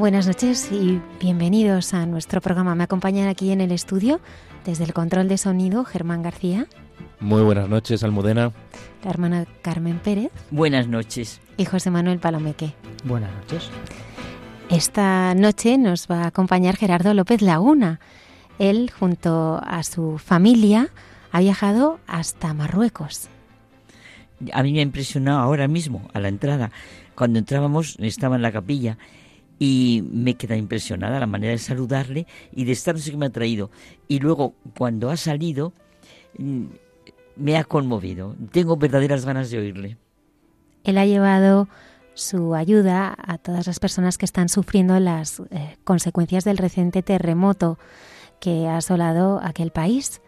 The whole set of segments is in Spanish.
Buenas noches y bienvenidos a nuestro programa. Me acompañan aquí en el estudio, desde el control de sonido, Germán García, Muy buenas noches, Almudena. la hermana Carmen Pérez Buenas noches. y José Manuel Palomeque. Buenas noches. Esta noche nos va a acompañar Gerardo López Laguna. Él, junto a su familia, ha viajado hasta Marruecos. A mí me ha impresionado ahora mismo, a la entrada. Cuando entrábamos, estaba en la capilla y me queda impresionada la manera de saludarle y de estar, no sé qué me ha traído. Y luego, cuando ha salido, mm, me ha conmovido. Tengo verdaderas ganas de oírle. Él ha llevado su ayuda a todas las personas que están sufriendo las eh, consecuencias del reciente terremoto que ha asolado aquel país.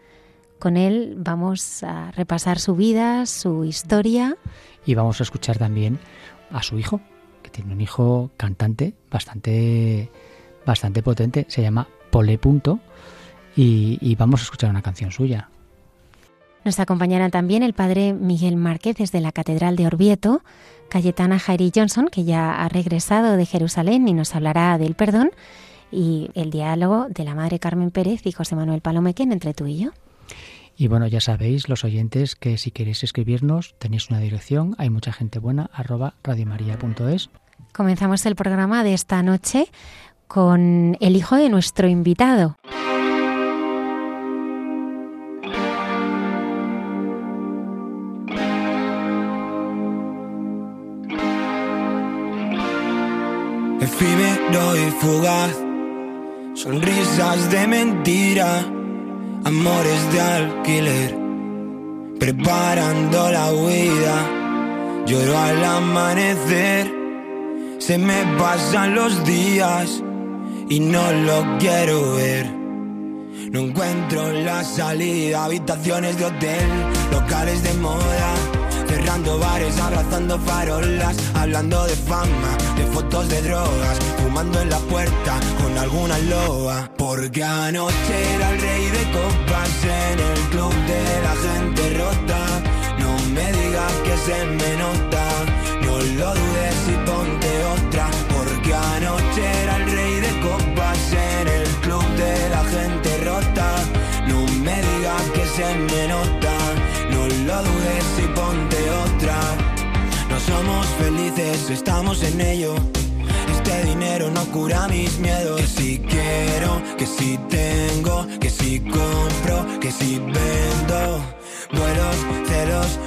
Con él vamos a repasar su vida, su historia. Y vamos a escuchar también a su hijo, tiene un hijo cantante bastante, bastante potente. Se llama Pole Punto. Y, y vamos a escuchar una canción suya. Nos acompañará también el padre Miguel Márquez desde la Catedral de Orvieto, Cayetana Jairi Johnson, que ya ha regresado de Jerusalén y nos hablará del perdón, y el diálogo de la Madre Carmen Pérez y José Manuel Palomequen entre tú y yo. Y bueno, ya sabéis, los oyentes, que si queréis escribirnos, tenéis una dirección, hay mucha gente buena, arroba radiomaria.es. Comenzamos el programa de esta noche con el hijo de nuestro invitado. efímero y fugaz, sonrisas de mentira, amores de alquiler, preparando la huida, lloro al amanecer, se me pasan los días y no lo quiero ver. No encuentro la salida, habitaciones de hotel, locales de moda, cerrando bares, abrazando farolas, hablando de fama, de fotos de drogas, fumando en la puerta con alguna loba. Porque anoche era el rey de copas en el club de la gente rota. No me digas que se me nota, no lo dudes y ponte era el rey de copas en el club de la gente rota. No me digas que se me nota, no lo dudes y ponte otra. No somos felices, estamos en ello. Este dinero no cura mis miedos. Que si quiero, que si tengo, que si compro, que si vendo. Vuelos, celos,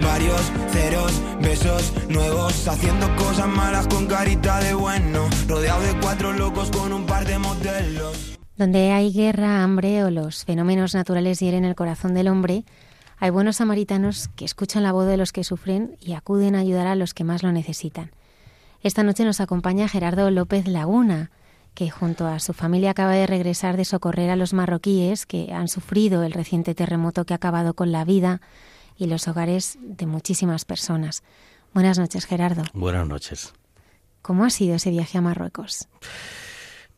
varios ceros, besos nuevos, haciendo cosas malas con carita de bueno, rodeado de cuatro locos con un par de modelos. Donde hay guerra, hambre o los fenómenos naturales hieren el corazón del hombre, hay buenos samaritanos que escuchan la voz de los que sufren y acuden a ayudar a los que más lo necesitan. Esta noche nos acompaña Gerardo López Laguna, que junto a su familia acaba de regresar de socorrer a los marroquíes que han sufrido el reciente terremoto que ha acabado con la vida y los hogares de muchísimas personas. Buenas noches, Gerardo. Buenas noches. ¿Cómo ha sido ese viaje a Marruecos?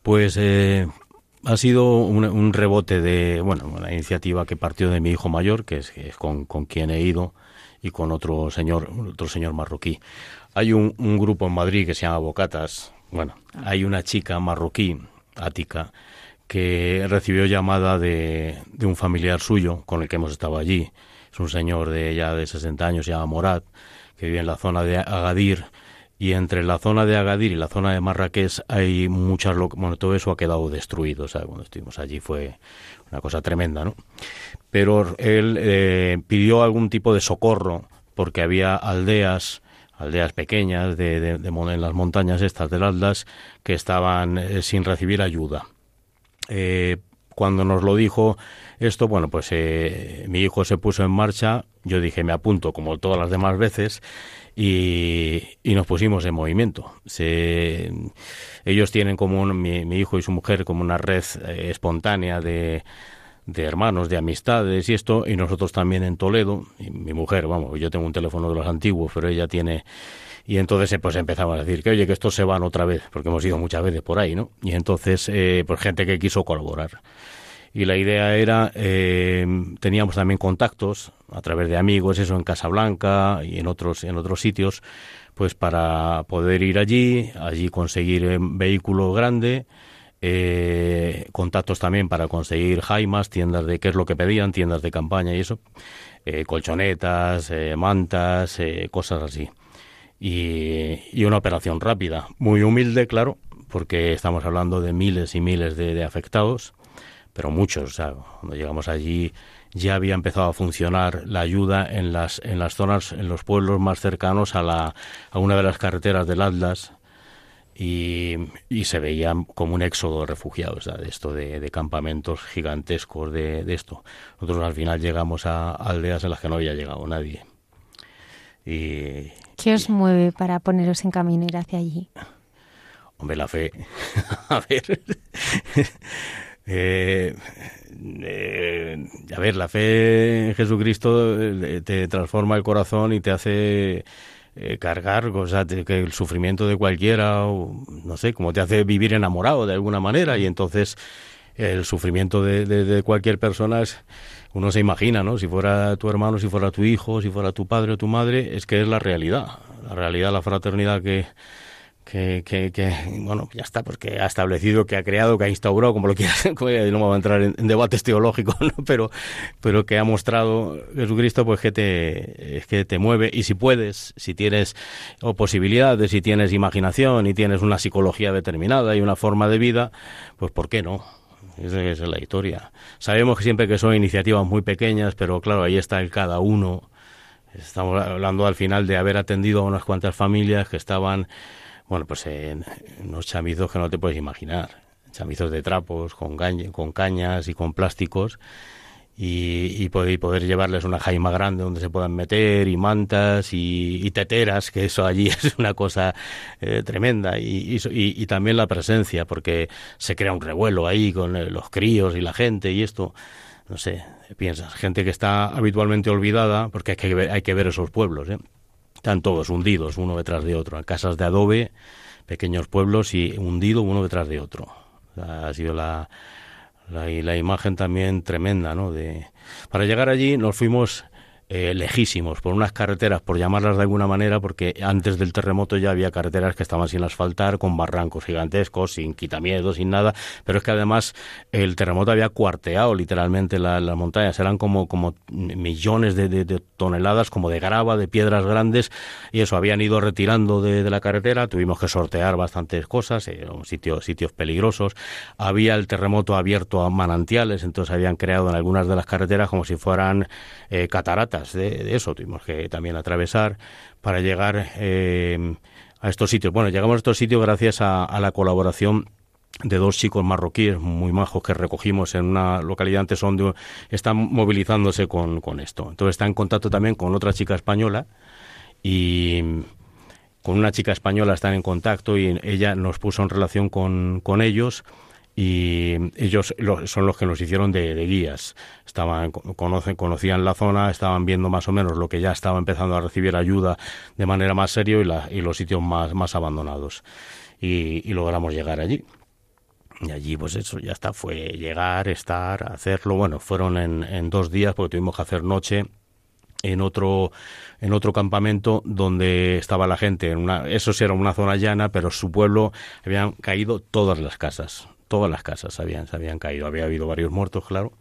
Pues eh, ha sido un, rebote de, bueno, una iniciativa que partió de mi hijo mayor, que es, con, quien he ido, y con otro señor, otro señor marroquí. Hay un, grupo en Madrid que se llama Bocatas. Bueno, hay una chica marroquí, Ática, que recibió llamada de, de, un familiar suyo con el que hemos estado allí. Es un señor de ya de 60 años, se llama Morat, que vive en la zona de Agadir y entre la zona de Agadir y la zona de Marrakech hay muchas bueno todo eso ha quedado destruido o sea cuando estuvimos allí fue una cosa tremenda no pero él eh, pidió algún tipo de socorro porque había aldeas aldeas pequeñas de, de, en las montañas estas del Atlas que estaban eh, sin recibir ayuda eh, cuando nos lo dijo esto, bueno, pues mi hijo se puso en marcha, yo dije, me apunto como todas las demás veces, y, nos pusimos en movimiento. ellos tienen como mi, hijo y su mujer como una red eh, espontánea de, de hermanos, de amistades y esto, y nosotros también en Toledo, y mi mujer, vamos, yo tengo un teléfono de los antiguos, pero ella tiene y entonces eh, pues empezamos a decir que oye que estos se van otra vez porque hemos ido muchas veces por ahí no y entonces eh, pues gente que quiso colaborar. Y la idea era, eh, teníamos también contactos a través de amigos, eso en Casablanca y en otros, en otros sitios, pues para poder ir allí, allí conseguir un vehículo grande, eh, contactos también para conseguir jaimas, tiendas de qué es lo que pedían, tiendas de campaña y eso, eh, colchonetas, mantas, cosas así. Y, y, una operación rápida, muy humilde, claro, porque estamos hablando de miles y miles de afectados pero muchos. O sea, cuando llegamos allí ya había empezado a funcionar la ayuda en las, en las zonas, en los pueblos más cercanos a, la, a una de las carreteras del Atlas. Y, y se veía como un éxodo de refugiados, de esto de, campamentos gigantescos de, de, esto. Nosotros al final llegamos a aldeas en las que no había llegado nadie. Y, ¿Qué os mueve para poneros en camino ir hacia allí? Hombre, la fe. a ver. Eh, eh, a ver, la fe en Jesucristo eh, te transforma el corazón y te hace eh, cargar, o sea, que el sufrimiento de cualquiera, o, no sé, como te hace vivir enamorado de alguna manera, y entonces el sufrimiento de, de, cualquier persona es, uno se imagina, ¿no? Si fuera tu hermano, si fuera tu hijo, si fuera tu padre o tu madre, es que es la realidad, la realidad, la fraternidad que que, que, bueno, ya está, pues que ha establecido, que ha creado, que ha instaurado, como lo quieras, no vamos a entrar en, debates teológicos, pero, pero que ha mostrado Jesucristo, pues que te, que te mueve y si puedes, si tienes o posibilidades, si tienes imaginación y tienes una psicología determinada y una forma de vida, pues ¿por qué no? Esa es la historia. Sabemos que siempre que son iniciativas muy pequeñas, pero claro, ahí está el cada uno. Estamos hablando al final de haber atendido a unas cuantas familias que estaban bueno, pues en, unos chamizos que no te puedes imaginar. Chamizos de trapos, con, cañas y con plásticos. Y, poder, llevarles una jaima grande donde se puedan meter y mantas y, teteras, que eso allí es una cosa eh, tremenda. Y, y, también la presencia, porque se crea un revuelo ahí con eh, los críos y la gente y esto. No sé, piensas, gente que está habitualmente olvidada, porque hay que ver, hay que ver esos pueblos, ¿eh? Están todos hundidos uno detrás de otro, casas de adobe, pequeños pueblos y hundido uno detrás de otro. ha sido la, la, la, imagen también tremenda, ¿no? De, para llegar allí nos fuimos eh, lejísimos, por unas carreteras, por llamarlas de alguna manera, porque antes del terremoto ya había carreteras que estaban sin asfaltar, con barrancos gigantescos, sin quitamiedos, sin nada, pero es que además el terremoto había cuarteado literalmente las montañas, eran como, como millones de, toneladas, como de grava, de piedras grandes, y eso, habían ido retirando de, la carretera, tuvimos que sortear bastantes cosas, eh, sitios, sitios peligrosos, había el terremoto abierto a manantiales, entonces habían creado en algunas de las carreteras como si fueran eh, cataratas, de, eso tuvimos que también atravesar para llegar eh, a estos sitios. Bueno, llegamos a estos sitios gracias a, la colaboración de dos chicos marroquíes muy majos que recogimos en una localidad antes donde están movilizándose con, con esto. Entonces está en contacto también con otra chica española y con una chica española están en contacto y ella nos puso en relación con, con ellos y ellos son los que nos hicieron de, guías. Estaban, conocen, conocían la zona, estaban viendo más o menos lo que ya estaba empezando a recibir ayuda de manera más seria y, y los sitios más, más abandonados. Y, logramos llegar allí. Y allí, pues eso, ya está, fue llegar, estar, hacerlo. Bueno, fueron en, en dos días porque tuvimos que hacer noche en otro en otro campamento donde estaba la gente en una eso sí era una zona llana pero su pueblo habían caído todas las casas todas las casas habían, se habían caído. Había habido varios muertos, claro,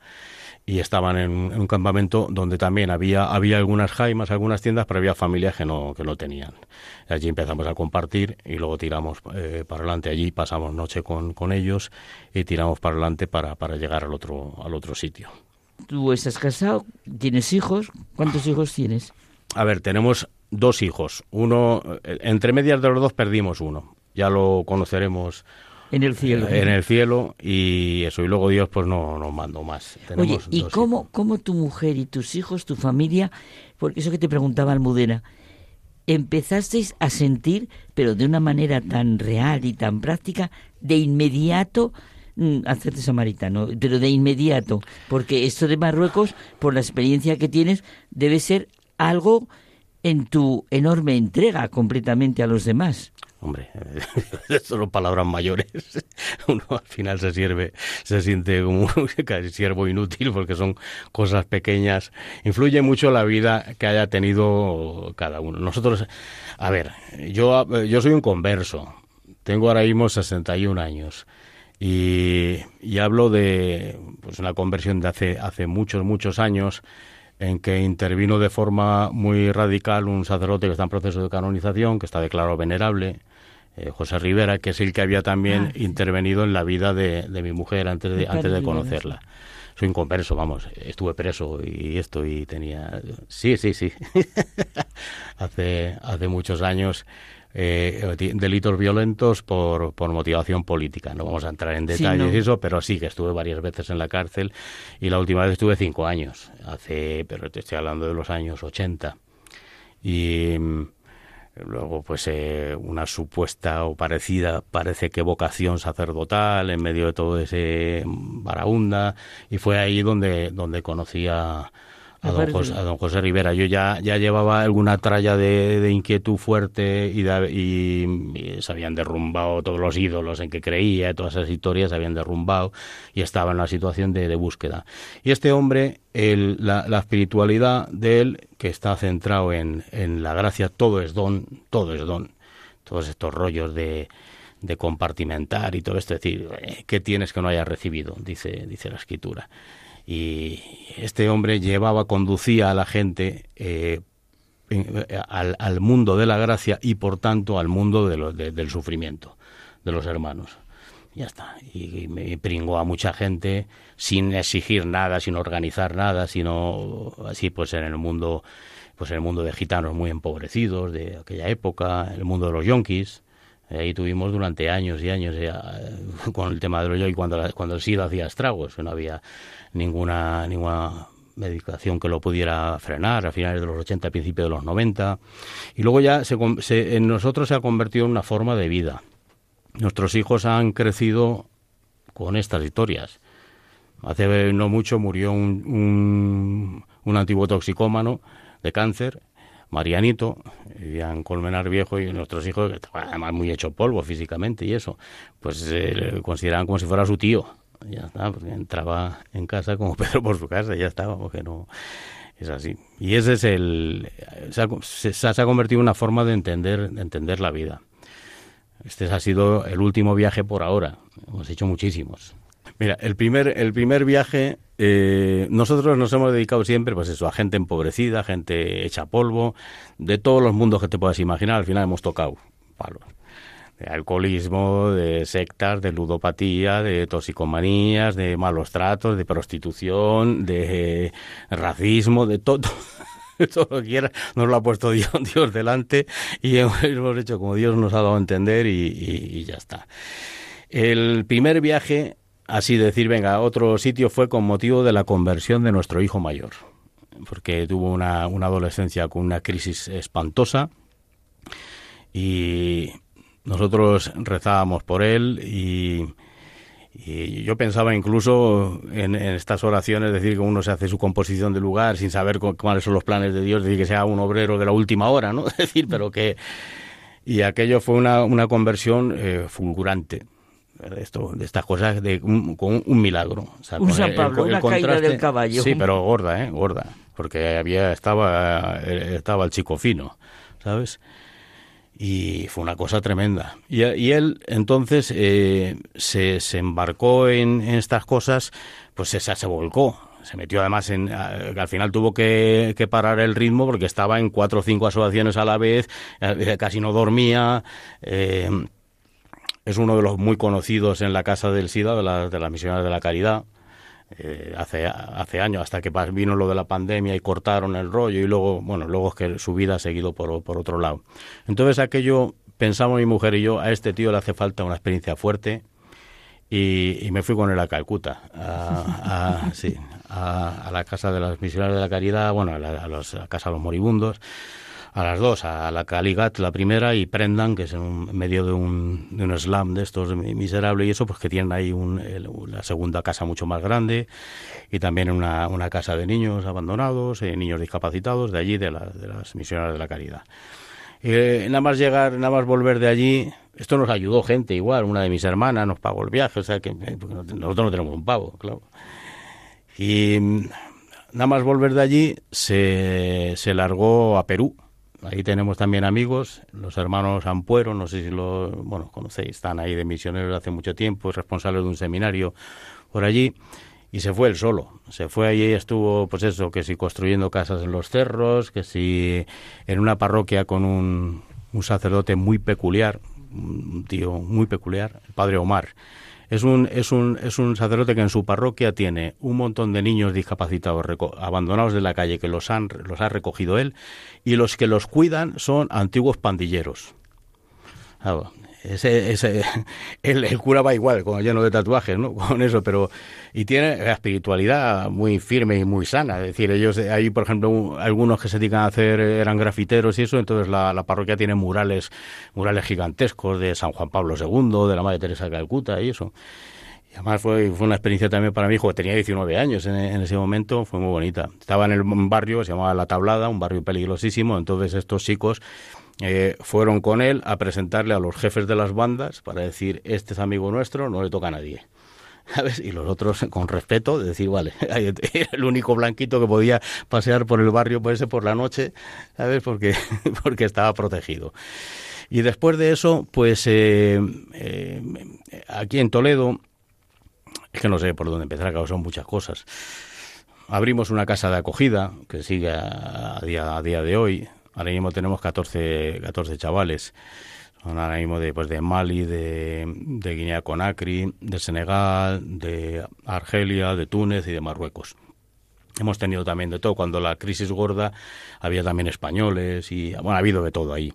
y estaban en, un campamento donde también había, había algunas jaimas, algunas tiendas, pero había familias que no, que no tenían. Allí empezamos a compartir y luego tiramos eh, para adelante. Allí pasamos noche con, con ellos y tiramos para adelante para, para llegar al otro, al otro sitio. ¿Tú estás casado? ¿Tienes hijos? ¿Cuántos hijos tienes? A ver, tenemos dos hijos. Uno, eh, entre medias de los dos perdimos uno. Ya lo conoceremos en el cielo. En el cielo y eso. Y luego Dios pues no nos mandó más. Oye, ¿y cómo, cómo tu mujer y tus hijos, tu familia, porque eso que te preguntaba Almudena, empezasteis a sentir, pero de una manera tan real y tan práctica, de inmediato mm, hacerte samaritano, pero de inmediato, porque esto de Marruecos, por la experiencia que tienes, debe ser algo en tu enorme entrega completamente a los demás. Hombre, son palabras mayores. Uno al final se sirve, se siente como un siervo inútil porque son cosas pequeñas. Influye mucho la vida que haya tenido cada uno. Nosotros, a ver, yo, yo soy un converso. Tengo ahora mismo 61 años. Y, y hablo de pues, una conversión de hace, hace muchos, muchos años en que intervino de forma muy radical un sacerdote que está en proceso de canonización, que está declarado venerable, eh, José Rivera, que es el que había también ah, intervenido en la vida de, mi mujer antes de, antes de conocerla. Soy un converso, vamos, estuve preso y esto y tenía... Sí, sí, sí. hace, hace muchos años. Eh, delitos violentos por, por motivación política. No vamos a entrar en detalles eso, pero sí que estuve varias veces en la cárcel y la última vez estuve cinco años, hace, pero te estoy hablando de los años 80. Y Luego, pues eh, una supuesta o parecida, parece que vocación sacerdotal en medio de todo ese baraunda. Y fue ahí donde, donde conocí a, a don, José, a don José Rivera. Yo ya, ya llevaba alguna tralla de, inquietud fuerte y, y, se habían derrumbado todos los ídolos en que creía, todas esas historias se habían derrumbado y estaba en la situación de, búsqueda. Y este hombre, el, la, espiritualidad de él, que está centrado en, en la gracia, todo es don, todo es don. Todos estos rollos de, de compartimentar y todo esto, es decir, eh, ¿qué tienes que no hayas recibido? Dice, dice la escritura y este hombre llevaba, conducía a la gente eh, al, mundo de la gracia y por tanto al mundo de del sufrimiento de los hermanos. Ya está. Y, me pringó a mucha gente sin exigir nada, sin organizar nada, sino así pues en el mundo pues en el mundo de gitanos muy empobrecidos de aquella época, el mundo de los yonkis, Ahí tuvimos durante años y años eh, con el tema de los yonkis cuando, cuando el SIDA hacía estragos, no había ninguna, ninguna medicación que lo pudiera frenar a finales de los 80, principios de los 90. Y luego ya se, en nosotros se ha convertido en una forma de vida. Nuestros hijos han crecido con estas historias. Hace no mucho murió un, un, un antiguo toxicómano de cáncer, Marianito, vivían Colmenar Viejo y nuestros hijos, además muy hecho polvo físicamente y eso, pues eh, le consideraban como si fuera su tío ya está, porque entraba en casa como Pedro por su casa, ya estaba, porque no es así. Y ese es el se ha, se, ha convertido en una forma de entender de entender la vida. Este ha sido el último viaje por ahora. Hemos hecho muchísimos. Mira, el primer el primer viaje eh, nosotros nos hemos dedicado siempre, pues eso, a gente empobrecida, gente hecha polvo, de todos los mundos que te puedas imaginar. Al final hemos tocado palos de alcoholismo, de sectas, de ludopatía, de toxicomanías, de malos tratos, de prostitución, de racismo, de todo. todo lo quiera, nos lo ha puesto Dios delante y hemos hecho como Dios nos ha dado a entender y, ya está. El primer viaje, así decir, venga, otro sitio fue con motivo de la conversión de nuestro hijo mayor, porque tuvo una, una adolescencia con una crisis espantosa y nosotros rezábamos por él y, yo pensaba incluso en, estas oraciones, decir que uno se hace su composición de lugar sin saber cuáles son los planes de Dios, decir que sea un obrero de la última hora, ¿no? Es decir, pero que... Y aquello fue una, una conversión eh, fulgurante. Esto, de estas cosas de un, con un milagro. un San Pablo, una caída del caballo. Sí, pero gorda, ¿eh? Gorda. Porque había, estaba, eh, estaba el chico fino, ¿sabes? y fue una cosa tremenda. Y, él entonces eh, se, se, embarcó en, estas cosas, pues se, se volcó. Se metió además en. al final tuvo que, que, parar el ritmo porque estaba en cuatro o cinco asociaciones a la vez, eh, casi no dormía. Eh, es uno de los muy conocidos en la Casa del SIDA, de, la, de las Misiones de la Caridad. Eh, hace, hace años, hasta que vino lo de la pandemia y cortaron el rollo y luego, bueno, luego que su vida ha seguido por, por otro lado. Entonces aquello, pensamos mi mujer y yo, a este tío le hace falta una experiencia fuerte y, me fui con él a Calcuta, a, sí, a, la casa de las misioneras de la caridad, bueno, a la, a los, a casa de los moribundos a las dos, a la Caligat, la primera, y Prendan, que es en, medio de un, de un slam de estos miserable y eso, pues que tienen ahí un, la segunda casa mucho más grande y también una, una casa de niños abandonados, eh, niños discapacitados, de allí, de, de las misioneras de la caridad. Eh, nada más llegar, nada más volver de allí, esto nos ayudó gente igual, una de mis hermanas nos pagó el viaje, o sea que eh, nosotros no tenemos un pago, claro. Y mm, nada más volver de allí se, se largó a Perú Ahí tenemos también amigos, los hermanos Ampuero, no sé si lo bueno, conocéis, están ahí de misioneros hace mucho tiempo, responsables de un seminario por allí, y se fue él solo. Se fue allí y estuvo, pues eso, que si construyendo casas en los cerros, que si en una parroquia con un, un sacerdote muy peculiar, un tío muy peculiar, el padre Omar es un, es un, es un sacerdote que en su parroquia tiene un montón de niños discapacitados abandonados de la calle que los, han, los ha recogido él y los que los cuidan son antiguos pandilleros. Ese, ese, el, cura va igual, con lleno de tatuajes, ¿no? Con eso, pero. Y tiene la espiritualidad muy firme y muy sana. Es decir, ellos, hay, por ejemplo, algunos que se dedican a hacer, eran grafiteros y eso, entonces la, la parroquia tiene murales, murales gigantescos de San Juan Pablo II, de la Madre Teresa de Calcuta y eso. Y además fue, fue una experiencia también para mí, hijo, tenía 19 años en, en, ese momento, fue muy bonita. Estaba en el barrio, se llamaba La Tablada, un barrio peligrosísimo, entonces estos chicos eh, fueron con él a presentarle a los jefes de las bandas para decir, este es amigo nuestro, no le toca a nadie. ¿Sabes? Y los otros, con respeto, de decir, vale, el único blanquito que podía pasear por el barrio por ese por la noche, ¿sabes? Porque, porque estaba protegido. Y después de eso, pues eh, eh, aquí en Toledo, es que no sé por dónde empezar, son muchas cosas. Abrimos una casa de acogida que sigue a día, a día de hoy, Ahora mismo tenemos 14, 14 chavales. Son ahora mismo de, pues de Mali, de, de Guinea Conakry, de Senegal, de Argelia, de Túnez y de Marruecos. Hemos tenido también de todo. Cuando la crisis gorda había también españoles y bueno, ha habido de todo ahí.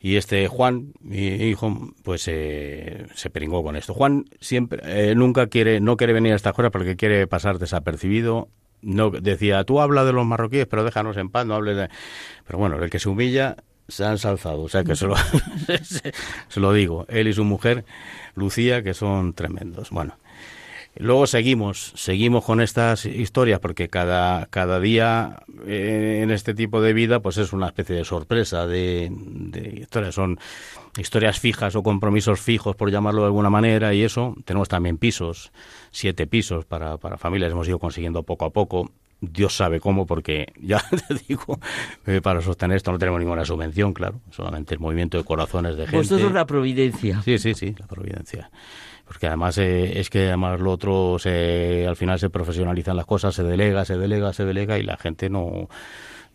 Y este Juan, mi hijo, pues eh, se peringó con esto. Juan siempre, eh, nunca quiere, no quiere venir a esta cosas porque quiere pasar desapercibido no decía, tú habla de los marroquíes, pero déjanos en paz, no hables de... Pero bueno, el que se humilla se ha ensalzado, o sea que se lo, se lo digo, él y su mujer, Lucía, que son tremendos. Bueno, luego seguimos, seguimos con estas historias, porque cada, cada día eh, en este tipo de vida, pues es una especie de sorpresa de, de historias, son historias fijas o compromisos fijos, por llamarlo de alguna manera, y eso, tenemos también pisos siete pisos para, para familias, hemos ido consiguiendo poco a poco. Dios sabe cómo, porque ya te digo, eh, para sostener esto no tenemos ninguna subvención, claro, solamente el movimiento de corazones de gente. Vosotros la providencia. Sí, sí, sí, la providencia. Porque además eh, es que además lo otro, se, al final se profesionalizan las cosas, se delega, se delega, se delega y la gente no,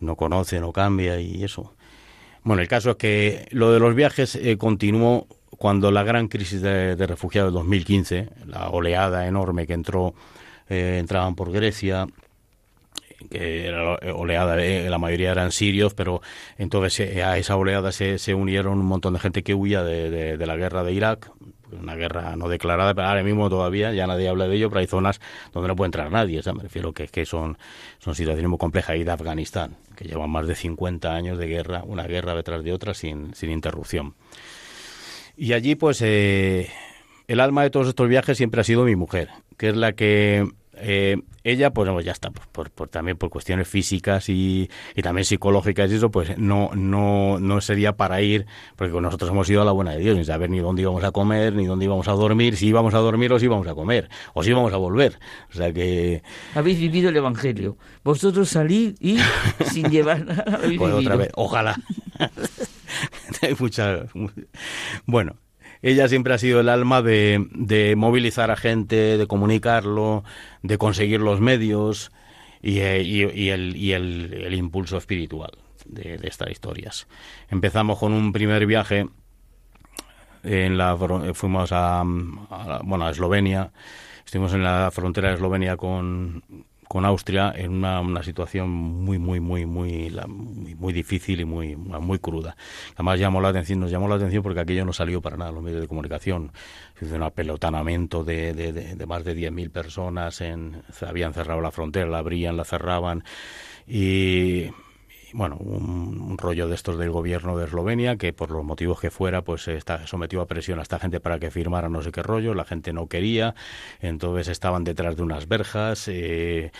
no conoce, no cambia y eso. Bueno, el caso es que lo de los viajes eh, continuó cuando la gran crisis de, refugiados de 2015, la oleada enorme que entró, eh, entraban por Grecia, que era oleada, eh, la mayoría eran sirios, pero entonces eh, a esa oleada se, se unieron un montón de gente que huía de, de, la guerra de Irak, una guerra no declarada, pero ahora mismo todavía ya nadie habla de ello, pero hay zonas donde no puede entrar nadie, me refiero que, que son, son situaciones muy complejas, y de Afganistán, que llevan más de 50 años de guerra, una guerra detrás de otra sin, sin interrupción. Y allí, pues, eh, el alma de todos estos viajes siempre ha sido mi mujer, que es la que eh, ella, pues ya está, por, también por cuestiones físicas y, también psicológicas y eso, pues no, no, no sería para ir, porque nosotros hemos ido a la buena de Dios, sin saber ni dónde íbamos a comer, ni dónde íbamos a dormir, si íbamos a dormir o si íbamos a comer, o si íbamos a volver. O sea que... Habéis vivido el Evangelio. Vosotros salid y sin llevar nada. Pues otra vez, ojalá. Hay muchas... Bueno, ella siempre ha sido el alma de, de movilizar a gente, de comunicarlo, de conseguir los medios y, eh, y, el, y el, el, impulso espiritual de, de, estas historias. Empezamos con un primer viaje, en la, fuimos a, a, bueno, a Eslovenia, estuvimos en la frontera de Eslovenia con, con Austria en una, una situación muy muy muy muy muy, difícil y muy muy cruda. Además llamó la atención, nos llamó la atención porque aquello no salió para nada los medios de comunicación. Se hizo un apelotanamiento de, de, de, más de 10.000 personas, en, habían cerrado la frontera, la abrían, la cerraban y bueno, un, rollo de estos del gobierno de Eslovenia que por los motivos que fuera pues está, sometió a presión a esta gente para que firmara no sé qué rollo, la gente no quería, entonces estaban detrás de unas verjas, eh,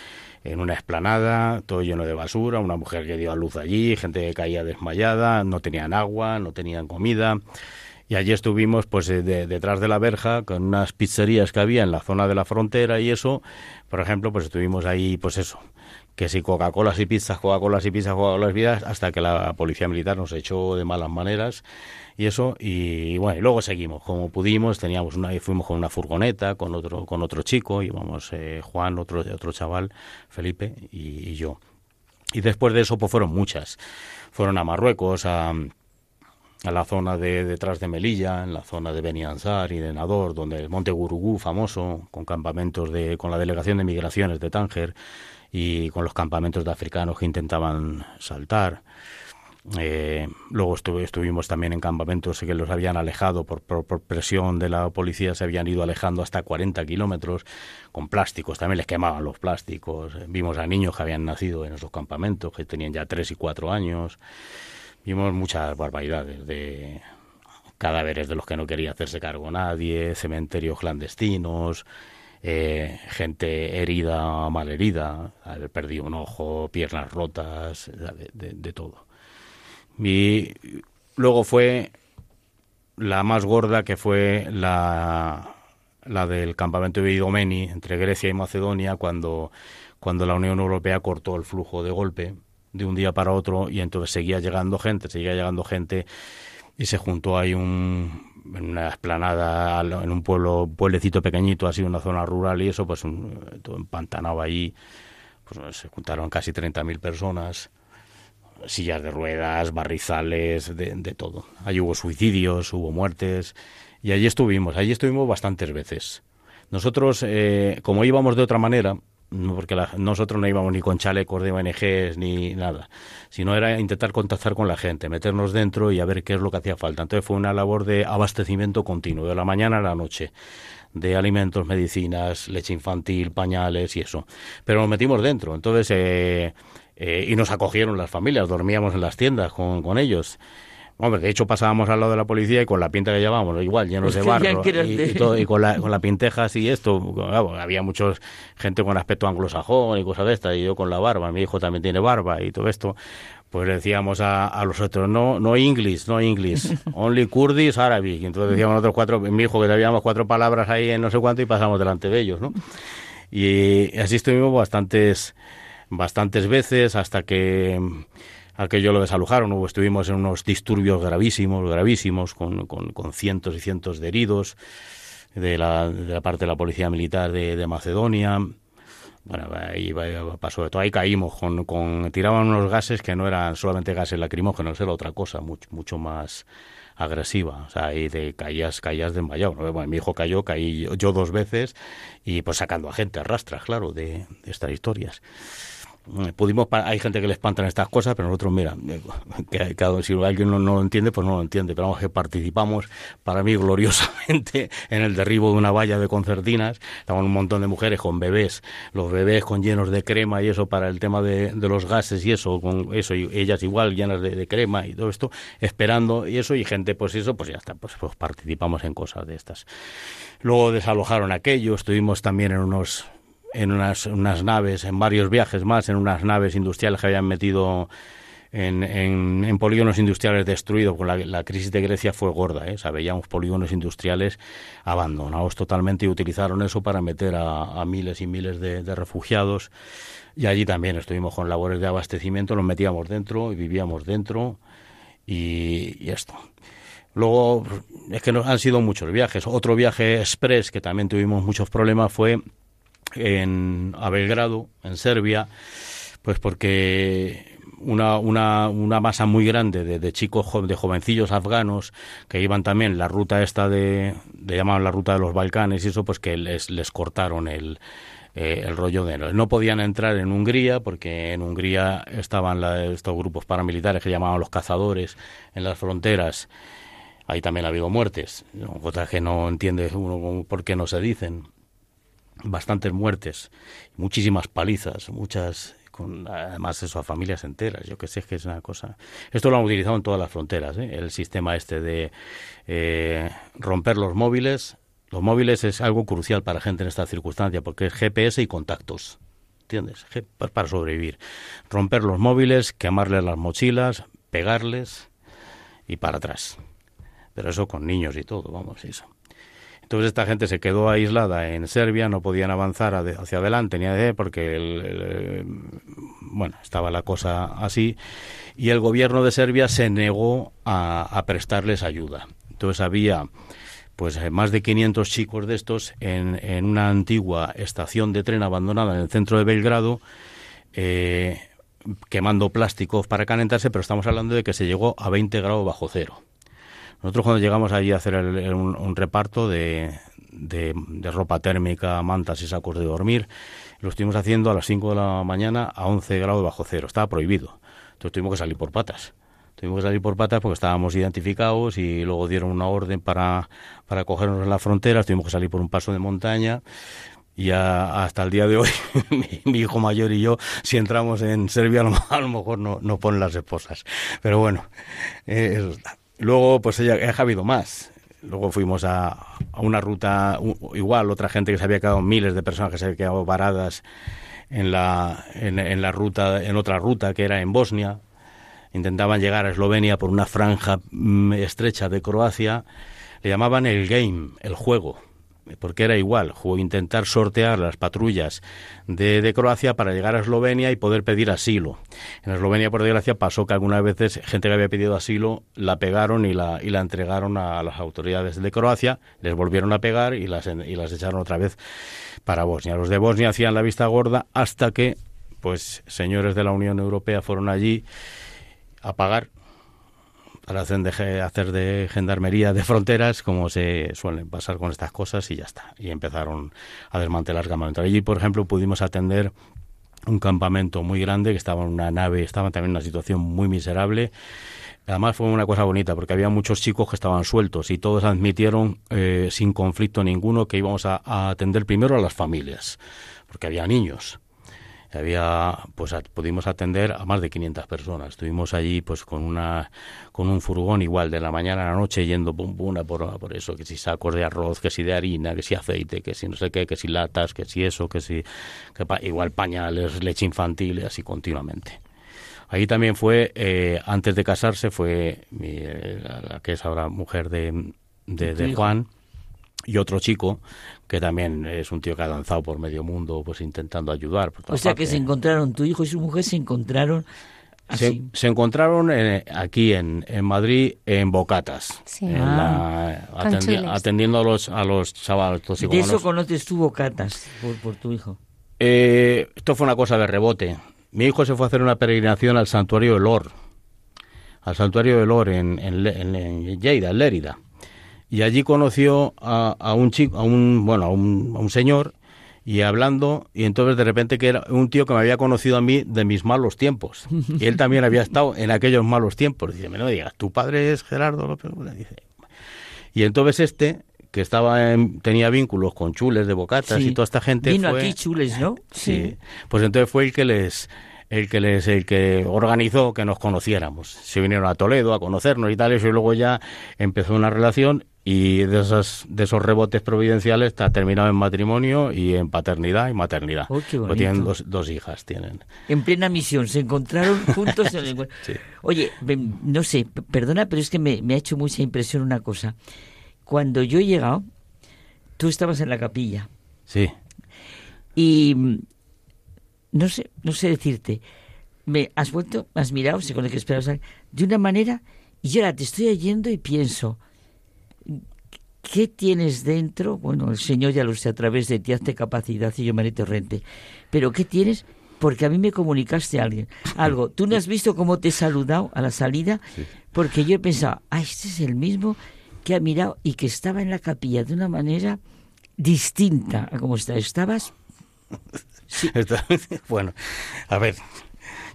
en una esplanada, todo lleno de basura, una mujer que dio a luz allí, gente que caía desmayada, no tenían agua, no tenían comida. Y allí estuvimos pues eh, detrás de la verja con unas pizzerías que había en la zona de la frontera y eso, por ejemplo, pues estuvimos ahí pues eso, que si Coca-Colas y pizzas, Coca-Colas y pizzas, Coca-Colas y pizzas, hasta que la policía militar nos echó de malas maneras y eso y bueno y luego seguimos. Como pudimos teníamos una fuimos con una furgoneta con otro con otro chico íbamos eh, Juan otro otro chaval Felipe y, y, yo. Y después de eso pues fueron muchas. Fueron a Marruecos a a la zona de detrás de Melilla, en la zona de Beniansar y de Nador, donde el Monte Gurugú famoso, con campamentos de, con la delegación de migraciones de Tánger, y con los campamentos de africanos que intentaban saltar. Eh, luego estuvimos también en campamentos que los habían alejado por, presión de la policía, se habían ido alejando hasta 40 kilómetros con plásticos, también les quemaban los plásticos. Vimos a niños que habían nacido en esos campamentos, que tenían ya 3 y 4 años. Vimos muchas barbaridades de cadáveres de los que no quería hacerse cargo nadie, cementerios clandestinos, eh, gente herida, mal herida, haber perdido un ojo, piernas rotas, de, todo. Y luego fue la más gorda, que fue la, la del campamento de Idomeni, entre Grecia y Macedonia, cuando, cuando la Unión Europea cortó el flujo de golpe de un día para otro y entonces seguía llegando gente, seguía llegando gente y se juntó ahí un, en una esplanada, en un pueblo, pueblecito pequeñito, así una zona rural y eso, pues un, todo empantanado allí, pues se juntaron casi 30.000 personas, sillas de ruedas, barrizales, de, de todo. Allí hubo suicidios, hubo muertes y allí estuvimos, allí estuvimos bastantes veces. Nosotros, eh, como íbamos de otra manera, porque nosotros no íbamos ni con chalecos de ONGs ni nada, sino era intentar contactar con la gente, meternos dentro y a ver qué es lo que hacía falta. Entonces fue una labor de abastecimiento continuo, de la mañana a la noche, de alimentos, medicinas, leche infantil, pañales y eso. Pero nos metimos dentro, entonces, eh, eh, y nos acogieron las familias, dormíamos en las tiendas con, con ellos. Hombre, de hecho pasábamos al lado de la policía y con la pinta que llevábamos, igual, llenos de barro y, todo, y, con, la, con la pinteja así esto, había muchos gente con aspecto anglosajón y cosas de estas, y yo con la barba, mi hijo también tiene barba y todo esto, pues decíamos a, a los otros, no, no English, no English, only Kurdish, Arabic, y entonces decíamos nosotros cuatro, mi hijo que sabíamos cuatro palabras ahí en no sé cuánto y pasamos delante de ellos, ¿no? Y así estuvimos bastantes, bastantes veces hasta que aquello lo desalojaron, o estuvimos en unos disturbios gravísimos, gravísimos, con, con, cientos y cientos de heridos de la, de la parte de la policía militar de, de Macedonia. Bueno, ahí pasó de todo. Ahí caímos con, con, tiraban unos gases que no eran solamente gases lacrimógenos, era otra cosa, mucho, mucho más agresiva. O sea, ahí de caías, caías desmayado. Bueno, mi hijo cayó, caí yo dos veces y pues sacando a gente, arrastras, claro, de estas historias. Mm, pudimos hay gente que le espantan estas cosas pero nosotros mira eh, que, si alguien no, lo entiende pues no lo entiende pero vamos que participamos para mí gloriosamente en el derribo de una valla de concertinas. Estaban un montón de mujeres con bebés los bebés con llenos de crema y eso para el tema de, los gases y eso con eso y ellas igual llenas de, crema y todo esto esperando y eso y gente pues eso pues ya está pues, pues participamos en cosas de estas. Luego desalojaron aquello estuvimos también en unos en unas, unas naves, en varios viajes más, en unas naves industriales que habían metido en, en, polígonos industriales destruidos, con la, crisis de Grecia fue gorda, ¿eh? veíamos polígonos industriales abandonados totalmente y utilizaron eso para meter a, miles y miles de, refugiados. Y allí también estuvimos con labores de abastecimiento, nos metíamos dentro y vivíamos dentro y, esto. Luego, es que nos han sido muchos viajes. Otro viaje express que también tuvimos muchos problemas fue en, a Belgrado, en Serbia, pues porque una, una, una masa muy grande de, de, chicos, de jovencillos afganos que iban también la ruta esta de, de llamaban la ruta de los Balcanes y eso, pues que les, les cortaron el, eh, el rollo de no podían entrar en Hungría porque en Hungría estaban estos grupos paramilitares que llamaban los cazadores en las fronteras. Ahí también ha habido muertes, cosas que no entiende uno por qué no se dicen bastantes muertes, muchísimas palizas, muchas con además eso a familias enteras. Yo que sé que es una cosa. Esto lo han utilizado en todas las fronteras, ¿eh? el sistema este de eh, romper los móviles. Los móviles es algo crucial para gente en esta circunstancia porque es GPS y contactos. ¿Entiendes? Para sobrevivir. Romper los móviles, quemarles las mochilas, pegarles y para atrás. Pero eso con niños y todo, vamos, eso. Entonces esta gente se quedó aislada en Serbia, no podían avanzar hacia adelante ni de porque bueno, estaba la cosa así y el gobierno de Serbia se negó a, prestarles ayuda. Entonces había pues más de 500 chicos de estos en, una antigua estación de tren abandonada en el centro de Belgrado eh, quemando plásticos para calentarse, pero estamos hablando de que se llegó a 20 grados bajo cero. Nosotros cuando llegamos allí a hacer un, reparto de, de, ropa térmica, mantas y sacos de dormir, lo estuvimos haciendo a las 5 de la mañana a 11 grados bajo cero. Estaba prohibido. Entonces tuvimos que salir por patas. Tuvimos que salir por patas porque estábamos identificados y luego dieron una orden para, para cogernos en la frontera. Tuvimos que salir por un paso de montaña y hasta el día de hoy mi, hijo mayor y yo si entramos en Serbia a lo, mejor no, no ponen las esposas pero bueno eh, eso está. Luego, pues ella, ha habido más. Luego fuimos a, una ruta igual, otra gente que se había quedado, miles de personas que se habían quedado varadas en la, en, la ruta, en otra ruta que era en Bosnia. Intentaban llegar a Eslovenia por una franja mm, estrecha de Croacia. Le llamaban el game, el juego porque era igual, intentar sortear las patrullas de, Croacia para llegar a Eslovenia y poder pedir asilo. En Eslovenia, por desgracia, pasó que algunas veces gente que había pedido asilo la pegaron y la, y la entregaron a las autoridades de Croacia, les volvieron a pegar y las, y las echaron otra vez para Bosnia. Los de Bosnia hacían la vista gorda hasta que, pues, señores de la Unión Europea fueron allí a pagar para hacer de, gendarmería de fronteras, como se suelen pasar con estas cosas, y ya está. Y empezaron a desmantelar campamentos. Allí, por ejemplo, pudimos atender un campamento muy grande que estaba en una nave, estaba también en una situación muy miserable. Además fue una cosa bonita porque había muchos chicos que estaban sueltos y todos admitieron eh, sin conflicto ninguno que íbamos a atender primero a las familias, porque había niños había pues pudimos atender a más de 500 personas. Estuvimos allí pues con una con un furgón igual de la mañana a la noche yendo pum pum por, por eso que si sacos de arroz que si de harina que si aceite que si no sé qué que si latas que si eso que si igual pañales leche infantil y así continuamente. Ahí también fue, eh, antes de casarse, fue mi, la, que es ahora mujer de, de Juan, y otro chico que también es un tío que ha danzado por medio mundo pues intentando ayudar. o sea que se encontraron, tu hijo y su mujer se encontraron Se, se, encontraron eh, aquí en, en, Madrid en Bocatas, ah, atendiendo a los, a los chavales. ¿De eso conoces tú Bocatas por, por tu hijo? Eh, esto fue una cosa de rebote. Mi hijo se fue a hacer una peregrinación al santuario de Lor, al santuario de Lor en, en, en, en Lleida, en Lérida y allí conoció a, un chico, a un, bueno, a un, señor y hablando, y entonces de repente que era un tío que me había conocido a mí de mis malos tiempos. Y él también había estado en aquellos malos tiempos. Dice, no digas, tu padre es Gerardo López. Dice. Y entonces este, que estaba en, tenía vínculos con chules de bocatas y toda esta gente. Vino aquí chules, ¿no? Sí. Pues entonces fue el que les el que les el que organizó que nos conociéramos. Se vinieron a Toledo a conocernos y tal, y luego ya empezó una relación y de esos, de esos rebotes providenciales está terminado en matrimonio y en paternidad y maternidad. Oh, tienen dos, dos, hijas. tienen En plena misión, se encontraron juntos en el... Oye, no sé, perdona, pero es que me, me ha hecho mucha impresión una cosa. Cuando yo he llegado, tú estabas en la capilla. Sí. Y no sé, no sé decirte, me has vuelto, has mirado, sé con el que esperabas, de una manera, y yo ahora te estoy oyendo y pienso, ¿Qué tienes dentro? Bueno, el Señor ya lo sé a través de ti, hazte capacidad y yo me torrente. Pero ¿qué tienes? Porque a mí me comunicaste a alguien algo. Tú no has visto cómo te he saludado a la salida, porque yo he pensado, ah, este es el mismo que ha mirado y que estaba en la capilla de una manera distinta a como está. Estabas. bueno, a ver,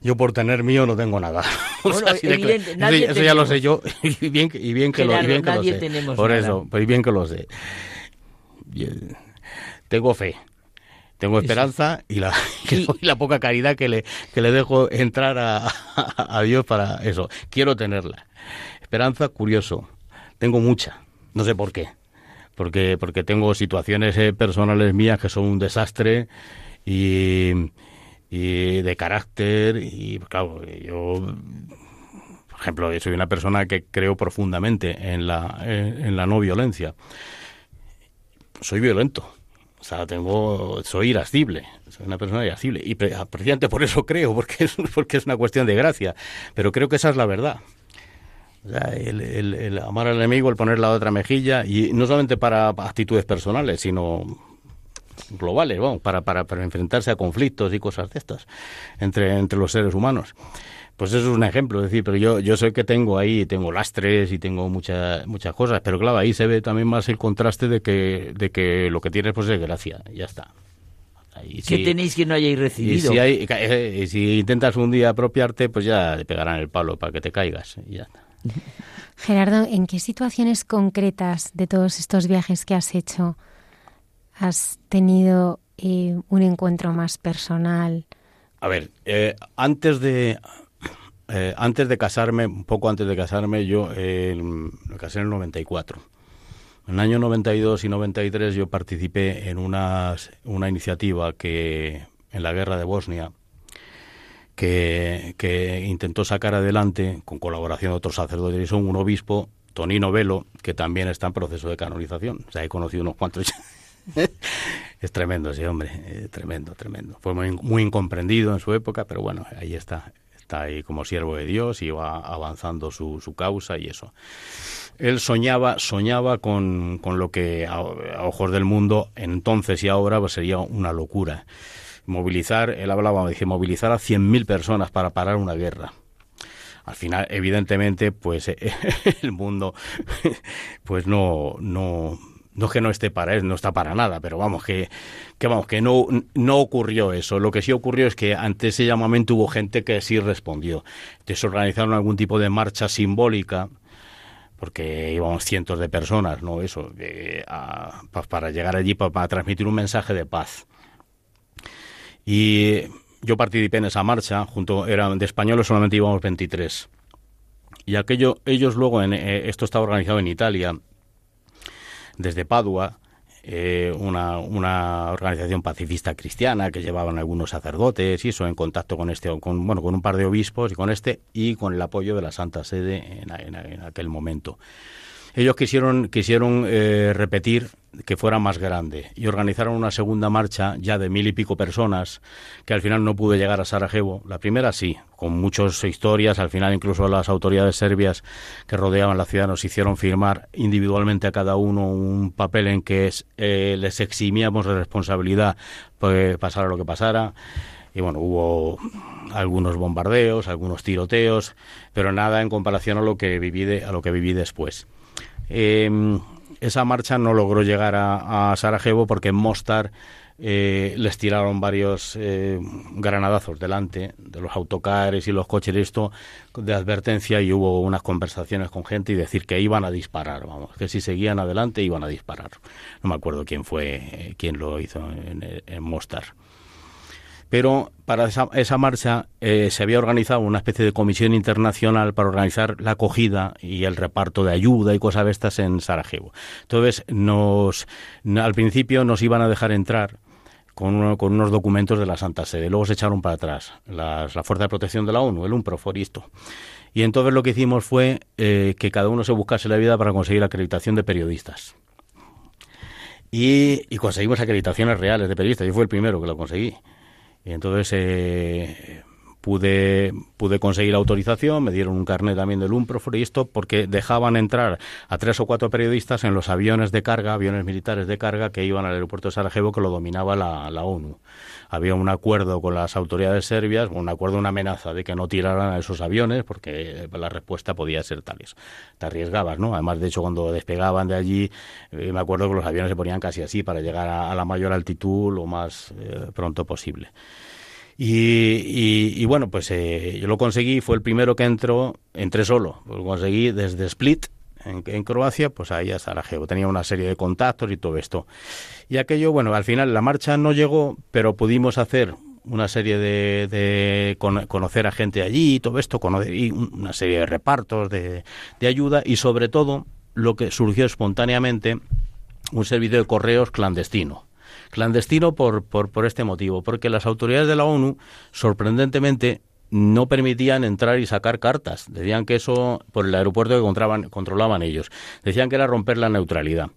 yo por tener mío no tengo nada. eso, ya lo sé yo y bien, y bien que, lo, bien que lo sé. por eso, pues bien que lo sé. Tengo fe, tengo esperanza y la, y la poca caridad que le, que le dejo entrar a, a, Dios para eso. Quiero tenerla. Esperanza, curioso. Tengo mucha. No sé por qué. Porque, porque tengo situaciones eh, personales mías que son un desastre y, y de carácter y claro, yo por ejemplo, soy una persona que creo profundamente en la, en, la no violencia. Soy violento. O sea, tengo, soy irascible, soy una persona irascible. Y precisamente por eso creo, porque es, porque es una cuestión de gracia. Pero creo que esa es la verdad. El, el amar al enemigo, el poner la otra mejilla, y no solamente para actitudes personales, sino globales, vamos, para, para, para enfrentarse a conflictos y cosas de estas entre, entre los seres humanos. Pues eso es un ejemplo, es decir, pero yo, yo sé que tengo ahí, tengo lastres y tengo muchas muchas cosas, pero claro, ahí se ve también más el contraste de que, de que lo que tienes pues es gracia, ya está. ¿Qué tenéis que no hayáis recibido? Y si, hay, eh, si intentas un día apropiarte, pues ya te pegarán el palo para que te caigas y ya está. Gerardo, ¿en qué situaciones concretas de todos estos viajes que has hecho has tenido eh, un encuentro más personal? A ver, eh, antes de eh, antes de casarme, un poco antes de casarme, yo me casé en el 94. En el año 92 y 93 yo participé en una, una iniciativa que en la guerra de Bosnia que, intentó sacar adelante con colaboración de otros sacerdotes y son un obispo, Tonino Velo, que también está en proceso de canonización. O sea, he conocido unos cuantos es tremendo ese hombre, tremendo, tremendo. Fue muy, muy incomprendido en su época, pero bueno, ahí está, está ahí como siervo de Dios y va avanzando su, su causa y eso. Él soñaba, soñaba con, con lo que a, ojos del mundo entonces y ahora pues sería una locura. Movilizar, él hablaba, dije, movilizar a 100.000 personas para parar una guerra al final evidentemente pues el mundo pues no no no es que no esté para él, no está para nada, pero vamos, que, que vamos, que no, no ocurrió eso. Lo que sí ocurrió es que ante ese llamamiento hubo gente que sí respondió. Entonces organizaron algún tipo de marcha simbólica, porque íbamos cientos de personas, ¿no? Eso, para llegar allí para, transmitir un mensaje de paz. Y yo participé en esa marcha, junto, eran de españoles solamente íbamos 23. Y aquello, ellos luego, en, eh, esto estaba organizado en Italia, desde Padua, eh, una, una, organización pacifista cristiana que llevaban algunos sacerdotes y eso en contacto con este con bueno con un par de obispos y con este y con el apoyo de la Santa Sede en aquel momento ellos quisieron, quisieron eh, repetir que fuera más grande y organizaron una segunda marcha ya de mil y pico personas que al final no pudo llegar a Sarajevo. La primera sí, con muchas historias, al final incluso las autoridades serbias que rodeaban la ciudad nos hicieron firmar individualmente a cada uno un papel en que eh, les eximíamos de responsabilidad pues, pasara lo que pasara y bueno, hubo algunos bombardeos, algunos tiroteos, pero nada en comparación a lo que viví, a lo que viví después. Eh, esa marcha no logró llegar a, Sarajevo porque en Mostar eh, les tiraron varios eh, granadazos delante de los autocares y los coches esto de advertencia y hubo unas conversaciones con gente y decir que iban a disparar, vamos, que si seguían adelante iban a disparar. No me acuerdo quién fue, eh, quién lo hizo en, Mostar. Pero para esa, marcha se había organizado una especie de comisión internacional para organizar la acogida y el reparto de ayuda y cosas de estas en Sarajevo. Entonces, nos, al principio nos iban a dejar entrar con, con, unos documentos de la Santa Sede. Luego se echaron para atrás la Fuerza de Protección de la ONU, el UNPROFOR y. Y entonces lo que hicimos fue eh, que cada uno se buscase la vida para conseguir acreditación de periodistas. Y, conseguimos acreditaciones reales de periodistas. Yo fui el primero que lo conseguí. Entonces eh, pude, pude conseguir autorización, me dieron un carnet también del UNPROFOR y esto porque dejaban entrar a tres o cuatro periodistas en los aviones de carga, aviones militares de carga que iban al aeropuerto de Sarajevo que lo dominaba la, la ONU. Había un acuerdo con las autoridades serbias, un acuerdo, una amenaza de que no tiraran a esos aviones porque la respuesta podía ser tales. Te arriesgabas, ¿no? Además, de hecho, cuando despegaban de allí, eh, me acuerdo que los aviones se ponían casi así para llegar a, la mayor altitud lo más eh, pronto posible. Y, bueno, pues eh, yo lo conseguí, fue el primero que entró, entré solo, lo conseguí desde Split, en, Croacia, pues ahí a Sarajevo. Tenía una serie de contactos y todo esto. Y aquello, bueno, al final la marcha no llegó, pero pudimos hacer una serie de, conocer a gente allí y todo esto, y una serie de repartos de, de ayuda y sobre todo lo que surgió espontáneamente, un servicio de correos clandestino. Clandestino por, por, por este motivo, porque las autoridades de la ONU, sorprendentemente, no permitían entrar y sacar cartas. Decían que eso, por el aeropuerto que controlaban, ellos, decían que era romper la neutralidad.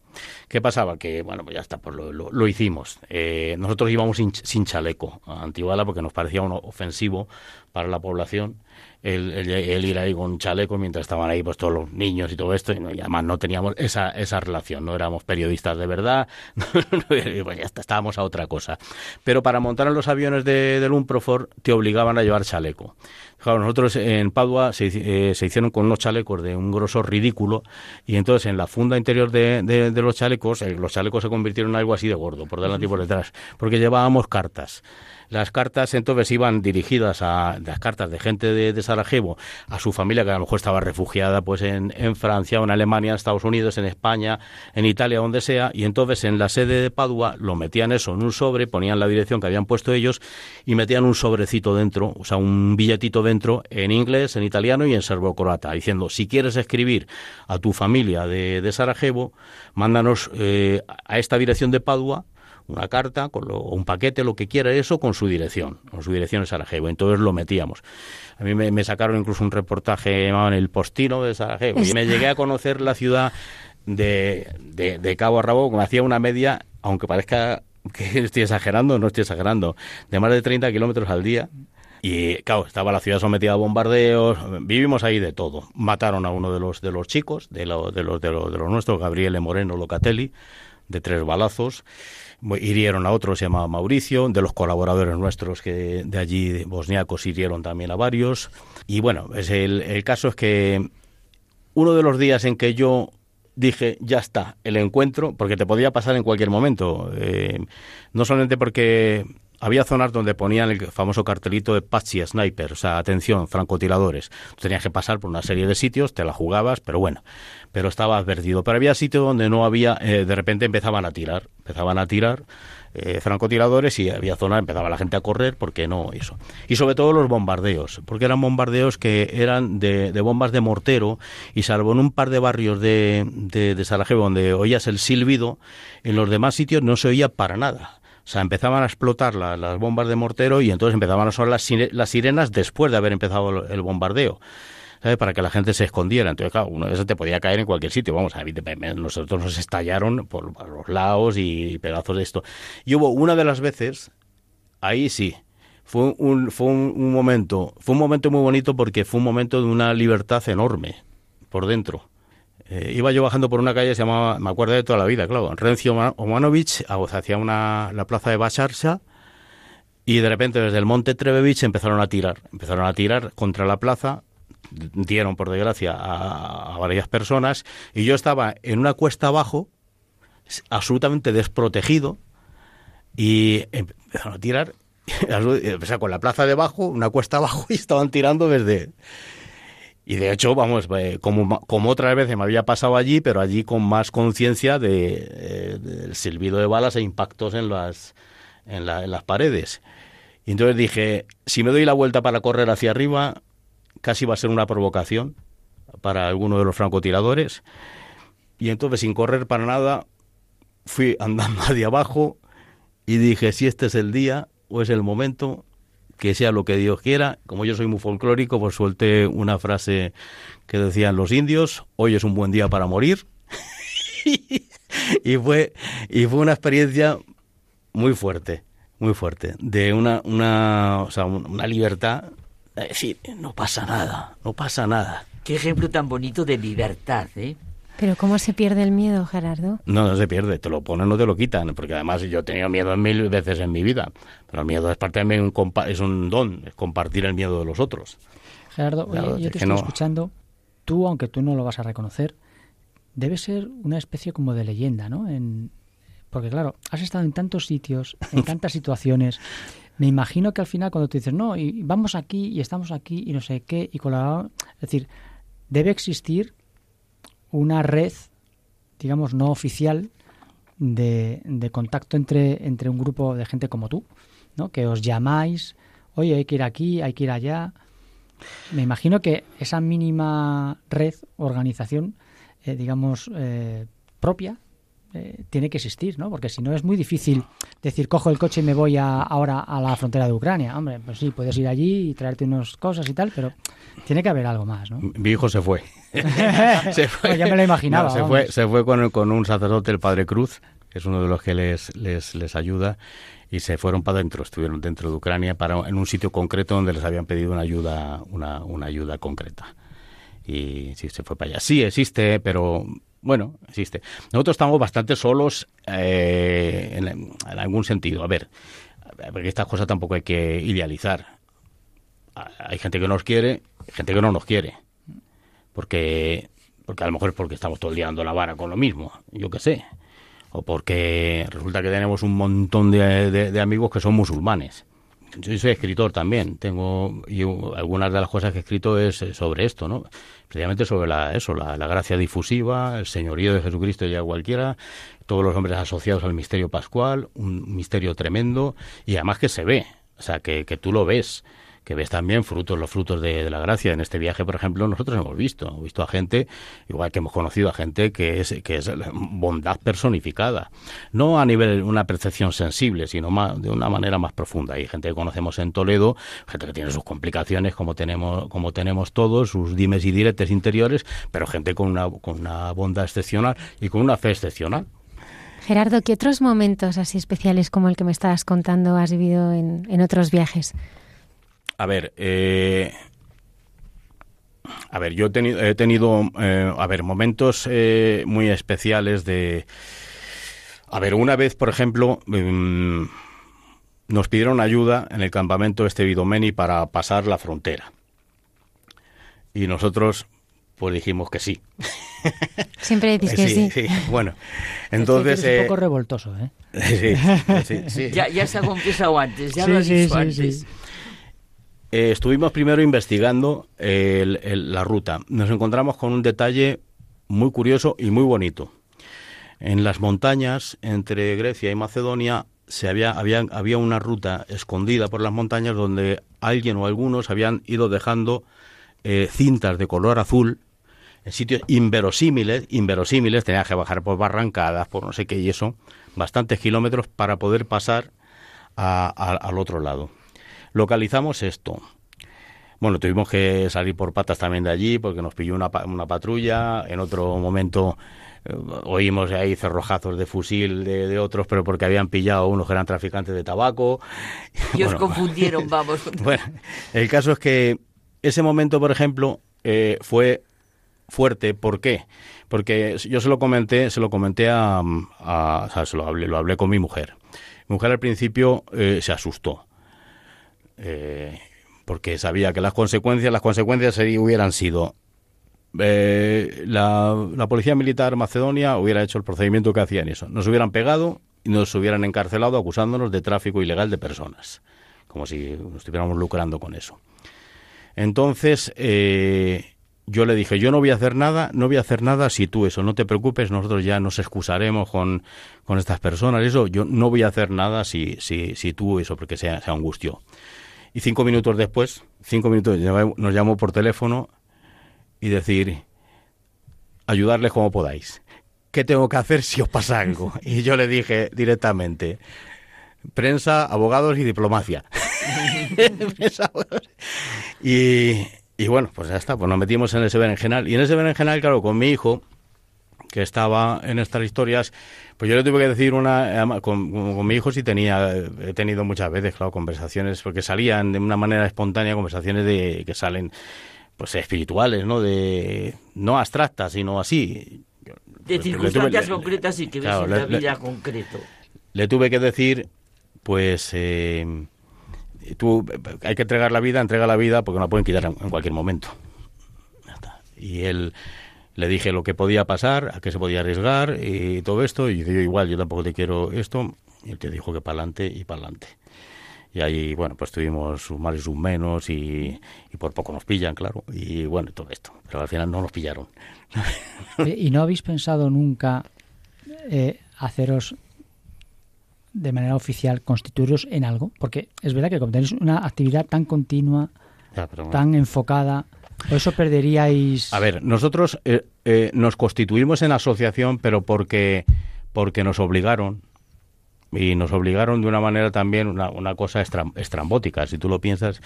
¿Qué pasaba? Que, bueno, pues ya está, pues lo, lo, hicimos. Eh, nosotros íbamos sin, chaleco a Antiguala porque nos parecía uno ofensivo para la población el, ir ahí con chaleco mientras estaban ahí pues todos los niños y todo esto y, además no teníamos esa, esa relación, no éramos periodistas de verdad, pues ya estábamos a otra cosa. Pero para montar en los aviones de, del te obligaban a llevar chaleco. Nosotros en Padua se, eh, se, hicieron con unos chalecos de un grosor ridículo y entonces en la funda interior de, de, los chalecos, eh, los chalecos se convirtieron en algo así de gordo, por delante y por detrás, porque llevábamos cartas. Las cartas entonces iban dirigidas a las cartas de gente de, Sarajevo a su familia que a lo mejor estaba refugiada pues en, Francia o en Alemania, en Estados Unidos, en España, en Italia, donde sea, y entonces en la sede de Padua lo metían eso en un sobre, ponían la dirección que habían puesto ellos y metían un sobrecito dentro, o sea, un billetito dentro en inglés, en italiano y en serbo-croata, diciendo si quieres escribir a tu familia de, de Sarajevo, mándanos eh, a esta dirección de Padua una carta, con un paquete, lo que quiera, eso con su dirección, con su dirección en Sarajevo. Entonces lo metíamos. A mí me, sacaron incluso un reportaje llamado en el Postino de Sarajevo y me llegué a conocer la ciudad de, de, Cabo a Rabo, me hacía una media, aunque parezca que estoy exagerando, no estoy exagerando, de más de 30 kilómetros al día. Y claro, estaba la ciudad sometida a bombardeos, vivimos ahí de todo. Mataron a uno de los de los chicos, de, de, los, de, los, de los nuestros, Gabriele Moreno Locatelli, de tres balazos hirieron a otro, se llamaba Mauricio, de los colaboradores nuestros que de allí, de bosniacos, hirieron también a varios. Y bueno, es el, el caso es que uno de los días en que yo dije, ya está, el encuentro, porque te podía pasar en cualquier momento, eh, no solamente porque había zonas donde ponían el famoso cartelito de Patsy Sniper, o sea, atención, francotiradores. tenías que pasar por una serie de sitios, te la jugabas, pero bueno, pero estaba advertido. Pero había sitios donde no había, eh, de repente empezaban a tirar, empezaban a tirar eh, francotiradores y había zonas, empezaba la gente a correr, porque no eso. Y sobre todo los bombardeos, porque eran bombardeos que eran de, bombas de mortero y salvo en un par de barrios de, de Sarajevo donde oías el silbido, en los demás sitios no se oía para nada. O sea, empezaban a explotar las bombas de mortero y entonces empezaban a sonar las, las sirenas después de haber empezado el, bombardeo. ¿sabes? para que la gente se escondiera. Entonces, claro, uno de esos te podía caer en cualquier sitio. Vamos, a nosotros nos estallaron por, los lados y pedazos de esto. Y hubo una de las veces, ahí sí, fue un, fue un, momento, fue un momento muy bonito porque fue un momento de una libertad enorme por dentro. Eh, iba yo bajando por una calle, se llamaba, me acuerdo de toda la vida, claro, Rencio Omanovic, hacia una, la plaza de Basarsa, y de repente desde el monte Trevevich empezaron a tirar, empezaron a tirar contra la plaza, dieron por desgracia a, varias personas, y yo estaba en una cuesta abajo, absolutamente desprotegido, y empezaron a tirar, o sea, con la plaza debajo, una cuesta abajo, y estaban tirando desde... Y de hecho, vamos, eh, como, como otras veces me había pasado allí, pero allí con más conciencia de, eh, del silbido de balas e impactos en las, en, la, en las paredes. Y entonces dije, si me doy la vuelta para correr hacia arriba, casi va a ser una provocación para alguno de los francotiradores. Y entonces, sin correr para nada, fui andando hacia abajo y dije, si este es el día o es el momento, que sea lo que Dios quiera. Como yo soy muy folclórico, pues suelté una frase que decían los indios, hoy es un buen día para morir. y, fue, y fue una experiencia muy fuerte, muy fuerte, de una, una, una libertad, de decir, no pasa nada, no pasa nada. Qué ejemplo tan bonito de libertad, ¿eh? Pero ¿cómo se pierde el miedo, Gerardo? No, no se pierde, te lo ponen, no te lo quitan, porque además yo he tenido miedo mil veces en mi vida, pero el miedo es parte de mí, un es un don, es compartir el miedo de los otros. Gerardo, yo te estoy escuchando, tú, aunque tú no lo vas a reconocer, debe ser una especie como de leyenda, ¿no? En, porque claro, has estado en tantos sitios, en tantas situaciones. Me imagino que al final cuando tú dices, no, y vamos aquí y estamos aquí y no sé qué, y colaboramos, es decir, debe existir una red, digamos, no oficial de, de, contacto entre, entre un grupo de gente como tú, ¿no? Que os llamáis, oye, hay que ir aquí, hay que ir allá. Me imagino que esa mínima red, organización, eh, digamos, eh, propia, eh, tiene que existir, ¿no? Porque si no es muy difícil decir, cojo el coche y me voy a, ahora a la frontera de Ucrania. Hombre, pues sí, puedes ir allí y traerte unas cosas y tal, pero tiene que haber algo más, ¿no? Mi hijo se fue. se fue. Pues ya me lo imaginaba. se, fue, se fue con, con, un sacerdote, el Padre Cruz, que es uno de los que les, les, les ayuda, y se fueron para adentro, estuvieron dentro de Ucrania, para, en un sitio concreto donde les habían pedido una ayuda, una, una ayuda concreta. Y sí, se fue para allá. Sí, existe, pero bueno, existe. Nosotros estamos bastante solos eh, en, algún sentido. A ver, porque estas cosas tampoco hay que idealizar. Hay gente que nos quiere, gente que no nos quiere. Porque, porque a lo mejor es porque estamos todo el día dando la vara con lo mismo, yo qué sé. O porque resulta que tenemos un montón de amigos que son musulmanes yo soy escritor también, tengo y algunas de las cosas que he escrito es eh, sobre esto, ¿no? Precisamente sobre la, eso, la, gracia difusiva, el señorío de Jesucristo ya cualquiera, todos los hombres asociados al misterio pascual, un misterio tremendo y además que se ve, o sea, que, que tú lo ves que ves también frutos, los frutos de, la gracia. En este viaje, por ejemplo, nosotros hemos visto, hemos visto a gente, igual que hemos conocido a gente que es, que es bondad personificada. No a nivel una percepción sensible, sino más, de una manera más profunda. Hay gente que conocemos en Toledo, gente que tiene sus complicaciones, como tenemos, como tenemos todos, sus dimes y diretes interiores, pero gente con una, con una bondad excepcional y con una fe excepcional. Gerardo, ¿qué otros momentos así especiales como el que me estabas contando has vivido en, en otros viajes? A ver, eh, a ver, yo he tenido, he tenido eh, a ver, momentos eh, muy especiales de... A ver, una vez, por ejemplo, mm, nos pidieron ayuda en el campamento este Vidomeni para pasar la frontera. Y nosotros, pues dijimos que sí. Siempre decís que sí. sí. Bueno, entonces... Es un poco revoltoso, ¿eh? sí, sí, Ya, ya se ha confesado antes, ya lo has dicho antes. Eh, estuvimos primero investigando la ruta. Nos encontramos con un detalle muy curioso y muy bonito. En las montañas entre Grecia y Macedonia se había, había, había una ruta escondida por las montañas donde alguien o algunos habían ido dejando eh, cintas de color azul en sitios inverosímiles, inverosímiles, tenía que bajar por barrancadas, por no sé qué y eso, bastantes kilómetros para poder pasar al otro lado localizamos esto. Bueno, tuvimos que salir por patas también de allí porque nos pilló una, una patrulla. En otro momento eh, oímos ahí cerrojazos de fusil de, otros, pero porque habían pillado a unos que eran traficantes de tabaco. Y os confundieron, vamos. Bueno, el caso es que ese momento, por ejemplo, eh, fue fuerte. ¿Por qué? Porque yo se lo comenté, se lo comenté a, o sea, se lo hablé, lo hablé con mi mujer. Mi mujer al principio eh, se asustó eh, porque sabía que las consecuencias, las consecuencias hubieran sido eh, la, policía militar macedonia hubiera hecho el procedimiento que hacían eso, nos hubieran pegado nos hubieran encarcelado acusándonos de tráfico ilegal de personas, como si nos estuviéramos lucrando con eso. Entonces, eh, yo le dije, yo no voy a hacer nada, no voy a hacer nada si tú eso, no te preocupes, nosotros ya nos excusaremos con, con estas personas, eso, yo no voy a hacer nada si, si, si tú eso, porque sea, sea angustio. Y cinco minutos después, cinco minutos, nos llamó por teléfono y decir, ayudarles como podáis. ¿Qué tengo que hacer si os pasa algo? Y yo le dije directamente, prensa, abogados y diplomacia. y, y bueno, pues ya está, pues nos metimos en ese berenjenal. Y en ese berenjenal, claro, con mi hijo, que estaba en estas historias, pues yo le tuve que decir una, con, mi hijo sí tenía, he tenido muchas veces, claro, conversaciones, porque salían de una manera espontánea, conversaciones de que salen, pues espirituales, ¿no? De, no abstractas, sino así. De circunstancias concretas y que ves en la vida concreto. Le tuve que decir, pues, eh, tú hay que entregar la vida, entrega la vida porque no la pueden quitar en, cualquier momento. Y él le dije lo que podía pasar, a qué se podía arriesgar y todo esto, y yo igual, yo tampoco te quiero esto, y él te dijo que para adelante y para adelante. Y ahí, bueno, pues tuvimos sus más y sus menos y, por poco nos pillan, claro, y bueno, todo esto. Pero al final no nos pillaron. ¿Y no habéis pensado nunca eh, haceros de manera oficial constituiros en algo? Porque es verdad que como tenéis una actividad tan continua, tan enfocada, eso perderíais... A ver, nosotros eh, eh, nos constituimos en asociación, pero porque, porque nos obligaron, y nos obligaron de una manera también, una, una cosa estrambótica, si tú lo piensas.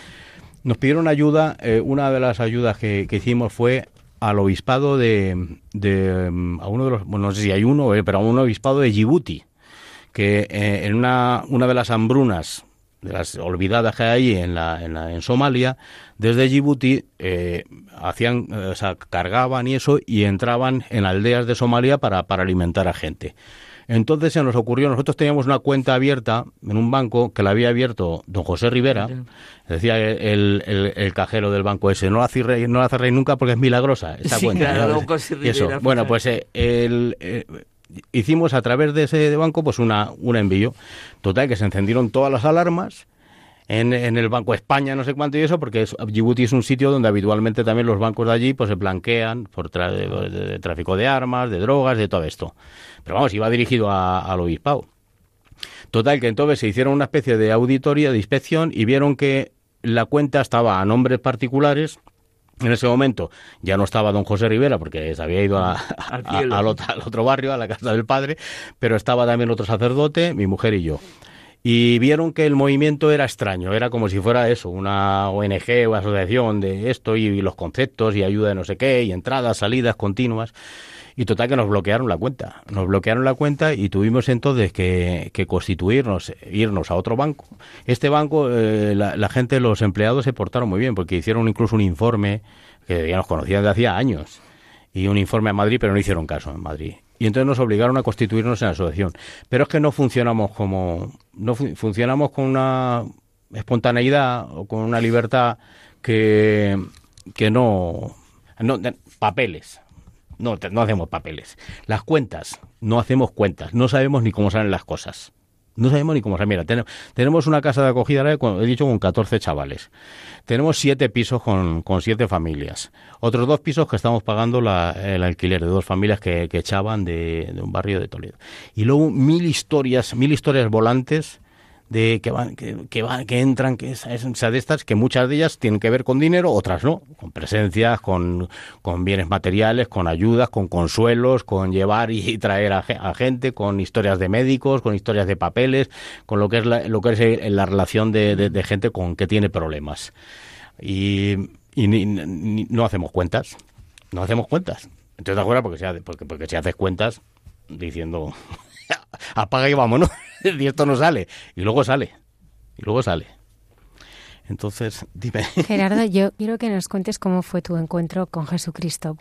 Nos pidieron ayuda, eh, una de las ayudas que, que hicimos fue al obispado de, de, a uno de los, bueno, no sé si hay uno, pero a un obispado de Djibouti que eh, en una, una de las hambrunas de las olvidadas que hay en, la, en, la, en Somalia, desde Djibouti eh, hacían, eh, o sea, cargaban y eso y entraban en aldeas de Somalia para, para alimentar a gente. Entonces se nos ocurrió, nosotros teníamos una cuenta abierta en un banco que la había abierto don José Rivera, decía el, el, cajero del banco ese, no la cerréis, no la cerréis nunca porque es milagrosa esa cuenta. eso. Bueno, pues el, hicimos a través de ese banco pues una, un envío. Total, que se encendieron todas las alarmas en, en el Banco España, no sé cuánto y eso, porque es, Djibouti es un sitio donde habitualmente también los bancos de allí pues se blanquean por de, tráfico de armas, de drogas, de todo esto. Pero vamos, iba dirigido a, al obispado. Total, que entonces se hicieron una especie de auditoría, de inspección y vieron que la cuenta estaba a nombres particulares en ese momento ya no estaba don José Rivera porque se había ido al, otro, barrio, a la casa del padre, pero estaba también otro sacerdote, mi mujer y yo. Y vieron que el movimiento era extraño, era como si fuera eso, una ONG o asociación de esto y los conceptos y ayuda de no sé qué y entradas, salidas continuas. Y total que nos bloquearon la cuenta. Nos bloquearon la cuenta y tuvimos entonces que, constituirnos, irnos a otro banco. Este banco, eh, la, gente, los empleados se portaron muy bien porque hicieron incluso un informe que ya nos conocían de hacía años. Y un informe a Madrid, pero no hicieron caso en Madrid. Y entonces nos obligaron a constituirnos en la asociación. Pero es que no funcionamos como. No funcionamos con una espontaneidad o con una libertad que, que no, no. Papeles no, no hacemos papeles. Las cuentas, no hacemos cuentas. No sabemos ni cómo salen las cosas. No sabemos ni cómo salen. Mira, tenemos una casa de acogida, he dicho, con 14 chavales. Tenemos siete pisos con, con siete familias. Otros dos pisos que estamos pagando el alquiler de dos familias que, echaban de, de, un barrio de Toledo. Y luego mil historias, mil historias volantes de que van, que, van, que entran, que sea, de estas, que muchas de ellas tienen que ver con dinero, otras no, con presencias, con, con bienes materiales, con ayudas, con consuelos, con llevar y traer a, gente, con historias de médicos, con historias de papeles, con lo que es la, lo que es eh, la relación de, de, gente con que tiene problemas. Y, y no hacemos cuentas, no hacemos cuentas. Entonces, ¿te? Porque, porque, porque si haces cuentas diciendo apaga y vámonos. y esto no sale. Y luego sale. Y luego sale. Entonces, dime. Gerardo, yo quiero que nos cuentes cómo fue tu encuentro con Jesucristo.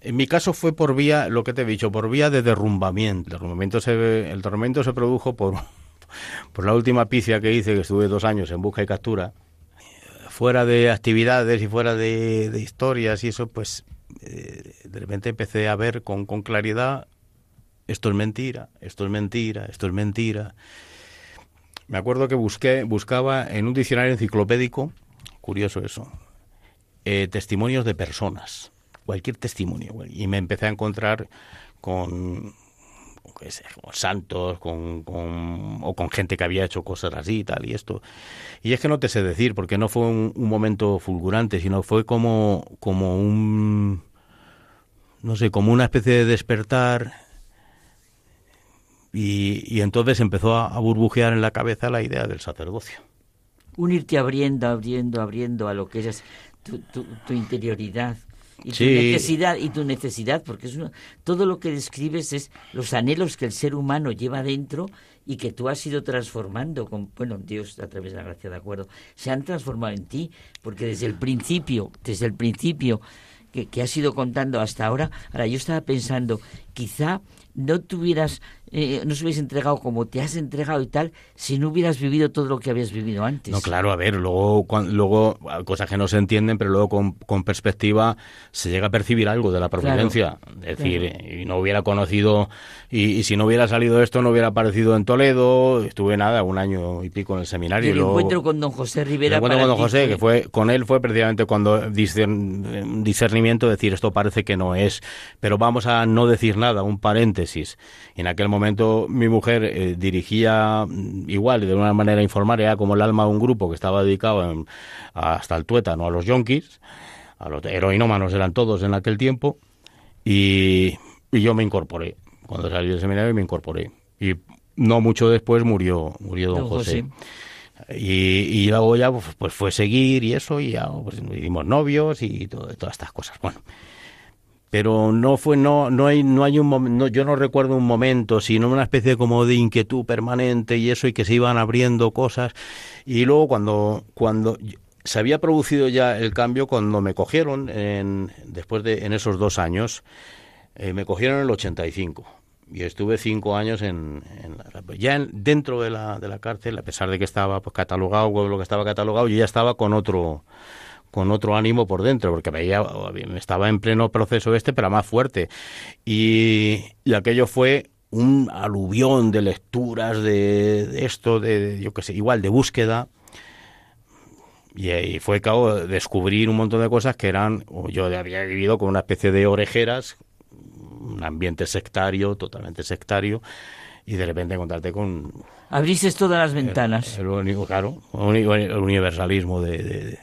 En mi caso fue por vía, lo que te he dicho, por vía de derrumbamiento. El derrumbamiento se, el derrumbamiento se produjo por, por la última picia que hice, que estuve dos años en busca y captura. Fuera de actividades y fuera de, historias y eso, pues eh, de repente empecé a ver con, con claridad esto es mentira, esto es mentira, esto es mentira. Me acuerdo que busqué, buscaba en un diccionario enciclopédico, curioso eso, eh, testimonios de personas, cualquier testimonio, y me empecé a encontrar con, con santos, con, con, o con gente que había hecho cosas así y tal, y esto. Y es que no te sé decir, porque no fue un, un momento fulgurante, sino fue como, como un, no sé, como una especie de despertar y, entonces empezó a, burbujear en la cabeza la idea del sacerdocio. Unirte abriendo, abriendo, abriendo a lo que es tu, tu, interioridad y tu necesidad y tu necesidad porque es todo lo que describes es los anhelos que el ser humano lleva dentro y que tú has ido transformando con bueno Dios a través de la gracia de acuerdo se han transformado en ti porque desde el principio desde el principio que, que has ido contando hasta ahora ahora yo estaba pensando quizá no tuvieras eh, no se hubiese entregado como te has entregado y tal si no hubieras vivido todo lo que habías vivido antes. No, claro, a ver, luego, luego cosas que no se entienden, pero luego con, perspectiva se llega a percibir algo de la providencia. es decir, y no hubiera conocido, y, si no hubiera salido esto, no hubiera aparecido en Toledo, estuve nada, un año y pico en el seminario. Y el encuentro con don José Rivera. El encuentro con don José, que fue, con él fue precisamente cuando discernimiento, decir esto parece que no es, pero vamos a no decir nada, un paréntesis. En aquel momento mi mujer eh, dirigía mm, igual, de una manera informal, era como el alma de un grupo que estaba dedicado hasta el tuétano a los yonkis, a los heroinómanos eran todos en aquel tiempo, y, yo me incorporé. Cuando salí del seminario me incorporé. Y no mucho después murió, murió don, José. Y, y, luego ya pues, pues, fue seguir y eso, y ya pues, dimos novios y todas estas cosas. Bueno, pero no fue no no hay no hay un no, yo no recuerdo un momento sino una especie como de inquietud permanente y eso y que se iban abriendo cosas. Y luego cuando cuando se había producido ya el cambio cuando me cogieron en, después de en esos dos años eh, me cogieron en el 85 y estuve cinco años en, ya dentro de la, de la cárcel a pesar de que estaba pues, catalogado lo que estaba catalogado yo ya estaba con otro con otro ánimo por dentro, porque veía, estaba en pleno proceso este, pero más fuerte. Y, aquello fue un aluvión de lecturas de, esto, de, yo qué sé, igual de búsqueda. Y, y fue claro, descubrir un montón de cosas que eran, yo había vivido con una especie de orejeras, un ambiente sectario, totalmente sectario, y de repente encontrarte con... Abriste todas las ventanas. El, único, claro, el universalismo de, de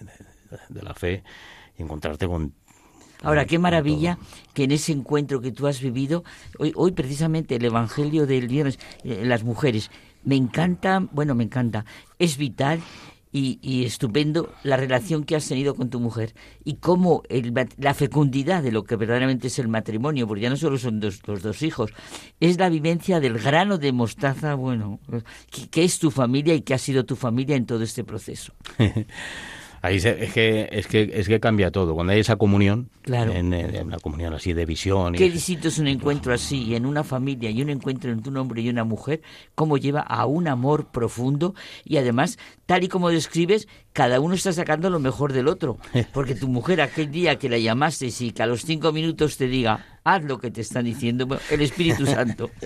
la fe y encontrarte con Ahora, qué maravilla que en ese encuentro que tú has vivido, hoy, hoy precisamente el Evangelio del viernes, eh, las mujeres, me encanta, bueno, me encanta, es vital y, estupendo la relación que has tenido con tu mujer y cómo la fecundidad de lo que verdaderamente es el matrimonio, porque ya no solo son los dos hijos, es la vivencia del grano de mostaza, bueno, que es tu familia y que ha sido tu familia en todo este proceso. Ahí es, que, es, que, es que cambia todo. Cuando hay esa comunión, claro. en, una comunión así de visión. Qué distinto es un encuentro así, en una familia y un encuentro entre un hombre y una mujer, cómo lleva a un amor profundo y además, tal y como describes, cada uno está sacando lo mejor del otro. Porque tu mujer aquel día que la llamaste y que a los cinco minutos te diga, haz lo que te están diciendo, el Espíritu Santo.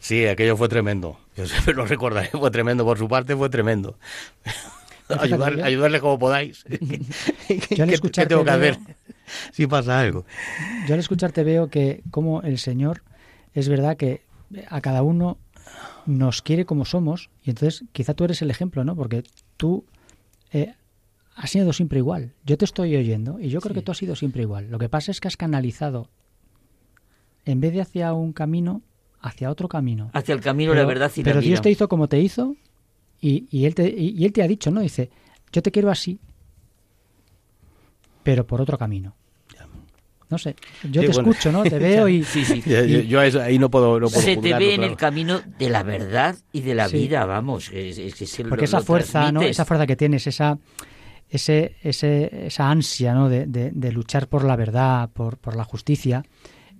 Sí, aquello fue tremendo. Yo siempre lo recordaré, fue tremendo. Por su parte fue tremendo. Ayudar, ayudarle como podáis. Yo al ¿Qué, tengo que hacer si pasa algo? Yo al escucharte veo que como el Señor es verdad que a cada uno nos quiere como somos y entonces quizá tú eres el ejemplo, ¿no? Porque tú eh, has sido siempre igual. Yo te estoy oyendo y yo creo que tú has sido siempre igual. Lo que pasa es que has canalizado en vez de hacia un camino, hacia otro camino. Hacia el camino de la verdad y Pero Dios te hizo como te hizo y, él te, y, él te ha dicho, ¿no? Dice, yo te quiero así, pero por otro camino. No sé, yo te escucho, ¿no? Te veo y... Sí, sí. Yo, ahí no puedo... No Se te ve en el camino de la verdad y de la vida, vamos. Porque esa fuerza, ¿no? Esa fuerza que tienes, esa, ese, ese, esa ansia, ¿no? De, de, luchar por la verdad, por, por la justicia,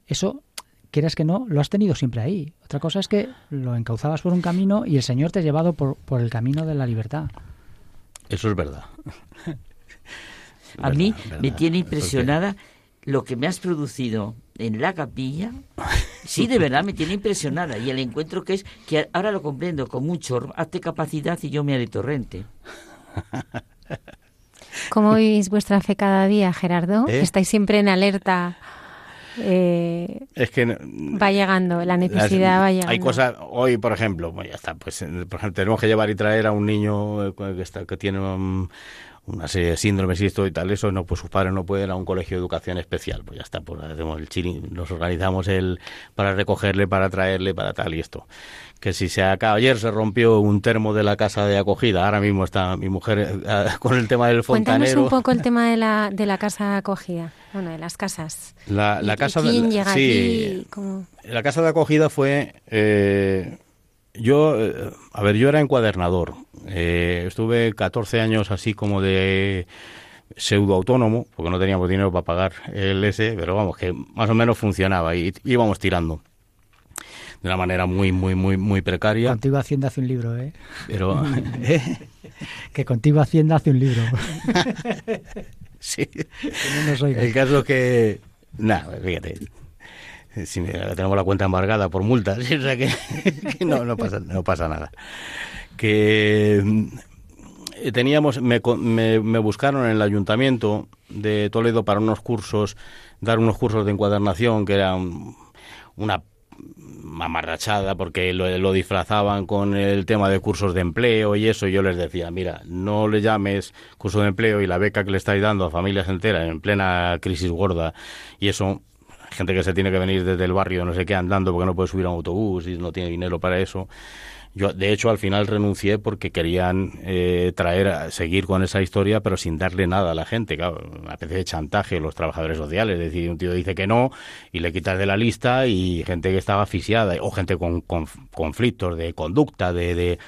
eso quieras que no, lo has tenido siempre ahí. Otra cosa es que lo encauzabas por un camino y el Señor te ha llevado por, por el camino de la libertad. Eso es verdad. a mí me tiene impresionada lo que me has producido en la capilla Sí, de verdad, me tiene impresionada. Y el encuentro que es, que ahora lo comprendo con mucho, hazte capacidad y yo me haré torrente. ¿Cómo vivís vuestra fe cada día, Gerardo? ¿Eh? ¿Estáis siempre en alerta? Eh, Es que va llegando, la necesidad Las- va llegando. Hay cosas, hoy por ejemplo, pues ya está, pues eh, por ejemplo, tenemos que llevar y traer a un niño eh, que, está, que tiene um, una serie de síndromes y esto y tal, eso no, pues sus padres no pueden ir a un colegio de educación especial, pues ya está, pues hacemos el chiri, nos organizamos el para recogerle, para traerle, para tal y esto. Que si se acaba, ayer se rompió un termo de la casa de acogida, ahora mismo está mi mujer eh, con el tema del Cuéntanos fontanero. un poco el tema de la, de la casa acogida, bueno, de las casas. La, la ¿Y- y casa ¿Quién de, llega sí, aquí? ¿Cómo? La casa de acogida fue. eh, yo, eh, a ver, yo era encuadernador. Eh, estuve 14 años así como de pseudo autónomo, porque no teníamos dinero para pagar el S, pero vamos, que más o menos funcionaba y íbamos tirando. De una manera muy, muy, muy, muy precaria. Contigo Hacienda hace un libro, ¿eh? Pero. ¿eh? Que contigo Hacienda hace un libro. Sí. Que no nos. El caso es que. Nada, fíjate. Si me- tenemos la cuenta embargada por multas, o sea que, no, no, pasa, no pasa nada. Que mm, teníamos, me, me, me buscaron en el ayuntamiento de Toledo para unos cursos, dar unos cursos de encuadernación que eran una mamarrachada porque lo, lo disfrazaban con el tema de cursos de empleo y eso y yo les decía mira no le llames curso de empleo y la beca que le estáis dando a familias enteras en plena crisis gorda y eso gente que se tiene que venir desde el barrio no sé qué andando porque no puede subir a un autobús y no tiene dinero para eso. Yo de hecho al final renuncié porque querían eh, traer seguir con esa historia pero sin darle nada a la gente. Claro una especie de chantaje los trabajadores sociales. Es decir un tío dice que no y le quitas de la lista y gente que estaba asfixiada o gente con, con conflictos de conducta de, de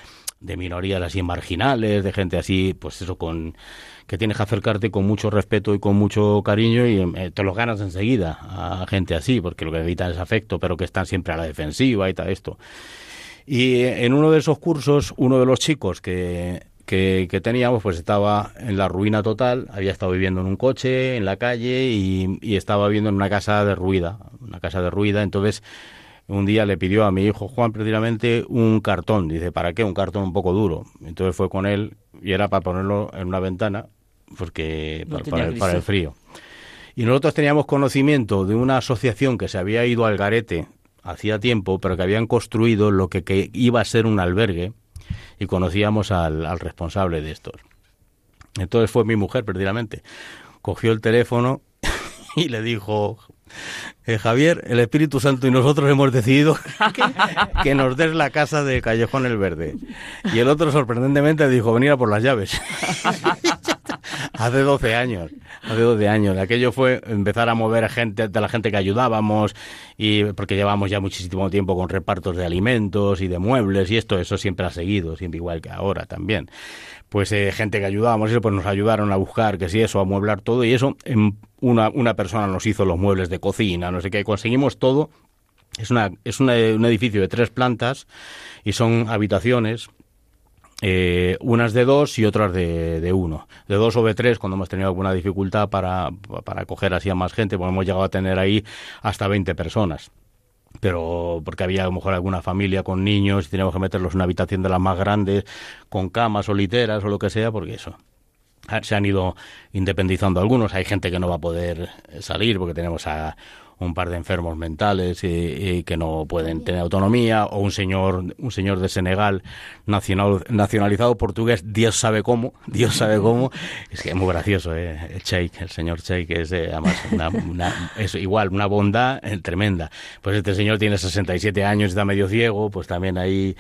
de minorías así marginales, de gente así, pues eso, con que tienes que acercarte con mucho respeto y con mucho cariño y eh, te los ganas enseguida a gente así, porque lo que evitan es afecto, pero que están siempre a la defensiva y tal esto. Y en uno de esos cursos, uno de los chicos que, que, que teníamos, pues estaba en la ruina total, había estado viviendo en un coche, en la calle, y, y estaba viviendo en una casa derruida, una casa derruida, entonces un día le pidió a mi hijo Juan precisamente un cartón. Dice, ¿para qué? Un cartón un poco duro. Entonces fue con él y era para ponerlo en una ventana, porque No para, el, para el griso. frío. Y nosotros teníamos conocimiento de una asociación que se había ido al garete hacía tiempo, pero que habían construido lo que, que iba a ser un albergue y conocíamos al, al responsable de estos. Entonces fue mi mujer, precisamente. Cogió el teléfono y le dijo, eh, Javier, el Espíritu Santo y nosotros hemos decidido que, que nos des la casa de Callejón el Verde. Y el otro sorprendentemente dijo, venir a por las llaves. hace 12 años, hace 12 años. Aquello fue empezar a mover gente, de la gente que ayudábamos, y porque llevamos ya muchísimo tiempo con repartos de alimentos y de muebles, y esto, eso siempre ha seguido, siempre igual que ahora también. Pues eh, gente que ayudábamos, eso, pues nos ayudaron a buscar, que si eso, a mueblar todo, y eso, en una, una persona nos hizo los muebles de cocina, no sé qué, conseguimos todo. Es, una, es una- un edificio de tres plantas y son habitaciones eh, unas de dos y otras de, de uno. De dos o de tres cuando hemos tenido alguna dificultad para, para coger así a más gente, porque hemos llegado a tener ahí hasta 20 personas. Pero porque había a lo mejor alguna familia con niños y teníamos que meterlos en una habitación de las más grandes, con camas o literas o lo que sea, porque eso. Ah, Se han ido independizando algunos. Hay gente que no va a poder salir porque tenemos a un par de enfermos mentales y, y que no pueden tener autonomía o un señor un señor de Senegal nacional, nacionalizado portugués Dios sabe cómo Dios sabe cómo es que es muy gracioso eh, el el señor Sheikh es eh, además una, una- es igual una bondad eh, tremenda pues este señor tiene 67 años está medio ciego pues también ahí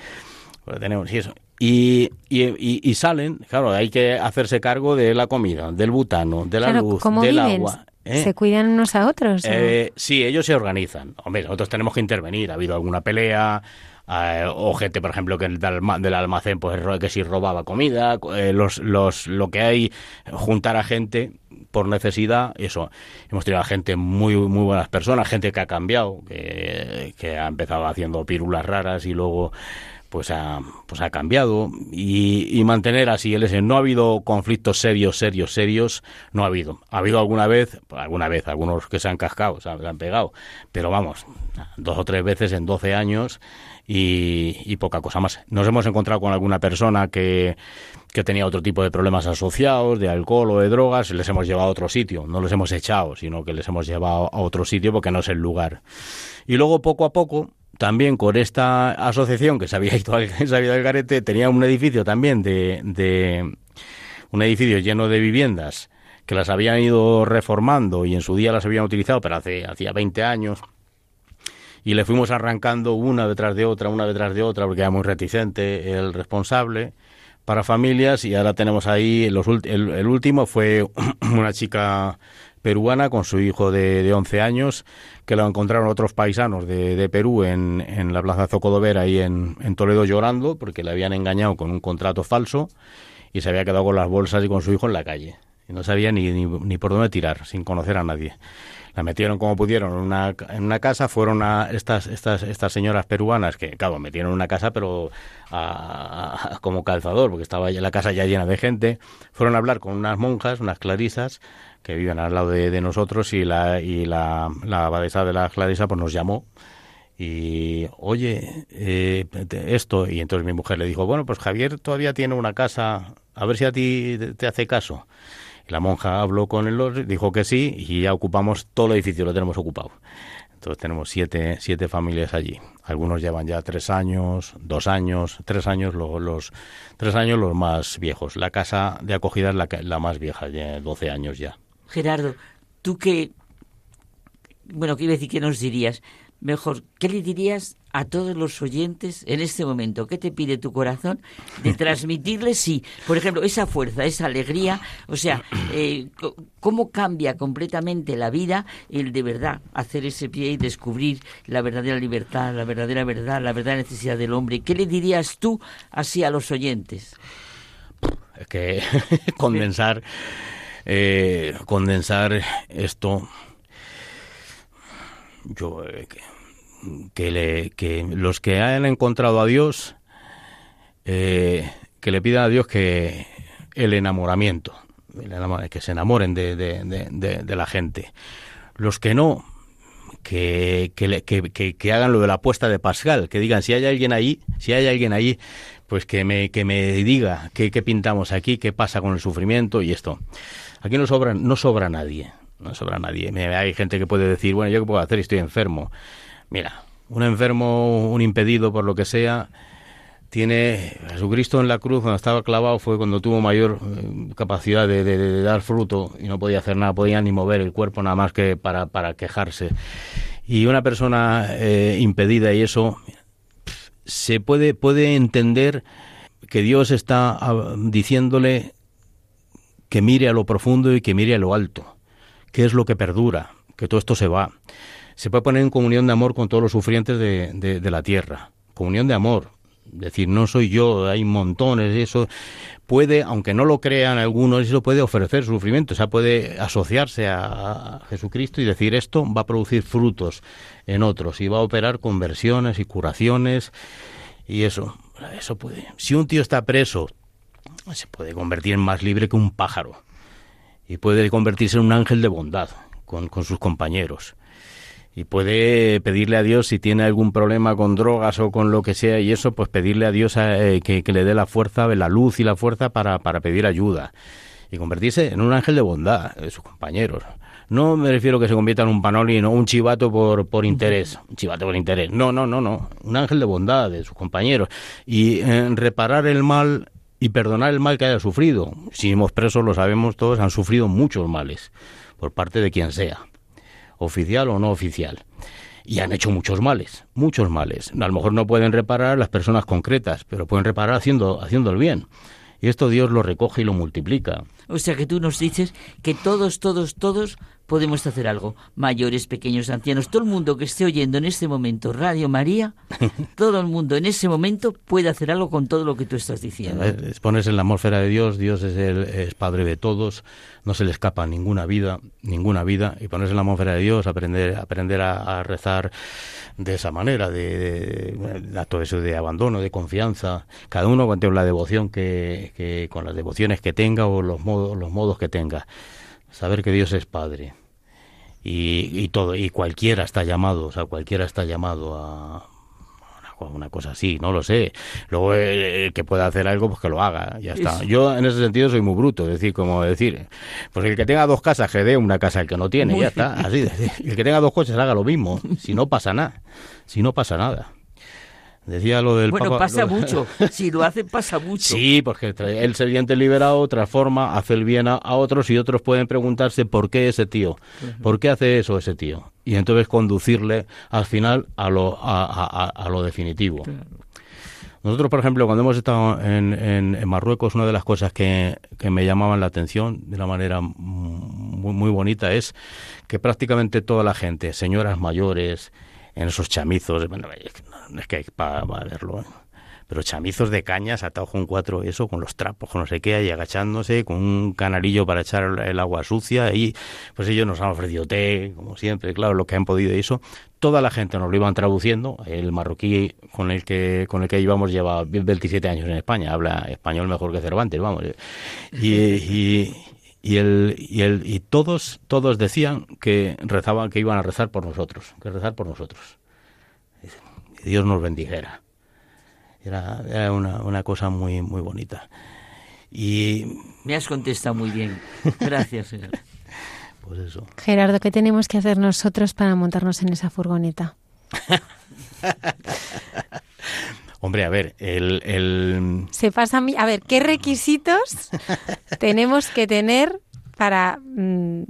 pues tenemos y eso. Y, y, y- salen, claro, hay que hacerse cargo de la comida, del butano, de la Claro, luz, ¿cómo del viven? agua. ¿Eh? ¿Se cuidan unos a otros? Eh, sí, ellos se organizan. Hombre, nosotros tenemos que intervenir. Ha habido alguna pelea, eh, o gente, por ejemplo, que del, alma- del almacén, pues que si robaba comida, los, los, lo que hay, juntar a gente por necesidad, eso. Hemos tenido a gente muy, muy buenas personas, gente que ha cambiado, que, que ha empezado haciendo pirulas raras y luego pues ha, pues ha cambiado y, mantener así el ese. No ha habido conflictos serios, serios, serios, no ha habido. Ha habido alguna vez, alguna vez, algunos que se han cascado, se han, pegado, pero vamos, dos o tres veces en 12 años y, poca cosa más. Nos hemos encontrado con alguna persona que, que tenía otro tipo de problemas asociados, de alcohol o de drogas, les hemos llevado a otro sitio. No los hemos echado, sino que les hemos llevado a otro sitio porque no es el lugar. Y luego, poco a poco, también con esta asociación que se había ido al, garete, tenía un edificio también de, de, un edificio lleno de viviendas que las habían ido reformando y en su día las habían utilizado, pero hace hacía 20 años. Y le fuimos arrancando una detrás de otra, una detrás de otra, porque era muy reticente el responsable para familias. Y ahora tenemos ahí, los, el último fue una chica peruana con su hijo de, de 11 años, que lo encontraron otros paisanos de, de Perú en, en, la plaza Zocodovera y en, en Toledo llorando porque le habían engañado con un contrato falso y se había quedado con las bolsas y con su hijo en la calle. Y no sabía ni, ni, ni por dónde tirar, sin conocer a nadie la metieron como pudieron en una, en una casa, fueron a estas, estas, estas señoras peruanas que, claro, metieron en una casa, pero como calzador, porque estaba la casa ya llena de gente, fueron a hablar con unas monjas, unas clarisas, que viven al lado de, nosotros y la, y la, la abadesa de la Clarisa pues nos llamó y oye eh, esto y entonces mi mujer le dijo bueno pues Javier todavía tiene una casa a ver si a ti te hace caso la monja habló con él dijo que sí y ya ocupamos todo el edificio lo tenemos ocupado. Entonces tenemos siete, siete familias allí. Algunos llevan ya tres años dos años tres años los, tres años los más viejos. La casa de acogida es la, la más vieja 12 años ya Gerardo, tú qué, bueno, quiero decir, ¿qué nos dirías? Mejor, ¿qué le dirías a todos los oyentes en este momento? ¿Qué te pide tu corazón de transmitirles, sí, por ejemplo, esa fuerza, esa alegría? O sea, eh, ¿cómo cambia completamente la vida el de verdad hacer ese pie y descubrir la verdadera libertad, la verdadera verdad, la verdadera necesidad del hombre? ¿Qué le dirías tú así a los oyentes? Es que condensar eh, condensar esto, yo eh, que, le, que los que han encontrado a Dios, eh, que le pidan a Dios que el enamoramiento, que se enamoren de, la gente. Los que no, que, hagan lo de la apuesta de Pascal, que digan si hay alguien ahí, si hay alguien ahí, pues que me, que me diga qué, qué pintamos aquí, qué pasa con el sufrimiento y esto. Aquí no sobra, no sobra nadie, no sobra nadie. Hay gente que puede decir, bueno, ¿yo qué puedo hacer? Estoy enfermo. Mira, un enfermo, un impedido por lo que sea, tiene Jesucristo en la cruz cuando estaba clavado fue cuando tuvo mayor eh, capacidad de, dar fruto y no podía hacer nada, podía ni mover el cuerpo nada más que para, quejarse. Y una persona eh, impedida y eso se puede, puede entender que Dios está ah, diciéndole que mire a lo profundo y que mire a lo alto, que es lo que perdura, que todo esto se va. Se puede poner en comunión de amor con todos los sufrientes de, de, la tierra, comunión de amor, decir, no soy yo, hay montones, eso. Puede, aunque no lo crean algunos, eso puede ofrecer sufrimiento, o sea, puede asociarse a Jesucristo y decir, esto va a producir frutos en otros y va a operar conversiones y curaciones y eso, eso puede. Si un tío está preso se puede convertir en más libre que un pájaro y puede convertirse en un ángel de bondad con, sus compañeros y puede pedirle a Dios si tiene algún problema con drogas o con lo que sea y eso, pues pedirle a Dios eh, que, le dé la fuerza, la luz y la fuerza para, para pedir ayuda y convertirse en un ángel de bondad de sus compañeros. No me refiero a que se convierta en un panolín o un chivato por, por interés, un chivato por interés. No, no, no, no. Un ángel de bondad de sus compañeros. Y en reparar el mal y perdonar el mal que haya sufrido. Si hemos presos, lo sabemos todos, han sufrido muchos males por parte de quien sea, oficial o no oficial. Y han hecho muchos males, muchos males. A lo mejor no pueden reparar las personas concretas, pero pueden reparar haciendo, haciendo el bien. Y esto Dios lo recoge y lo multiplica. O sea que tú nos dices que todos, todos, todos podemos hacer algo. Mayores, pequeños, ancianos, todo el mundo que esté oyendo en este momento Radio María, todo el mundo en ese momento puede hacer algo con todo lo que tú estás diciendo. Es ponerse en la atmósfera de Dios, Dios es, el, es Padre de todos, no se le escapa ninguna vida, ninguna vida, y ponerse en la atmósfera de Dios, aprender, aprender a, rezar de esa manera, de, de, eso de abandono, de confianza, cada uno con la devoción que, que, con las devociones que tenga o los modos, los modos que tenga, saber que Dios es Padre. Y, y todo, y cualquiera está llamado, o sea, cualquiera está llamado a, una cosa así, no lo sé. Luego el, que pueda hacer algo, pues que lo haga, ya está. Yo en ese sentido soy muy bruto, es decir, como decir, pues el que tenga dos casas, que dé una casa al que no tiene, ya está. Así, el que tenga dos coches haga lo mismo, si no pasa nada, si no pasa nada. Decía lo del bueno, pasa mucho. Si lo hace, pasa mucho. Sí, porque el sediente liberado transforma, hace el bien a, otros y otros pueden preguntarse por qué ese tío, por qué hace eso ese tío. Y entonces conducirle al final a lo, a, lo definitivo. Nosotros, por ejemplo, cuando hemos estado en, en, Marruecos, una de las cosas que, que, me llamaban la atención de una manera muy, muy bonita es que prácticamente toda la gente, señoras mayores, en esos chamizos, bueno, es que para verlo, ¿eh? pero chamizos de cañas atados con cuatro, eso, con los trapos, con no sé qué, ahí agachándose, con un canalillo para echar el agua sucia, y pues ellos nos han ofrecido té, como siempre, claro, lo que han podido y eso. Toda la gente nos lo iban traduciendo, el marroquí con el que con el que íbamos lleva 27 años en España, habla español mejor que Cervantes, vamos. Y, y, y y y todos todos decían que rezaban que iban a rezar por nosotros que rezar por nosotros que Dios nos bendijera. Era, era una, una, cosa muy muy bonita. Y me has contestado muy bien. Gracias señor. pues eso. Gerardo qué tenemos que hacer nosotros para montarnos en esa furgoneta Hombre, a ver, el, el... Se pasa a mí. A ver, ¿qué requisitos tenemos que tener para... Mm,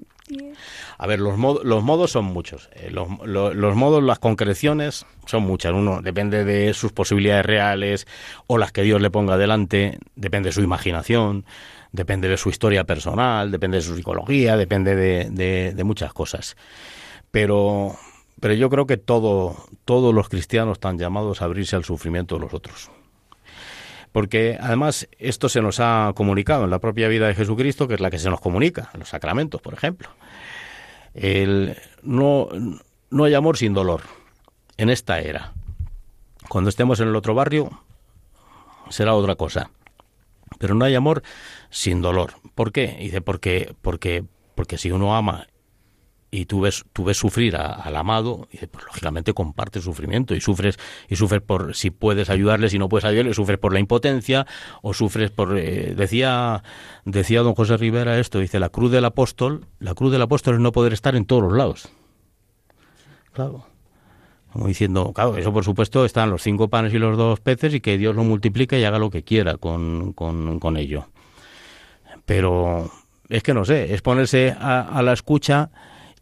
a ver, los, los modos son muchos. Eh, los, modos, las concreciones son muchas. Uno depende de sus posibilidades reales o las que Dios le ponga delante, depende de su imaginación, depende de su historia personal, depende de su psicología, depende de, de, de muchas cosas. Pero pero yo creo que todo, todos los cristianos están llamados a abrirse al sufrimiento de los otros. Porque además esto se nos ha comunicado en la propia vida de Jesucristo, que es la que se nos comunica, en los sacramentos, por ejemplo. El, no, no hay amor sin dolor en esta era. Cuando estemos en el otro barrio, será otra cosa. Pero no hay amor sin dolor. ¿Por qué? Dice, porque, porque, porque si uno ama y tú ves, tú ves sufrir al amado, y pues lógicamente comparte sufrimiento y sufres, y sufres por si puedes ayudarle, si no puedes ayudarle, sufres por la impotencia, o sufres por eh, decía, decía don José Rivera esto, dice la cruz del apóstol, la cruz del apóstol es no poder estar en todos los lados. Claro. Como diciendo, claro, eso por supuesto están los cinco panes y los dos peces y que Dios lo multiplique y haga lo que quiera con, con, con ello. Pero es que no sé, es ponerse a, a la escucha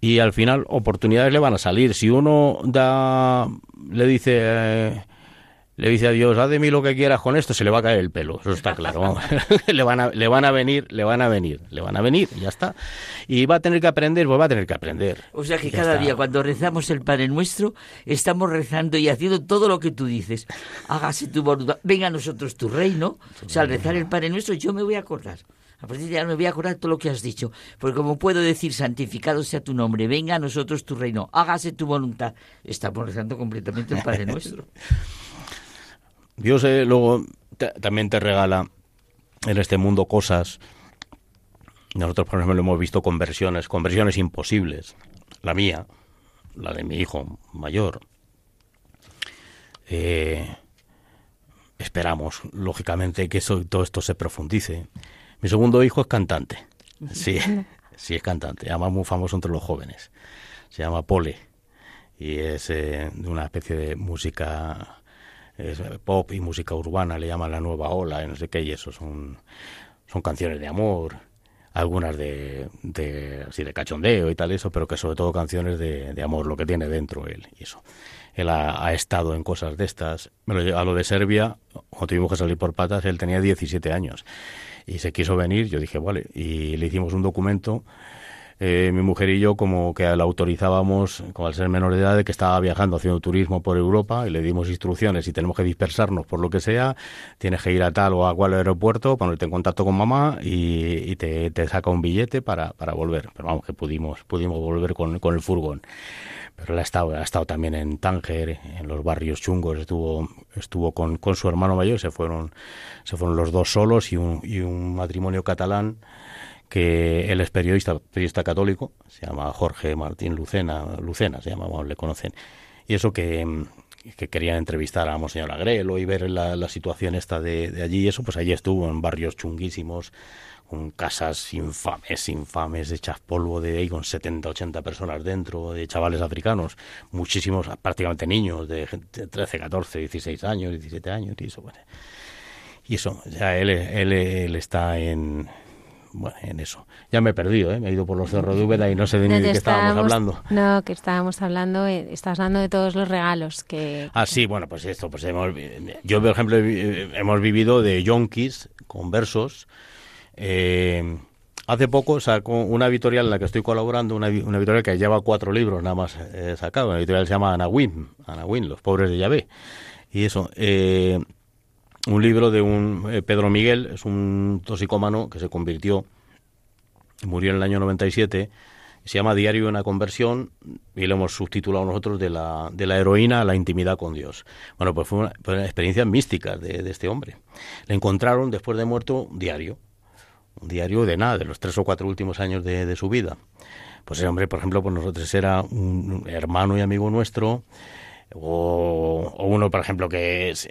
y al final oportunidades le van a salir. Si uno da, le dice, eh, le dice a Dios, haz de mí lo que quieras con esto, se le va a caer el pelo, eso está claro. le, van a, le van a venir, le van a venir, le van a venir, ya está. Y va a tener que aprender, pues va a tener que aprender. O sea que cada día cuando rezamos el Padre Nuestro, estamos rezando y haciendo todo lo que tú dices. Hágase tu voluntad, venga a nosotros tu reino. O sea, al rezar el Padre Nuestro yo me voy a acordar. A partir de ahora me voy a acordar todo lo que has dicho. Porque como puedo decir, santificado sea tu nombre, venga a nosotros tu reino, hágase tu voluntad. Estamos rezando completamente el Padre Nuestro. Dios eh, luego también te regala en este mundo cosas. Nosotros, por ejemplo, lo hemos visto conversiones, conversiones imposibles. La mía, la de mi hijo mayor. Eh, esperamos, lógicamente, que eso, todo esto se profundice. Mi segundo hijo es cantante. Sí, sí es cantante. Además muy famoso entre los jóvenes. Se llama Pole y es eh, de una especie de música pop y música urbana, le llaman la nueva ola, y no sé qué, y eso son, son canciones de amor, algunas de, de, así de cachondeo y tal eso, pero que sobre todo canciones de, de amor, lo que tiene dentro él y eso. Él ha, ha estado en cosas de estas. a lo de Serbia, cuando tuvimos que salir por patas, él tenía 17 años y se quiso venir, yo dije, vale, y le hicimos un documento eh, mi mujer y yo como que la autorizábamos, como al ser menor de edad, de que estaba viajando haciendo turismo por Europa y le dimos instrucciones y tenemos que dispersarnos por lo que sea, tienes que ir a tal o a cual aeropuerto, ponerte en contacto con mamá y, te, saca un billete para, para volver. Pero vamos, que pudimos, pudimos volver con, con el furgón pero él ha estado, también en Tánger, en los barrios chungos, estuvo, estuvo con, con su hermano mayor, se fueron, se fueron los dos solos y un, y un matrimonio catalán que él es periodista, periodista católico, se llama Jorge Martín Lucena, Lucena se llama, le conocen, y eso que, que querían entrevistar a Monseñor Agrelo y ver la, situación esta de, de allí, y eso pues allí estuvo en barrios chunguísimos, con casas infames, infames, hechas polvo de ahí, con 70, 80 personas dentro, de chavales africanos, muchísimos, prácticamente niños, de, 13, 14, 16 años, 17 años, y eso, bueno. Y eso, ya él, él, él está en, bueno, en eso. Ya me he perdido, ¿eh? me he ido por los cerros de Úbeda y no sé de ni de qué estábamos, hablando. No, que estábamos hablando, eh, estás hablando de todos los regalos que... Ah, sí, bueno, pues esto, pues hemos, yo por ejemplo hemos vivido de yonkis con versos, eh, hace poco sacó una editorial en la que estoy colaborando, una, una editorial que lleva cuatro libros nada más eh, sacado, una editorial que se llama Anawin, Anawin, Los Pobres de Yahvé. Y eso, eh, un libro de un eh, Pedro Miguel, es un toxicómano que se convirtió, murió en el año 97, se llama Diario de una conversión y lo hemos subtitulado nosotros de la, de la heroína a la intimidad con Dios. Bueno, pues fue una, experiencia mística de, de, este hombre. Le encontraron después de muerto diario un diario de nada, de los tres o cuatro últimos años de, su vida. Pues ese hombre, por ejemplo, pues nosotros era un hermano y amigo nuestro, o, uno, por ejemplo, que es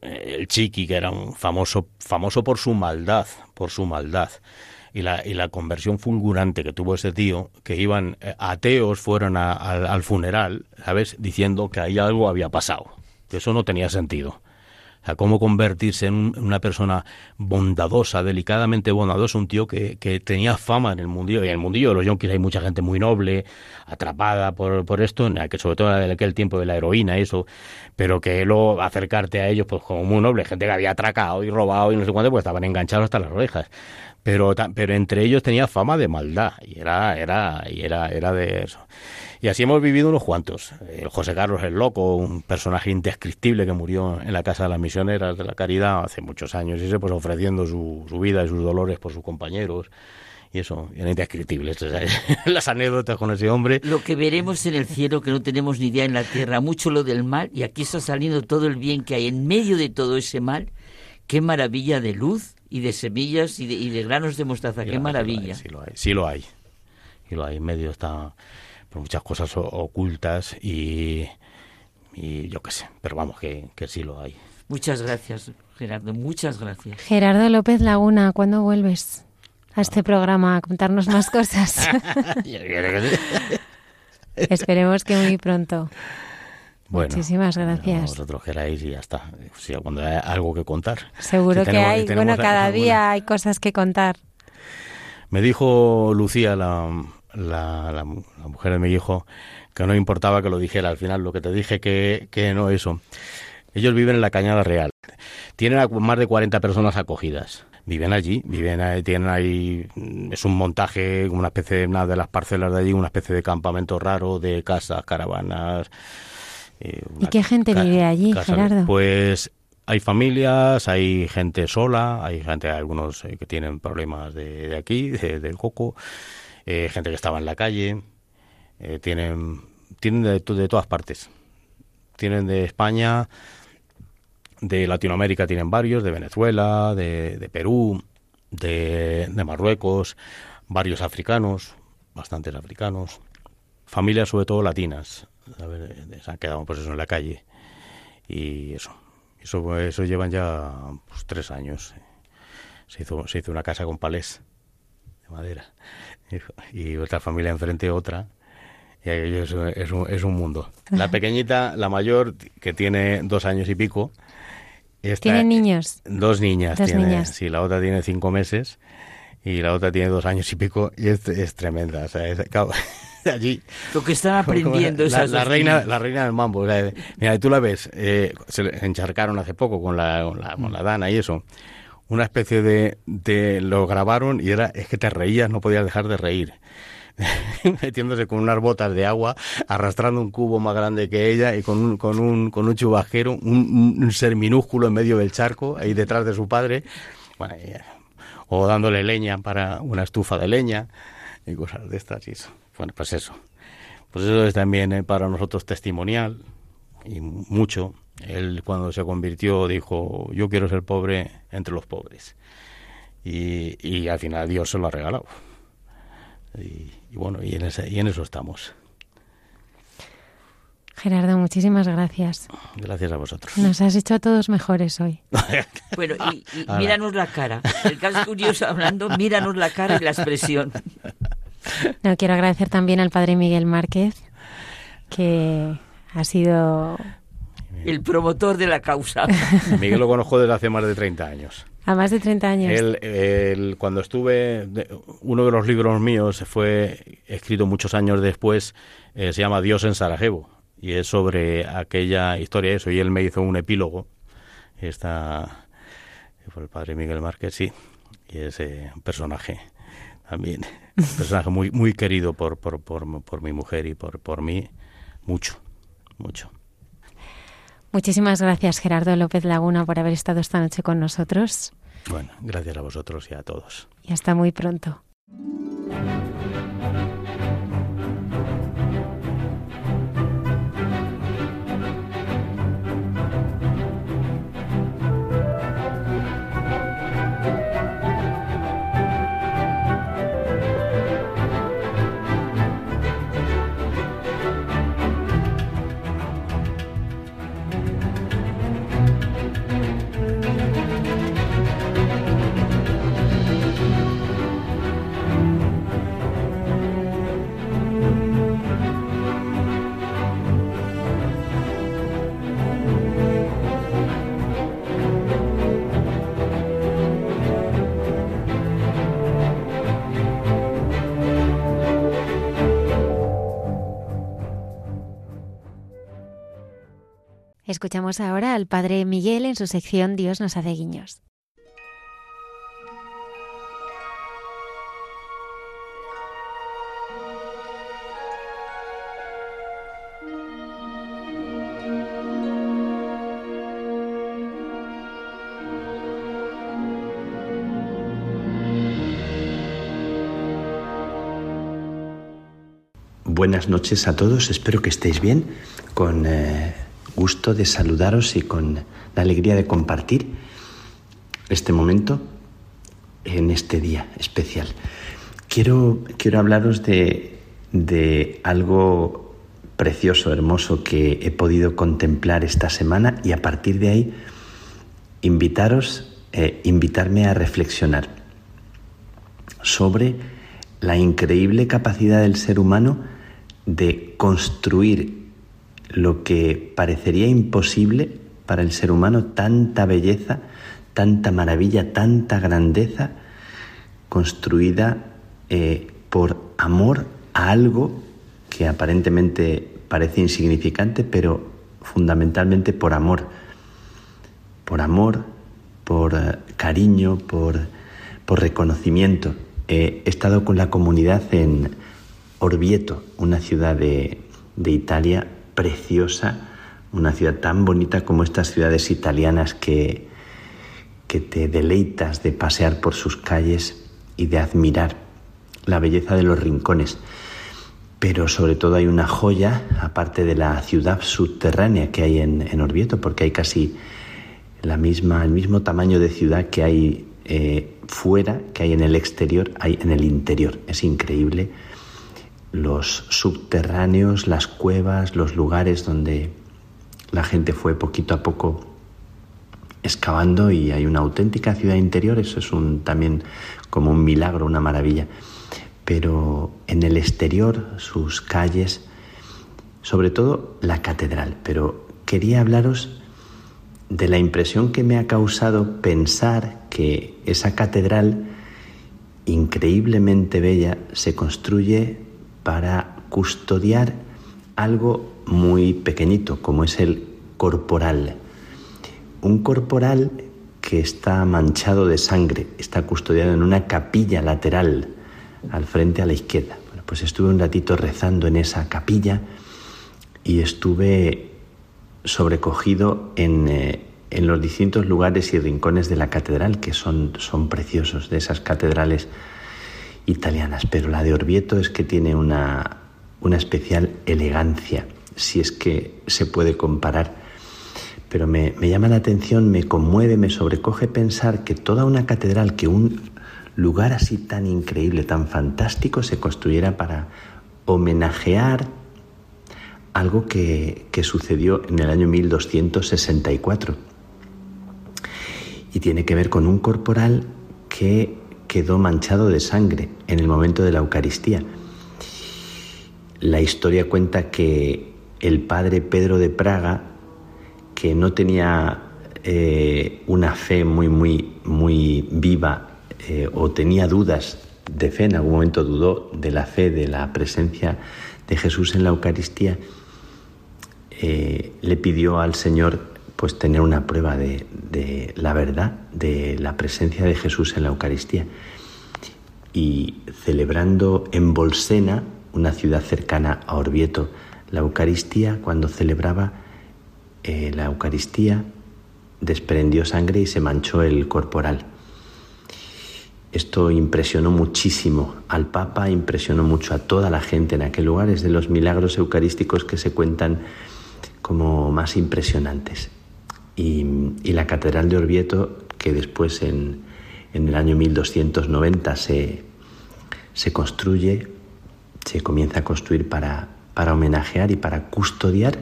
el Chiqui, que era un famoso, famoso por su maldad, por su maldad. Y la, y la conversión fulgurante que tuvo ese tío, que iban eh, ateos, fueron al funeral, ¿sabes? Diciendo que ahí algo había pasado. Que eso no tenía sentido a cómo convertirse en una persona bondadosa, delicadamente bondadosa, un tío que, que, tenía fama en el mundillo, y en el mundillo los yonkis hay mucha gente muy noble, atrapada por, por esto, sobre todo en aquel tiempo de la heroína, eso, pero que luego acercarte a ellos, pues como muy noble, gente que había atracado y robado y no sé cuánto, pues estaban enganchados hasta las orejas. Pero pero entre ellos tenía fama de maldad y era era y era era de eso y así hemos vivido unos cuantos. El José Carlos el Loco, un personaje indescriptible que murió en la Casa de las Misioneras de la Caridad hace muchos años, y se pues ofreciendo su, su vida y sus dolores por sus compañeros y eso, era indescriptible. las anécdotas con ese hombre. Lo que veremos en el cielo, que no tenemos ni idea en la tierra, mucho lo del mal, y aquí está saliendo todo el bien que hay en medio de todo ese mal. Qué maravilla de luz y de semillas y de, y de granos de mostaza, qué maravilla. Sí lo hay, sí lo hay. Sí lo hay, en medio está muchas cosas ocultas y, y yo qué sé, pero vamos, que, que sí lo hay. Muchas gracias, Gerardo, muchas gracias. Gerardo López Laguna, ¿cuándo vuelves a este programa a contarnos más cosas? Esperemos que muy pronto. Bueno, Muchísimas gracias. Vosotros queráis y ya está. cuando hay algo que contar. Seguro que hay. Bueno, cada día hay cosas que contar. Me dijo Lucía, la, la, la, mujer de mi hijo que no importaba que lo dijera al final, lo que te dije que, que no eso. Ellos viven en la Cañada Real. Tienen más de 40 personas acogidas. Viven allí, viven ahí, tienen ahí, es un montaje, una especie de, una de las parcelas de allí, una especie de campamento raro de casas, caravanas. Eh, ¿Y qué gente vive allí, Gerardo? Pues hay familias, hay gente sola, hay gente, algunos eh, que tienen problemas de, de aquí, del coco, eh, gente que estaba en la calle, eh, tienen, tienen de, todas partes. Tienen de España, de Latinoamérica tienen varios, de Venezuela, de, Perú, de, Marruecos, varios africanos, bastantes africanos, familias sobre todo latinas, a ver, se han quedado pues eso en la calle y eso, eso, eso llevan ya pues, tres años. Se hizo, se hizo una casa con palés de madera y otra familia enfrente otra. Y es, es, un, es un mundo. La pequeñita, la mayor, que tiene dos años y pico. ¿Tiene niños? Dos niñas. Dos niñas. Sí, la otra tiene cinco meses y la otra tiene dos años y pico y es, es tremenda. O sea, es, allí. Lo que están aprendiendo la, la reina, la reina del mambo. O sea, mira, tú la ves, eh, se encharcaron hace poco con la, con la, con la Dana y eso una especie de, de, lo grabaron y era es que te reías no podías dejar de reír metiéndose con unas botas de agua, arrastrando un cubo más grande que ella y con un, con un, con un chubajero, un, ser minúsculo en medio del charco, ahí detrás de su padre, o dándole leña para una estufa de leña y cosas de estas y eso. Bueno, pues eso. Pues eso es también eh, para nosotros testimonial y mucho. Él cuando se convirtió dijo, yo quiero ser pobre entre los pobres. Y, y al final Dios se lo ha regalado. Y, bueno, y en, ese, y en eso estamos. Gerardo, muchísimas gracias. Gracias a vosotros. Nos has hecho a todos mejores hoy. bueno, y, míranos la cara. El caso curioso hablando, míranos la cara y la expresión. No, quiero agradecer también al padre Miguel Márquez, que ha sido... El promotor de la causa. Miguel lo conozco desde hace más de 30 años. A más de 30 años. Él, cuando estuve, uno de los libros míos fue escrito muchos años después, eh, se llama Dios en Sarajevo, y es sobre aquella historia eso, y él me hizo un epílogo, está por el padre Miguel Márquez, sí, y es eh, un personaje también, un personaje muy, muy querido por, por, por, por mi mujer y por, por mí, mucho, mucho. Muchísimas gracias, Gerardo López Laguna, por haber estado esta noche con nosotros. Bueno, gracias a vosotros y a todos. Y hasta muy pronto. Escuchamos ahora al Padre Miguel en su sección Dios nos hace guiños. Buenas noches a todos, espero que estéis bien con eh, gusto de saludaros y con la alegría de compartir este momento en este día especial. Quiero, quiero hablaros de, de algo precioso, hermoso que he podido contemplar esta semana y a partir de ahí invitaros, eh, invitarme a reflexionar sobre la increíble capacidad del ser humano de construir lo que parecería imposible para el ser humano, tanta belleza, tanta maravilla, tanta grandeza, construida eh, por amor a algo que aparentemente parece insignificante, pero fundamentalmente por amor. Por amor, por eh, cariño, por, por reconocimiento. he estado con la comunidad en Orvieto, una ciudad de, de Italia preciosa, una ciudad tan bonita como estas ciudades italianas que, que te deleitas de pasear por sus calles y de admirar la belleza de los rincones. Pero sobre todo hay una joya, aparte de la ciudad subterránea que hay en, en Orvieto, porque hay casi la misma, el mismo tamaño de ciudad que hay eh, fuera, que hay en el exterior, hay en el interior. Es increíble los subterráneos, las cuevas, los lugares donde la gente fue poquito a poco excavando y hay una auténtica ciudad interior, eso es un, también como un milagro, una maravilla. Pero en el exterior, sus calles, sobre todo la catedral, pero quería hablaros de la impresión que me ha causado pensar que esa catedral increíblemente bella se construye para custodiar algo muy pequeñito, como es el corporal. Un corporal que está manchado de sangre, está custodiado en una capilla lateral al frente a la izquierda. Pues estuve un ratito rezando en esa capilla y estuve sobrecogido en, eh, en los distintos lugares y rincones de la catedral, que son, son preciosos, de esas catedrales italianas. Pero la de Orvieto es que tiene una, una especial elegancia, si es que se puede comparar. Pero me, me llama la atención, me conmueve, me sobrecoge pensar que toda una catedral, que un lugar así tan increíble, tan fantástico, se construyera para homenajear algo que, sucedió en el año 1264. Y tiene que ver con un corporal que quedó manchado de sangre en el momento de la Eucaristía. La historia cuenta que el padre Pedro de Praga, que no tenía eh, una fe muy, muy, muy viva eh, o tenía dudas de fe, en algún momento dudó de la fe, de la presencia de Jesús en la Eucaristía, eh, le pidió al Señor pues tener una prueba de, la verdad, de la presencia de Jesús en la Eucaristía. Y celebrando en Bolsena, una ciudad cercana a Orvieto, la Eucaristía, cuando celebraba eh, la Eucaristía, desprendió sangre y se manchó el corporal. Esto impresionó muchísimo al Papa, impresionó mucho a toda la gente en aquel lugar. Es de los milagros eucarísticos que se cuentan como más impresionantes. Y, la Catedral de Orvieto, que después en, el año 1290 se, se, construye, se comienza a construir para, para homenajear y para custodiar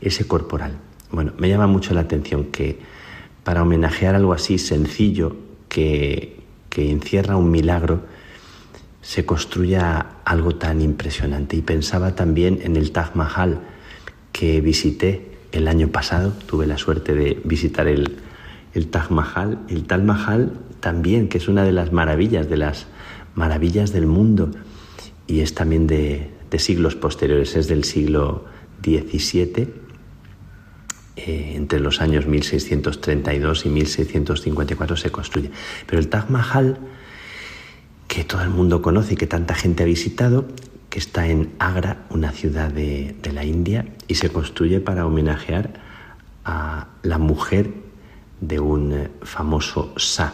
ese corporal. Bueno, me llama mucho la atención que para homenajear algo así sencillo, que, que encierra un milagro, se construya algo tan impresionante. Y pensaba también en el Taj Mahal que visité el año pasado, tuve la suerte de visitar el, el Taj Mahal. El Taj Mahal también, que es una de las maravillas, de las maravillas del mundo, y es también de, siglos posteriores, es del siglo XVII, eh, entre los años 1632 y 1654 se construye. Pero el Taj Mahal, que todo el mundo conoce y que tanta gente ha visitado, está en Agra, una ciudad de, la India, y se construye para homenajear a la mujer de un eh, famoso Shah,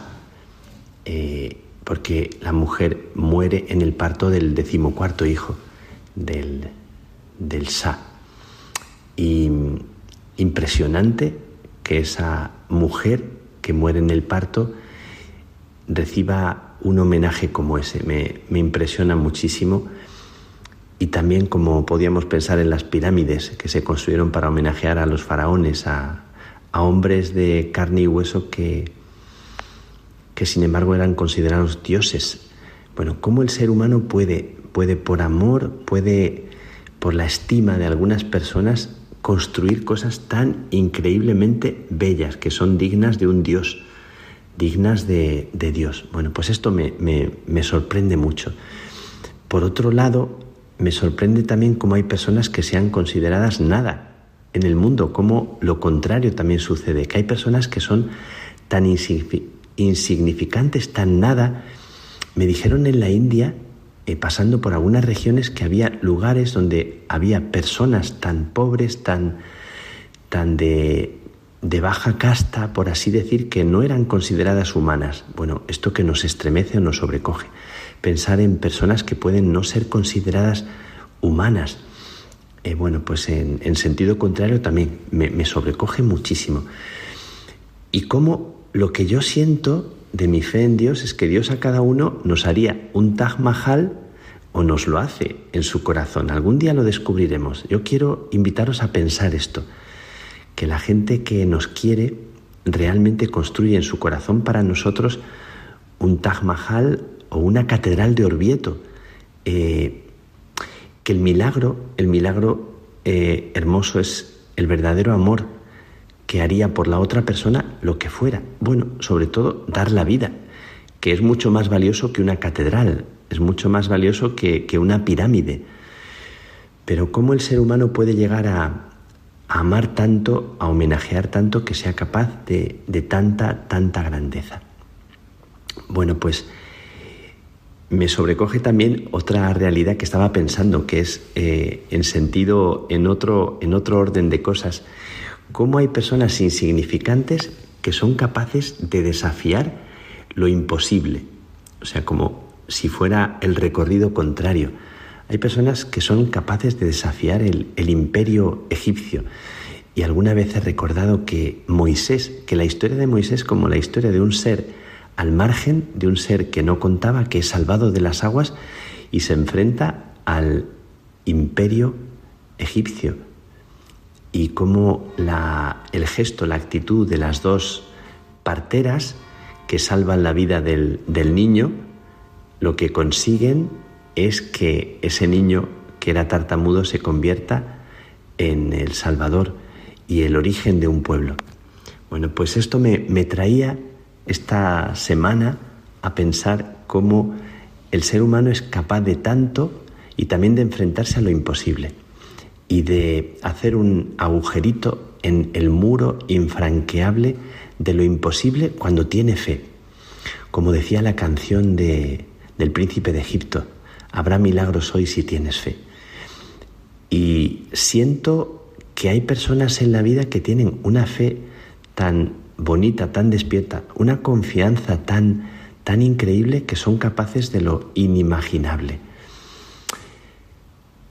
eh, porque la mujer muere en el parto del decimocuarto hijo del, del Shah. Y impresionante que esa mujer que muere en el parto reciba un homenaje como ese. Me, impresiona muchísimo. Y también como podíamos pensar en las pirámides que se construyeron para homenajear a los faraones, a, hombres de carne y hueso que, que sin embargo eran considerados dioses. Bueno, ¿cómo el ser humano puede, puede por amor, puede por la estima de algunas personas, construir cosas tan increíblemente bellas, que son dignas de un Dios, dignas de, Dios. Bueno, pues esto me, me, sorprende mucho. Por otro lado, me sorprende también cómo hay personas que sean consideradas nada en el mundo, como lo contrario también sucede, que hay personas que son tan insignificantes, tan nada. Me dijeron en la India eh, pasando por algunas regiones que había lugares donde había personas tan pobres, tan, tan de, de baja casta, por así decir, que no eran consideradas humanas. Bueno, esto que nos estremece o nos sobrecoge. Pensar en personas que pueden no ser consideradas humanas. Eh, bueno, pues en, en, sentido contrario también me, me sobrecoge muchísimo. Y cómo lo que yo siento de mi fe en Dios es que Dios a cada uno nos haría un Taj Mahal o nos lo hace en su corazón. Algún día lo descubriremos. Yo quiero invitaros a pensar esto, que la gente que nos quiere realmente construye en su corazón para nosotros un Taj Mahal o una catedral de Orvieto. Eh, que el milagro, el milagro eh, hermoso es el verdadero amor que haría por la otra persona lo que fuera. Bueno, sobre todo dar la vida, que es mucho más valioso que una catedral, es mucho más valioso que, una pirámide. Pero ¿cómo el ser humano puede llegar a, amar tanto, a homenajear tanto, que sea capaz de, de tanta, tanta grandeza? Bueno, pues me sobrecoge también otra realidad que estaba pensando, que es eh, en sentido, en otro, en otro orden de cosas, cómo hay personas insignificantes que son capaces de desafiar lo imposible, o sea, como si fuera el recorrido contrario. Hay personas que son capaces de desafiar el, el imperio egipcio. Y alguna vez he recordado que Moisés, que la historia de Moisés como la historia de un ser al margen de un ser que no contaba, que es salvado de las aguas y se enfrenta al imperio egipcio. Y cómo la, el gesto, la actitud de las dos parteras que salvan la vida del, del niño, lo que consiguen es que ese niño que era tartamudo se convierta en el Salvador y el origen de un pueblo. Bueno, pues esto me, me traía esta semana a pensar cómo el ser humano es capaz de tanto y también de enfrentarse a lo imposible y de hacer un agujerito en el muro infranqueable de lo imposible cuando tiene fe. Como decía la canción de, del príncipe de Egipto, habrá milagros hoy si tienes fe. Y siento que hay personas en la vida que tienen una fe tan bonita, tan despierta, una confianza tan, tan increíble que son capaces de lo inimaginable.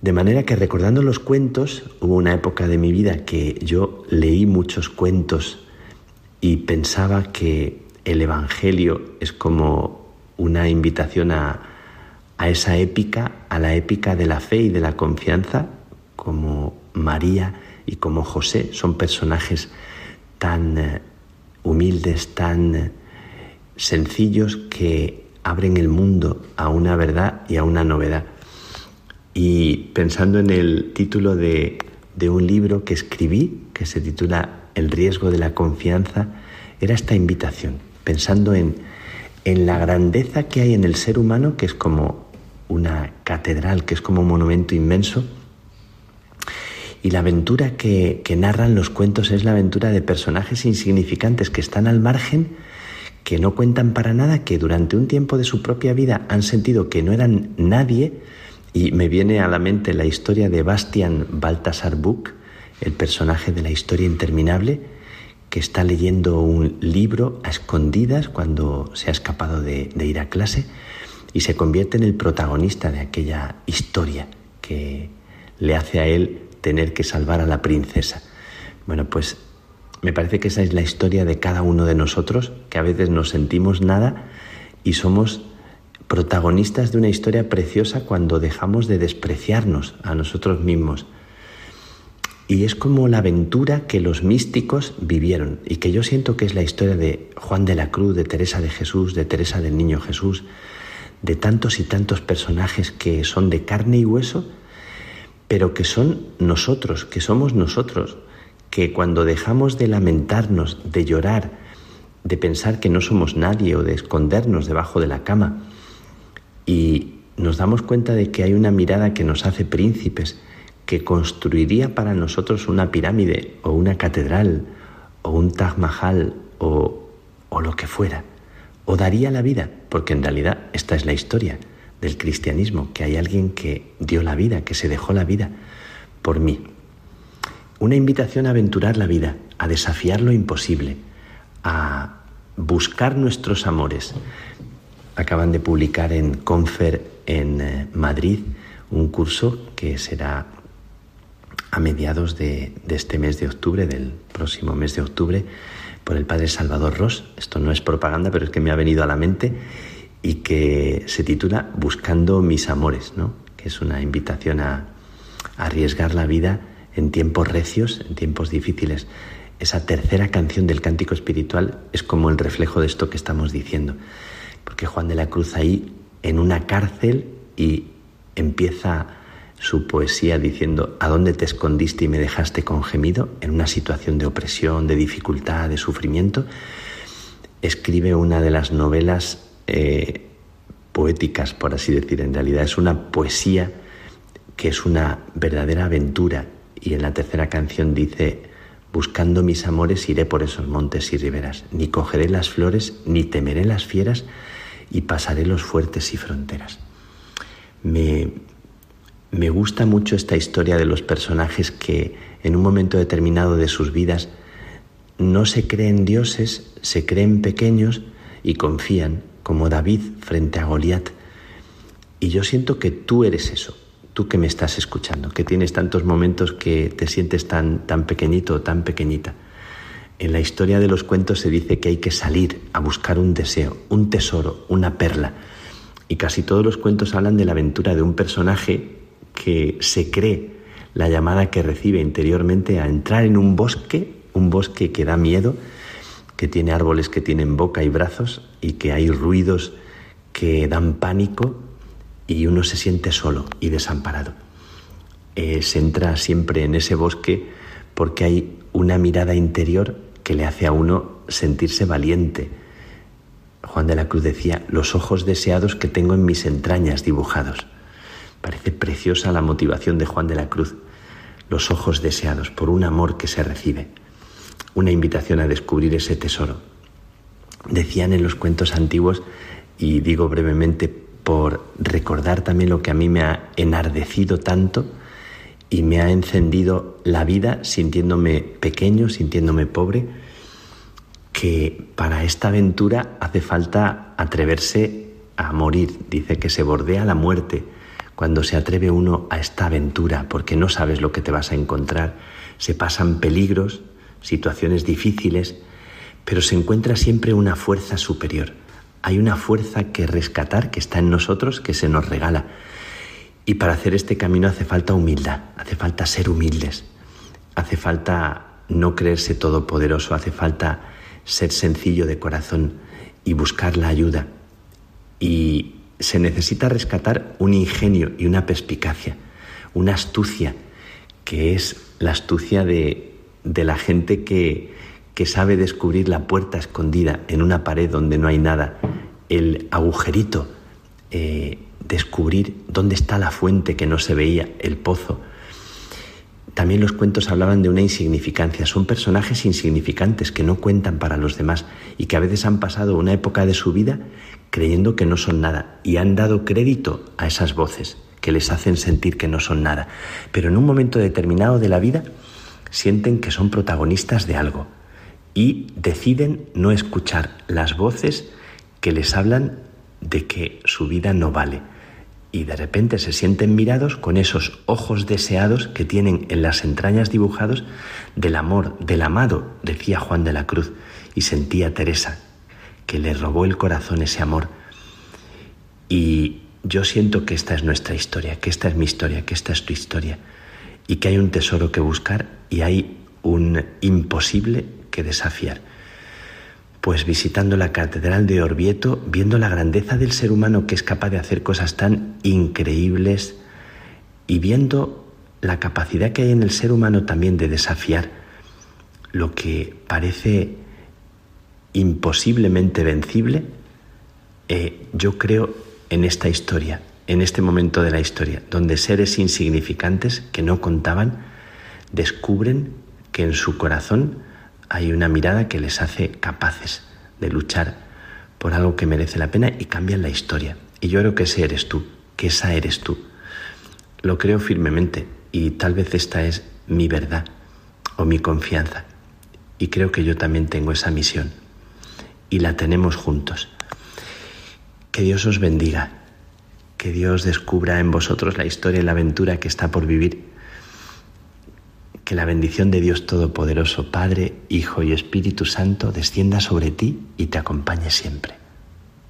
De manera que recordando los cuentos, hubo una época de mi vida que yo leí muchos cuentos y pensaba que el Evangelio es como una invitación a, a esa épica, a la épica de la fe y de la confianza, como María y como José son personajes tan eh, humildes, tan sencillos que abren el mundo a una verdad y a una novedad. Y pensando en el título de, de un libro que escribí, que se titula El riesgo de la confianza, era esta invitación, pensando en, en la grandeza que hay en el ser humano, que es como una catedral, que es como un monumento inmenso, y la aventura que, narran los cuentos es la aventura de personajes insignificantes que están al margen, que no cuentan para nada, que durante un tiempo de su propia vida han sentido que no eran nadie. Y me viene a la mente la historia de Bastian Baltasar Buch, el personaje de la historia interminable, que está leyendo un libro a escondidas cuando se ha escapado de, de ir a clase y se convierte en el protagonista de aquella historia que le hace a él tener que salvar a la princesa. Bueno, pues me parece que esa es la historia de cada uno de nosotros, que a veces no sentimos nada y somos protagonistas de una historia preciosa cuando dejamos de despreciarnos a nosotros mismos. Y es como la aventura que los místicos vivieron y que yo siento que es la historia de Juan de la Cruz, de Teresa de Jesús, de Teresa del Niño Jesús, de tantos y tantos personajes que son de carne y hueso, pero que son nosotros, que somos nosotros, que cuando dejamos de lamentarnos, de llorar, de pensar que no somos nadie o de escondernos debajo de la cama, y nos damos cuenta de que hay una mirada que nos hace príncipes, que construiría para nosotros una pirámide o una catedral o un Taj Mahal o, o lo que fuera, o daría la vida, porque en realidad esta es la historia del cristianismo, que hay alguien que dio la vida, que se dejó la vida por mí. Una invitación a aventurar la vida, a desafiar lo imposible, a buscar nuestros amores. Acaban de publicar en Confer en eh, Madrid un curso que será a mediados de, de, este mes de octubre, del próximo mes de octubre, por el padre Salvador Ross. Esto no es propaganda, pero es que me ha venido a la mente y que se titula Buscando mis amores, ¿no? que es una invitación a, arriesgar la vida en tiempos recios, en tiempos difíciles. Esa tercera canción del cántico espiritual es como el reflejo de esto que estamos diciendo, porque Juan de la Cruz ahí en una cárcel y empieza su poesía diciendo, ¿a dónde te escondiste y me dejaste con gemido? En una situación de opresión, de dificultad, de sufrimiento, escribe una de las novelas eh, poéticas, por así decir. En realidad es una poesía que es una verdadera aventura. Y en la tercera canción dice, buscando mis amores iré por esos montes y riberas, ni cogeré las flores, ni temeré las fieras, y pasaré los fuertes y fronteras. Me, me gusta mucho esta historia de los personajes que en un momento determinado de sus vidas no se creen dioses, se creen pequeños y confían, como David frente a Goliat. Y yo siento que tú eres eso, tú que me estás escuchando, que tienes tantos momentos que te sientes tan, tan pequeñito o tan pequeñita. En la historia de los cuentos se dice que hay que salir a buscar un deseo, un tesoro, una perla. Y casi todos los cuentos hablan de la aventura de un personaje que se cree la llamada que recibe interiormente a entrar en un bosque, un bosque que da miedo, que tiene árboles que tienen boca y brazos y que hay ruidos que dan pánico y uno se siente solo y desamparado. Eh, se entra siempre en ese bosque porque hay una mirada interior que le hace a uno sentirse valiente. Juan de la Cruz decía, los ojos deseados que tengo en mis entrañas dibujados. Parece preciosa la motivación de Juan de la Cruz, los ojos deseados por un amor que se recibe, una invitación a descubrir ese tesoro. Decían en los cuentos antiguos, y digo brevemente por recordar también lo que a mí me ha enardecido tanto y me ha encendido la vida sintiéndome pequeño, sintiéndome pobre, que para esta aventura hace falta atreverse a morir. Dice que se bordea la muerte cuando se atreve uno a esta aventura, porque no sabes lo que te vas a encontrar. Se pasan peligros, situaciones difíciles, pero se encuentra siempre una fuerza superior. Hay una fuerza que rescatar que está en nosotros, que se nos regala. Y para hacer este camino hace falta humildad, hace falta ser humildes, hace falta no creerse todopoderoso, hace falta ser sencillo de corazón y buscar la ayuda. Y se necesita rescatar un ingenio y una perspicacia, una astucia, que es la astucia de, la gente que, que sabe descubrir la puerta escondida en una pared donde no hay nada, el agujerito, eh, descubrir dónde está la fuente que no se veía, el pozo. También los cuentos hablaban de una insignificancia. Son personajes insignificantes que no cuentan para los demás y que a veces han pasado una época de su vida creyendo que no son nada y han dado crédito a esas voces que les hacen sentir que no son nada. Pero en un momento determinado de la vida sienten que son protagonistas de algo y deciden no escuchar las voces que les hablan de que su vida no vale. Y de repente se sienten mirados con esos ojos deseados que tienen en las entrañas dibujados del amor, del amado, decía Juan de la Cruz, y sentía Teresa, que le robó el corazón ese amor. Y yo siento que esta es nuestra historia, que esta es mi historia, que esta es tu historia, y que hay un tesoro que buscar y hay un imposible que desafiar. Pues visitando la Catedral de Orvieto, viendo la grandeza del ser humano que es capaz de hacer cosas tan increíbles y viendo la capacidad que hay en el ser humano también de desafiar lo que parece imposiblemente vencible, eh, yo creo en esta historia, en este momento de la historia, donde seres insignificantes que no contaban descubren que en su corazón hay una mirada que les hace capaces de luchar por algo que merece la pena y cambian la historia. Y yo creo que ese eres tú, que esa eres tú. Lo creo firmemente y tal vez esta es mi verdad o mi confianza. Y creo que yo también tengo esa misión y la tenemos juntos. Que Dios os bendiga, que Dios descubra en vosotros la historia y la aventura que está por vivir. Que la bendición de Dios Todopoderoso, Padre, Hijo y Espíritu Santo descienda sobre ti y te acompañe siempre,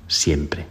siempre.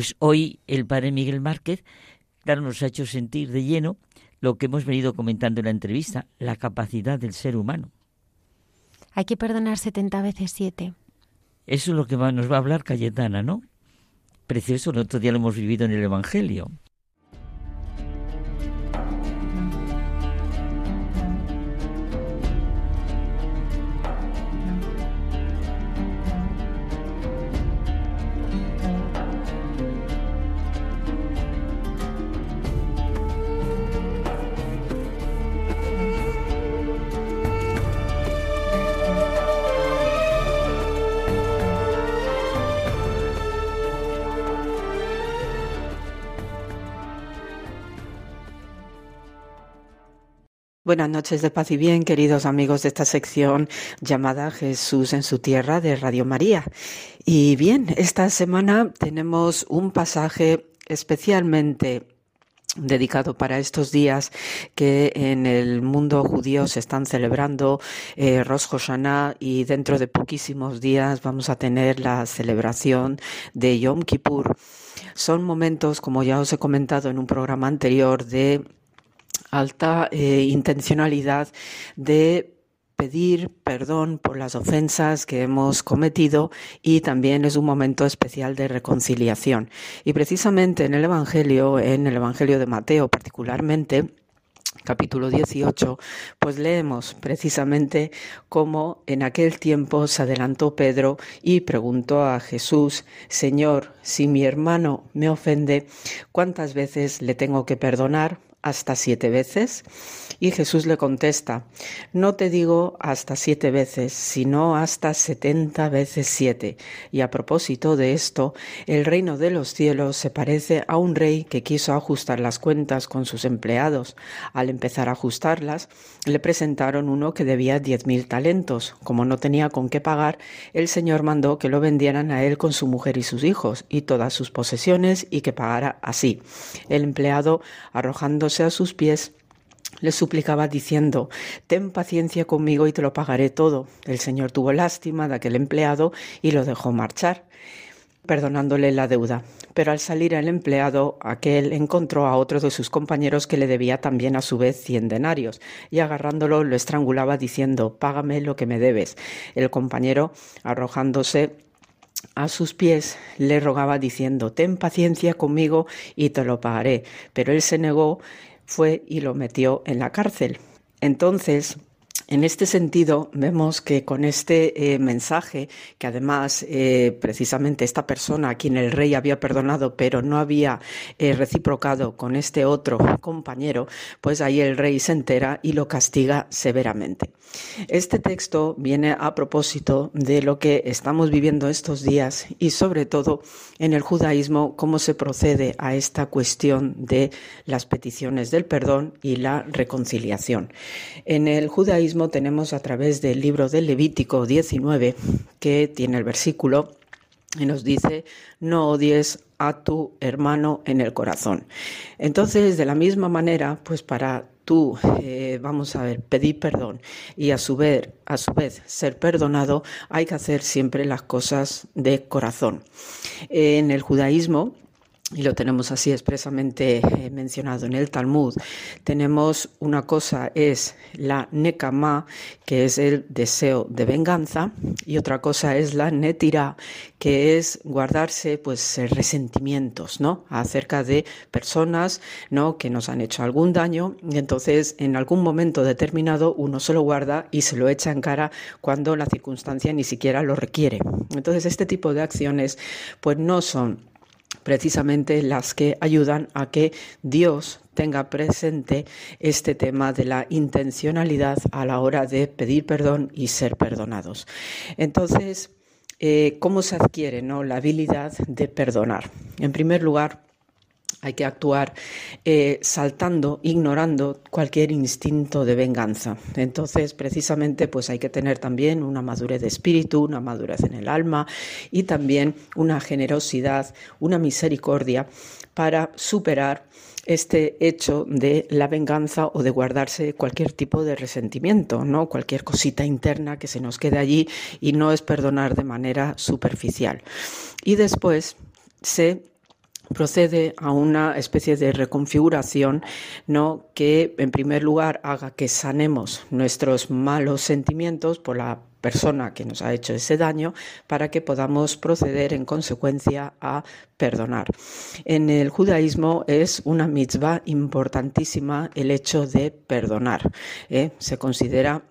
Pues hoy el padre Miguel Márquez, claro, nos ha hecho sentir de lleno lo que hemos venido comentando en la entrevista, la capacidad del ser humano. Hay que perdonar 70 veces 7. Eso es lo que nos va a hablar Cayetana, ¿no? Precioso, el otro día lo hemos vivido en el Evangelio. Buenas noches de paz y bien, queridos amigos de esta sección llamada Jesús en su tierra de Radio María. Y bien, esta semana tenemos un pasaje especialmente dedicado para estos días que en el mundo judío se están celebrando eh, Rosh Hashanah y dentro de poquísimos días vamos a tener la celebración de Yom Kippur. Son momentos, como ya os he comentado en un programa anterior, de alta eh, intencionalidad de pedir perdón por las ofensas que hemos cometido y también es un momento especial de reconciliación. Y precisamente en el Evangelio, en el Evangelio de Mateo particularmente, capítulo 18, pues leemos precisamente cómo en aquel tiempo se adelantó Pedro y preguntó a Jesús, Señor, si mi hermano me ofende, ¿cuántas veces le tengo que perdonar? Hasta siete veces? Y Jesús le contesta, no te digo hasta siete veces, sino hasta setenta veces siete. Y a propósito de esto, el reino de los cielos se parece a un rey que quiso ajustar las cuentas con sus empleados. Al empezar a ajustarlas, le presentaron uno que debía diez mil talentos. Como no tenía con qué pagar, el Señor mandó que lo vendieran a él con su mujer y sus hijos y todas sus posesiones y que pagara así. El empleado, arrojando a sus pies, le suplicaba diciendo, Ten paciencia conmigo y te lo pagaré todo. El Señor tuvo lástima de aquel empleado y lo dejó marchar, perdonándole la deuda. Pero al salir el empleado, aquel encontró a otro de sus compañeros que le debía también a su vez cien denarios, y agarrándolo lo estrangulaba diciendo, Págame lo que me debes. El compañero, arrojándose a sus pies le rogaba diciendo, Ten paciencia conmigo y te lo pagaré. Pero él se negó fue y lo metió en la cárcel. Entonces, en este sentido, vemos que con este eh, mensaje, que además eh, precisamente esta persona a quien el rey había perdonado, pero no había eh, reciprocado con este otro compañero, pues ahí el rey se entera y lo castiga severamente. Este texto viene a propósito de lo que estamos viviendo estos días y sobre todo en el judaísmo, cómo se procede a esta cuestión de las peticiones del perdón y la reconciliación. En el judaísmo, tenemos a través del libro del Levítico 19, que tiene el versículo y nos dice, no odies a tu hermano en el corazón. Entonces, de la misma manera, pues para tú, eh, vamos a ver, pedir perdón y a su, vez, a su vez ser perdonado, hay que hacer siempre las cosas de corazón. En el judaísmo, y lo tenemos así expresamente eh, mencionado en el Talmud, tenemos una cosa es la nekama, que es el deseo de venganza, y otra cosa es la netira, que es guardarse pues resentimientos, ¿no? acerca de personas, ¿no? que nos han hecho algún daño, y entonces en algún momento determinado uno se lo guarda y se lo echa en cara cuando la circunstancia ni siquiera lo requiere. Entonces este tipo de acciones pues no son precisamente las que ayudan a que Dios tenga presente este tema de la intencionalidad a la hora de pedir perdón y ser perdonados. Entonces, eh, ¿cómo se adquiere ¿no? la habilidad de perdonar? En primer lugar, hay que actuar eh, saltando, ignorando cualquier instinto de venganza. Entonces, precisamente, pues hay que tener también una madurez de espíritu, una madurez en el alma y también una generosidad, una misericordia para superar este hecho de la venganza o de guardarse cualquier tipo de resentimiento, ¿no? Cualquier cosita interna que se nos quede allí y no es perdonar de manera superficial. Y después se procede a una especie de reconfiguración, ¿no? que en primer lugar haga que sanemos nuestros malos sentimientos por la persona que nos ha hecho ese daño para que podamos proceder en consecuencia a perdonar. En el judaísmo es una mitzvah importantísima el hecho de perdonar. ¿eh? Se considera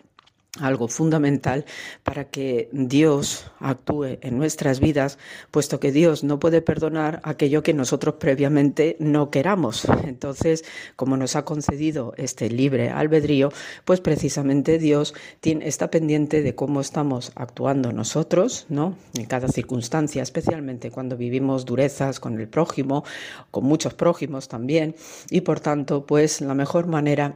algo fundamental para que Dios actúe en nuestras vidas, puesto que Dios no puede perdonar aquello que nosotros previamente no queramos. Entonces, como nos ha concedido este libre albedrío, pues precisamente Dios está pendiente de cómo estamos actuando nosotros, ¿no? En cada circunstancia, especialmente cuando vivimos durezas con el prójimo, con muchos prójimos también, y por tanto, pues la mejor manera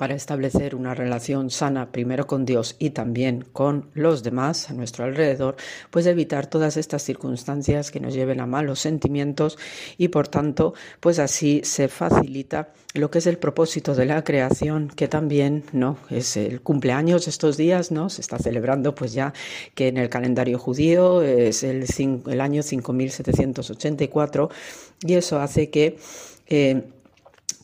para establecer una relación sana primero con Dios y también con los demás a nuestro alrededor, pues evitar todas estas circunstancias que nos lleven a malos sentimientos y por tanto, pues así se facilita lo que es el propósito de la creación, que también no es el cumpleaños estos días, ¿no? Se está celebrando pues ya que en el calendario judío es el, el año 5784 y eso hace que eh,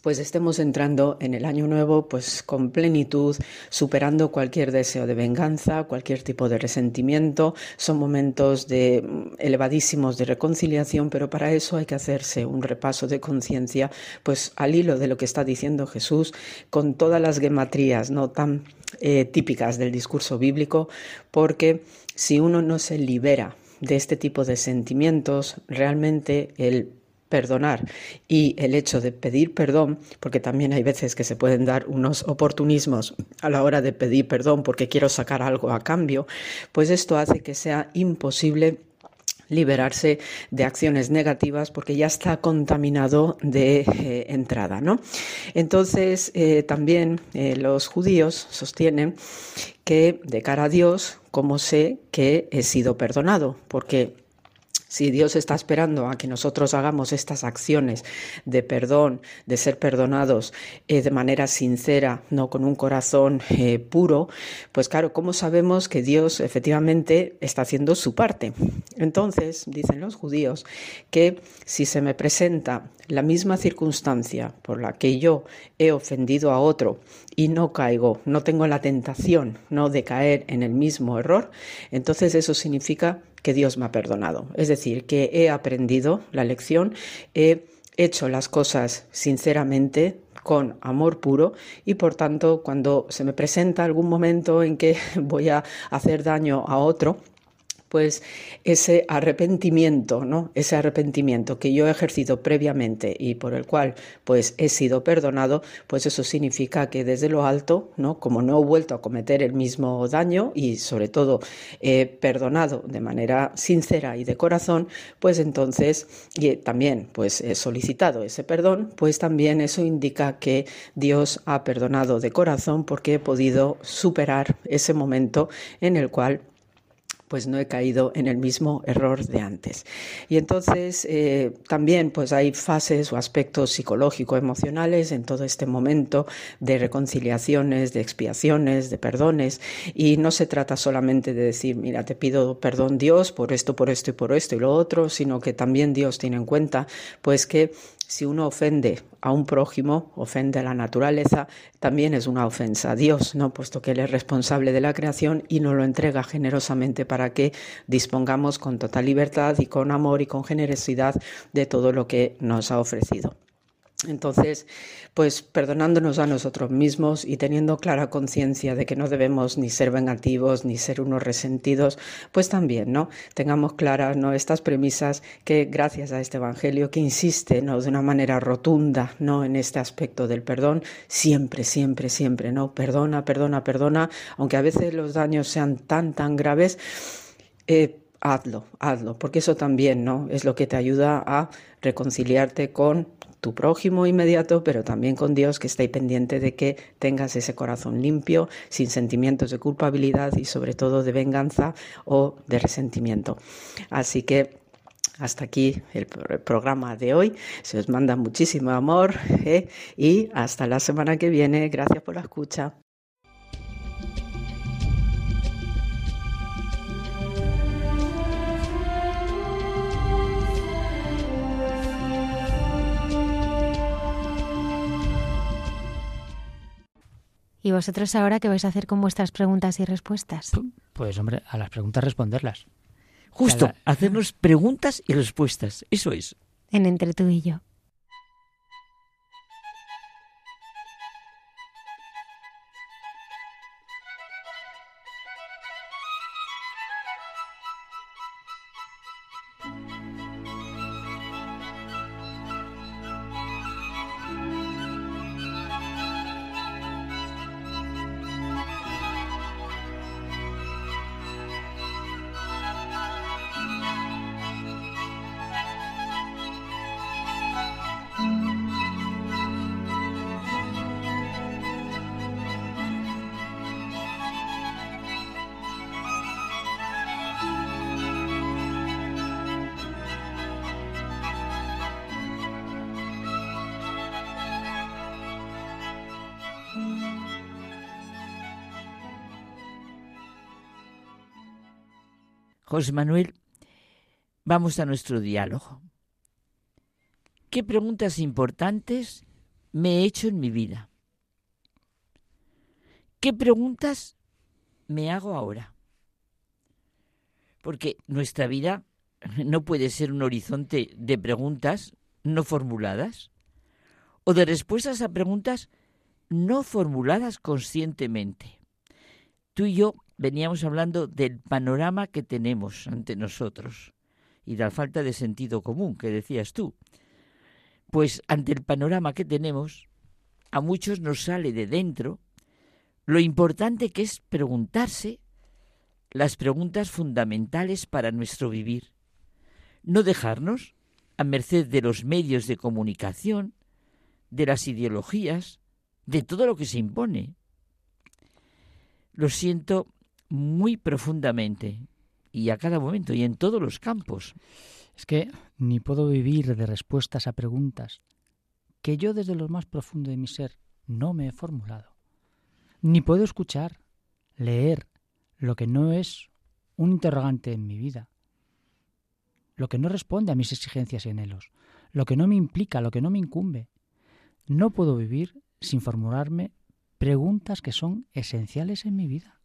pues estemos entrando en el año nuevo pues con plenitud, superando cualquier deseo de venganza, cualquier tipo de resentimiento. Son momentos de mm, elevadísimos de reconciliación, pero para eso hay que hacerse un repaso de conciencia, pues al hilo de lo que está diciendo Jesús, con todas las gematrías no tan eh, típicas del discurso bíblico, porque si uno no se libera de este tipo de sentimientos, realmente el perdonar y el hecho de pedir perdón, porque también hay veces que se pueden dar unos oportunismos a la hora de pedir perdón porque quiero sacar algo a cambio, pues esto hace que sea imposible liberarse de acciones negativas porque ya está contaminado de eh, entrada, ¿no? Entonces, eh, también eh, los judíos sostienen que de cara a Dios, ¿cómo sé que he sido perdonado? Porque si Dios está esperando a que nosotros hagamos estas acciones de perdón, de ser perdonados eh, de manera sincera, no con un corazón eh, puro, pues claro, ¿cómo sabemos que Dios efectivamente está haciendo su parte? Entonces, dicen los judíos, que si se me presenta la misma circunstancia por la que yo he ofendido a otro y no caigo, no tengo la tentación no de caer en el mismo error, entonces eso significa que Dios me ha perdonado. Es decir, que he aprendido la lección, he hecho las cosas sinceramente, con amor puro y por tanto cuando se me presenta algún momento en que voy a hacer daño a otro, pues ese arrepentimiento, ¿no? Ese arrepentimiento que yo he ejercido previamente y por el cual pues he sido perdonado, pues eso significa que desde lo alto, ¿no? Como no he vuelto a cometer el mismo daño y sobre todo he perdonado de manera sincera y de corazón, pues entonces y también pues he solicitado ese perdón, pues también eso indica que Dios ha perdonado de corazón porque he podido superar ese momento en el cual pues no he caído en el mismo error de antes. Y entonces eh, también pues hay fases o aspectos psicológico-emocionales en todo este momento de reconciliaciones, de expiaciones, de perdones. Y no se trata solamente de decir, mira, te pido perdón Dios por esto, por esto y por esto y lo otro, sino que también Dios tiene en cuenta pues que si uno ofende a un prójimo, ofende a la naturaleza, también es una ofensa a Dios, ¿no? Puesto que Él es responsable de la creación y nos lo entrega generosamente para que dispongamos con total libertad y con amor y con generosidad de todo lo que nos ha ofrecido. Entonces, pues perdonándonos a nosotros mismos y teniendo clara conciencia de que no debemos ni ser vengativos ni ser unos resentidos, pues también, ¿no? Tengamos claras, ¿no? Estas premisas que gracias a este evangelio que insiste, ¿no? De una manera rotunda, ¿no? En este aspecto del perdón, siempre, siempre, siempre, ¿no? Perdona, perdona, perdona, aunque a veces los daños sean tan, tan graves, eh, hazlo, hazlo, porque eso también, ¿no? Es lo que te ayuda a reconciliarte con tu prójimo inmediato, pero también con Dios que está pendiente de que tengas ese corazón limpio, sin sentimientos de culpabilidad y sobre todo de venganza o de resentimiento. Así que hasta aquí el programa de hoy. Se os manda muchísimo amor ¿eh? y hasta la semana que viene. Gracias por la escucha. ¿Y vosotros ahora qué vais a hacer con vuestras preguntas y respuestas? Pues hombre, a las preguntas responderlas. Justo, hacernos preguntas y respuestas. Eso es. En entre tú y yo. José Manuel, vamos a nuestro diálogo. ¿Qué preguntas importantes me he hecho en mi vida? ¿Qué preguntas me hago ahora? Porque nuestra vida no puede ser un horizonte de preguntas no formuladas o de respuestas a preguntas no formuladas conscientemente. Tú y yo veníamos hablando del panorama que tenemos ante nosotros y la falta de sentido común que decías tú. Pues ante el panorama que tenemos, a muchos nos sale de dentro lo importante que es preguntarse las preguntas fundamentales para nuestro vivir. No dejarnos a merced de los medios de comunicación, de las ideologías, de todo lo que se impone. Lo siento muy profundamente y a cada momento y en todos los campos. Es que ni puedo vivir de respuestas a preguntas que yo desde lo más profundo de mi ser no me he formulado. Ni puedo escuchar, leer lo que no es un interrogante en mi vida, lo que no responde a mis exigencias y anhelos, lo que no me implica, lo que no me incumbe. No puedo vivir sin formularme preguntas que son esenciales en mi vida.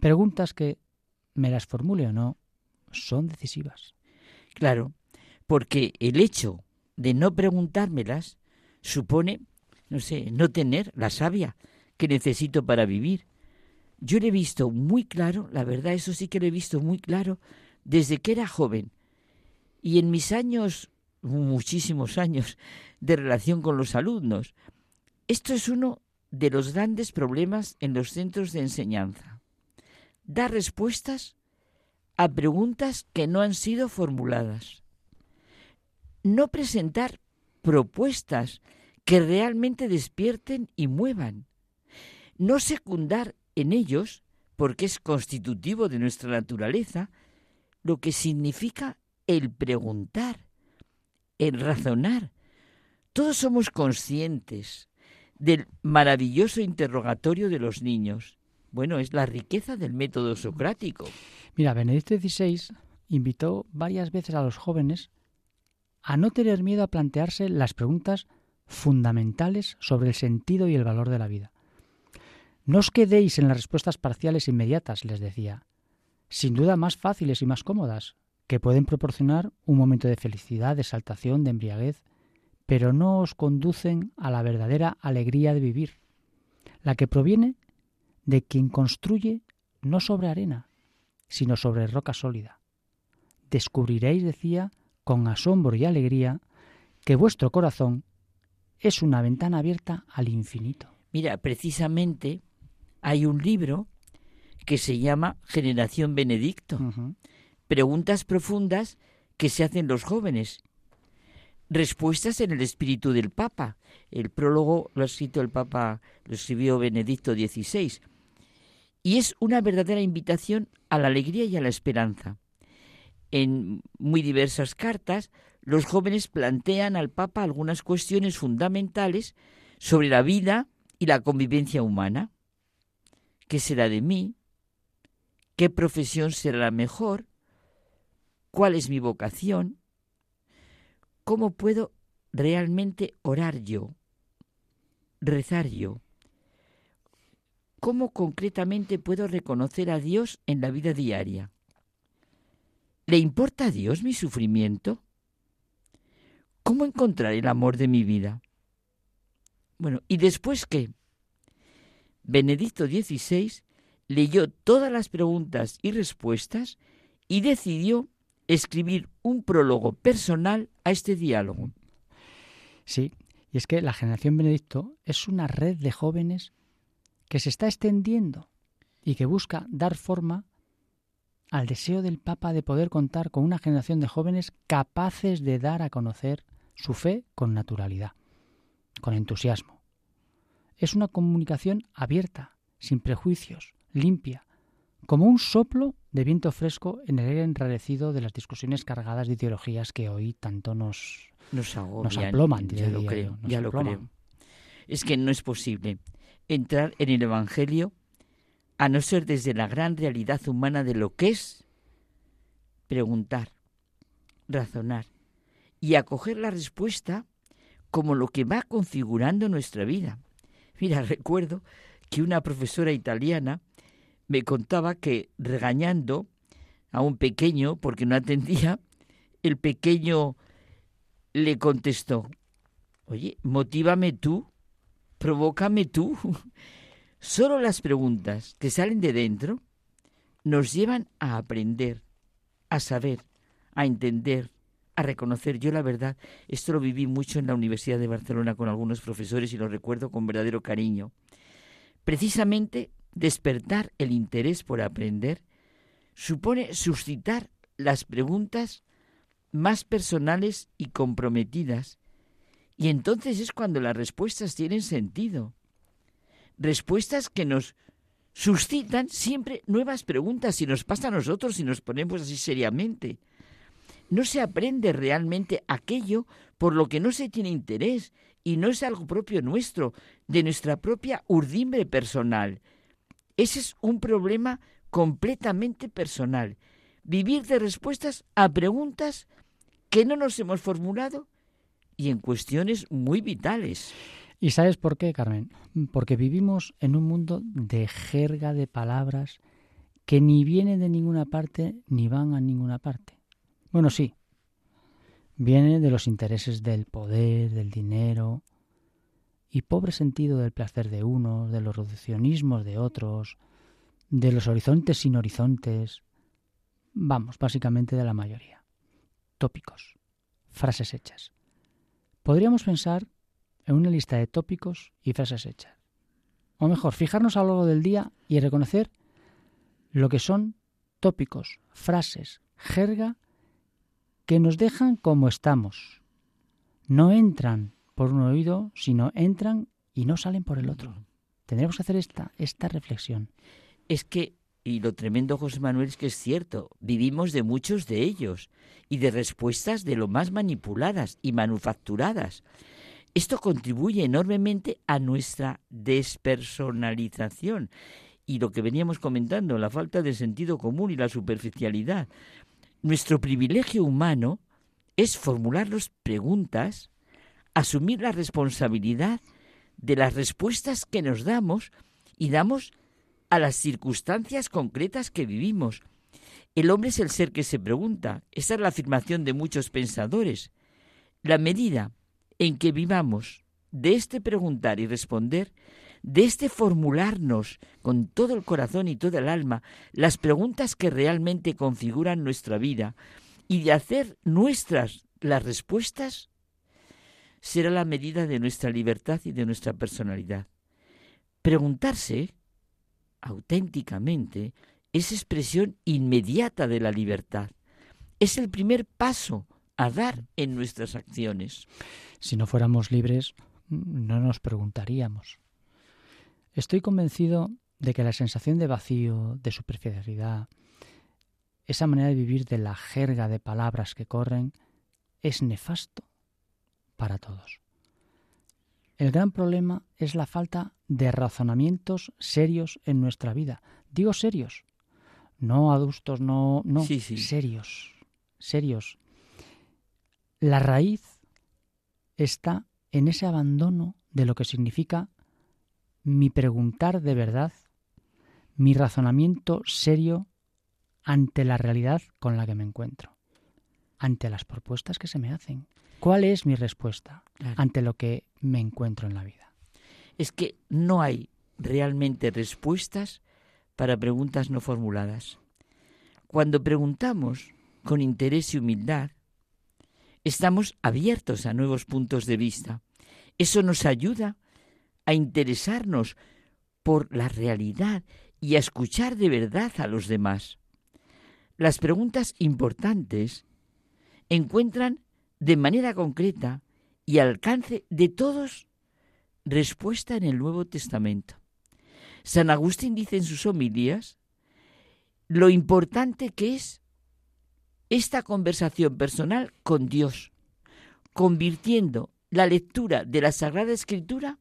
Preguntas que, me las formule o no, son decisivas. Claro, porque el hecho de no preguntármelas supone, no sé, no tener la savia que necesito para vivir. Yo lo he visto muy claro, la verdad, eso sí que lo he visto muy claro, desde que era joven. Y en mis años, muchísimos años, de relación con los alumnos. Esto es uno de los grandes problemas en los centros de enseñanza da respuestas a preguntas que no han sido formuladas. No presentar propuestas que realmente despierten y muevan. No secundar en ellos, porque es constitutivo de nuestra naturaleza, lo que significa el preguntar, el razonar. Todos somos conscientes del maravilloso interrogatorio de los niños bueno, es la riqueza del método socrático. Mira, Benedicto XVI invitó varias veces a los jóvenes a no tener miedo a plantearse las preguntas fundamentales sobre el sentido y el valor de la vida. No os quedéis en las respuestas parciales inmediatas, les decía, sin duda más fáciles y más cómodas, que pueden proporcionar un momento de felicidad, de exaltación, de embriaguez, pero no os conducen a la verdadera alegría de vivir, la que proviene de quien construye no sobre arena, sino sobre roca sólida. Descubriréis, decía, con asombro y alegría, que vuestro corazón es una ventana abierta al infinito. Mira, precisamente hay un libro que se llama Generación Benedicto. Preguntas profundas que se hacen los jóvenes. Respuestas en el espíritu del Papa. El prólogo lo ha escrito el Papa, lo escribió Benedicto XVI y es una verdadera invitación a la alegría y a la esperanza. En muy diversas cartas, los jóvenes plantean al Papa algunas cuestiones fundamentales sobre la vida y la convivencia humana. ¿Qué será de mí? ¿Qué profesión será la mejor? ¿Cuál es mi vocación? ¿Cómo puedo realmente orar yo? Rezar yo ¿cómo concretamente puedo reconocer a Dios en la vida diaria? ¿Le importa a Dios mi sufrimiento? ¿Cómo encontrar el amor de mi vida? Bueno, ¿y después qué? Benedicto XVI leyó todas las preguntas y respuestas y decidió escribir un prólogo personal a este diálogo. Sí, y es que la generación Benedicto es una red de jóvenes que se está extendiendo y que busca dar forma al deseo del Papa de poder contar con una generación de jóvenes capaces de dar a conocer su fe con naturalidad, con entusiasmo. Es una comunicación abierta, sin prejuicios, limpia, como un soplo de viento fresco en el aire enrarecido de las discusiones cargadas de ideologías que hoy tanto nos, nos, nos aploman. Ya lo creo, ya lo creo. Es que no es posible entrar en el Evangelio a no ser desde la gran realidad humana de lo que es preguntar, razonar y acoger la respuesta como lo que va configurando nuestra vida. Mira, recuerdo que una profesora italiana me contaba que regañando a un pequeño porque no atendía, el pequeño le contestó, oye, motívame tú, provócame tú. Solo las preguntas que salen de dentro nos llevan a aprender, a saber, a entender, a reconocer. Yo la verdad, esto lo viví mucho en la Universidad de Barcelona con algunos profesores y lo recuerdo con verdadero cariño. Precisamente despertar el interés por aprender supone suscitar las preguntas más personales y comprometidas, y entonces es cuando las respuestas tienen sentido. Respuestas que nos suscitan siempre nuevas preguntas si nos pasa a nosotros si nos ponemos así seriamente. No se aprende realmente aquello por lo que no se tiene interés y no es algo propio nuestro, de nuestra propia urdimbre personal, ese es un problema completamente personal. Vivir de respuestas a preguntas que no nos hemos formulado y en cuestiones muy vitales. ¿Y sabes por qué, Carmen? Porque vivimos en un mundo de jerga de palabras que ni vienen de ninguna parte ni van a ninguna parte. Bueno, sí, viene de los intereses del poder, del dinero, y pobre sentido del placer de unos, de los reduccionismos de otros, de los horizontes sin horizontes, vamos, básicamente de la mayoría. Tópicos, frases hechas. Podríamos pensar en una lista de tópicos y frases hechas. O mejor, fijarnos a lo largo del día y reconocer lo que son tópicos, frases, jerga que nos dejan como estamos. No entran por un oído, sino entran y no salen por el otro. Tendremos que hacer esta, esta reflexión. Es que, y lo tremendo, José Manuel, es que es cierto, vivimos de muchos de ellos y de respuestas de lo más manipuladas y manufacturadas. Esto contribuye enormemente a nuestra despersonalización y lo que veníamos comentando, la falta de sentido común y la superficialidad. Nuestro privilegio humano es formularnos preguntas asumir la responsabilidad de las respuestas que nos damos y damos a las circunstancias concretas que vivimos. El hombre es el ser que se pregunta. Esa es la afirmación de muchos pensadores. La medida en que vivamos de este preguntar y responder, de este formularnos con todo el corazón y toda el alma las preguntas que realmente configuran nuestra vida y de hacer nuestras las respuestas, será la medida de nuestra libertad y de nuestra personalidad. Preguntarse auténticamente es expresión inmediata de la libertad. Es el primer paso a dar en nuestras acciones. Si no fuéramos libres, no nos preguntaríamos. Estoy convencido de que la sensación de vacío, de superficialidad, esa manera de vivir de la jerga de palabras que corren, es nefasto para todos. El gran problema es la falta de razonamientos serios en nuestra vida. Digo serios, no adustos, no, no, serios, serios. La raíz está en ese abandono de lo que significa mi preguntar de verdad mi razonamiento serio ante la realidad con la que me encuentro, ante las propuestas que se me hacen. ¿Cuál es mi respuesta ante lo que me encuentro en la vida? Es que no hay realmente respuestas para preguntas no formuladas. Cuando preguntamos con interés y humildad, estamos abiertos a nuevos puntos de vista. Eso nos ayuda a interesarnos por la realidad y a escuchar de verdad a los demás. Las preguntas importantes encuentran de manera concreta y al alcance de todos respuesta en el Nuevo Testamento. San Agustín dice en sus homilías lo importante que es esta conversación personal con Dios, convirtiendo la lectura de la Sagrada Escritura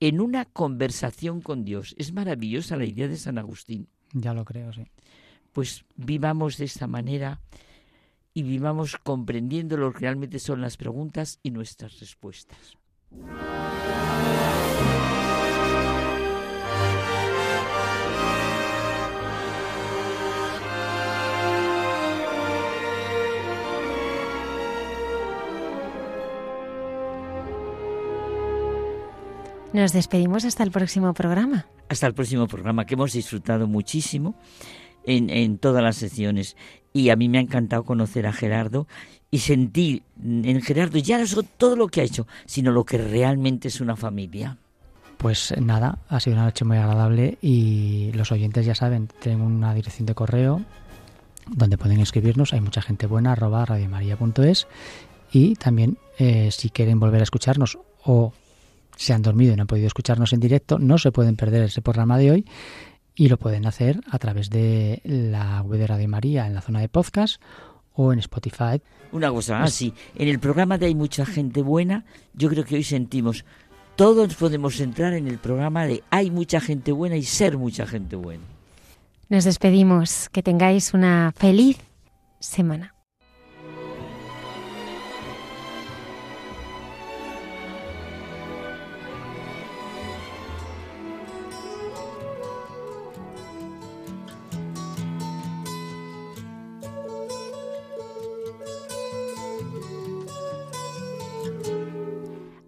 en una conversación con Dios. Es maravillosa la idea de San Agustín. Ya lo creo, sí. Pues vivamos de esta manera y vivamos comprendiendo lo que realmente son las preguntas y nuestras respuestas. Nos despedimos hasta el próximo programa. Hasta el próximo programa, que hemos disfrutado muchísimo en, todas las secciones. Y a mí me ha encantado conocer a Gerardo y sentir en Gerardo ya no solo todo lo que ha hecho, sino lo que realmente es una familia. Pues nada, ha sido una noche muy agradable y los oyentes ya saben, tienen una dirección de correo donde pueden escribirnos. Hay mucha gente buena, arroba radiomaria.es y también eh, si quieren volver a escucharnos o se han dormido y no han podido escucharnos en directo, no se pueden perder ese programa de hoy y lo pueden hacer a través de la web de Radio María en la zona de podcast o en Spotify. Una cosa, así, en el programa de Hay mucha gente buena, yo creo que hoy sentimos, todos podemos entrar en el programa de Hay mucha gente buena y ser mucha gente buena. Nos despedimos, que tengáis una feliz semana.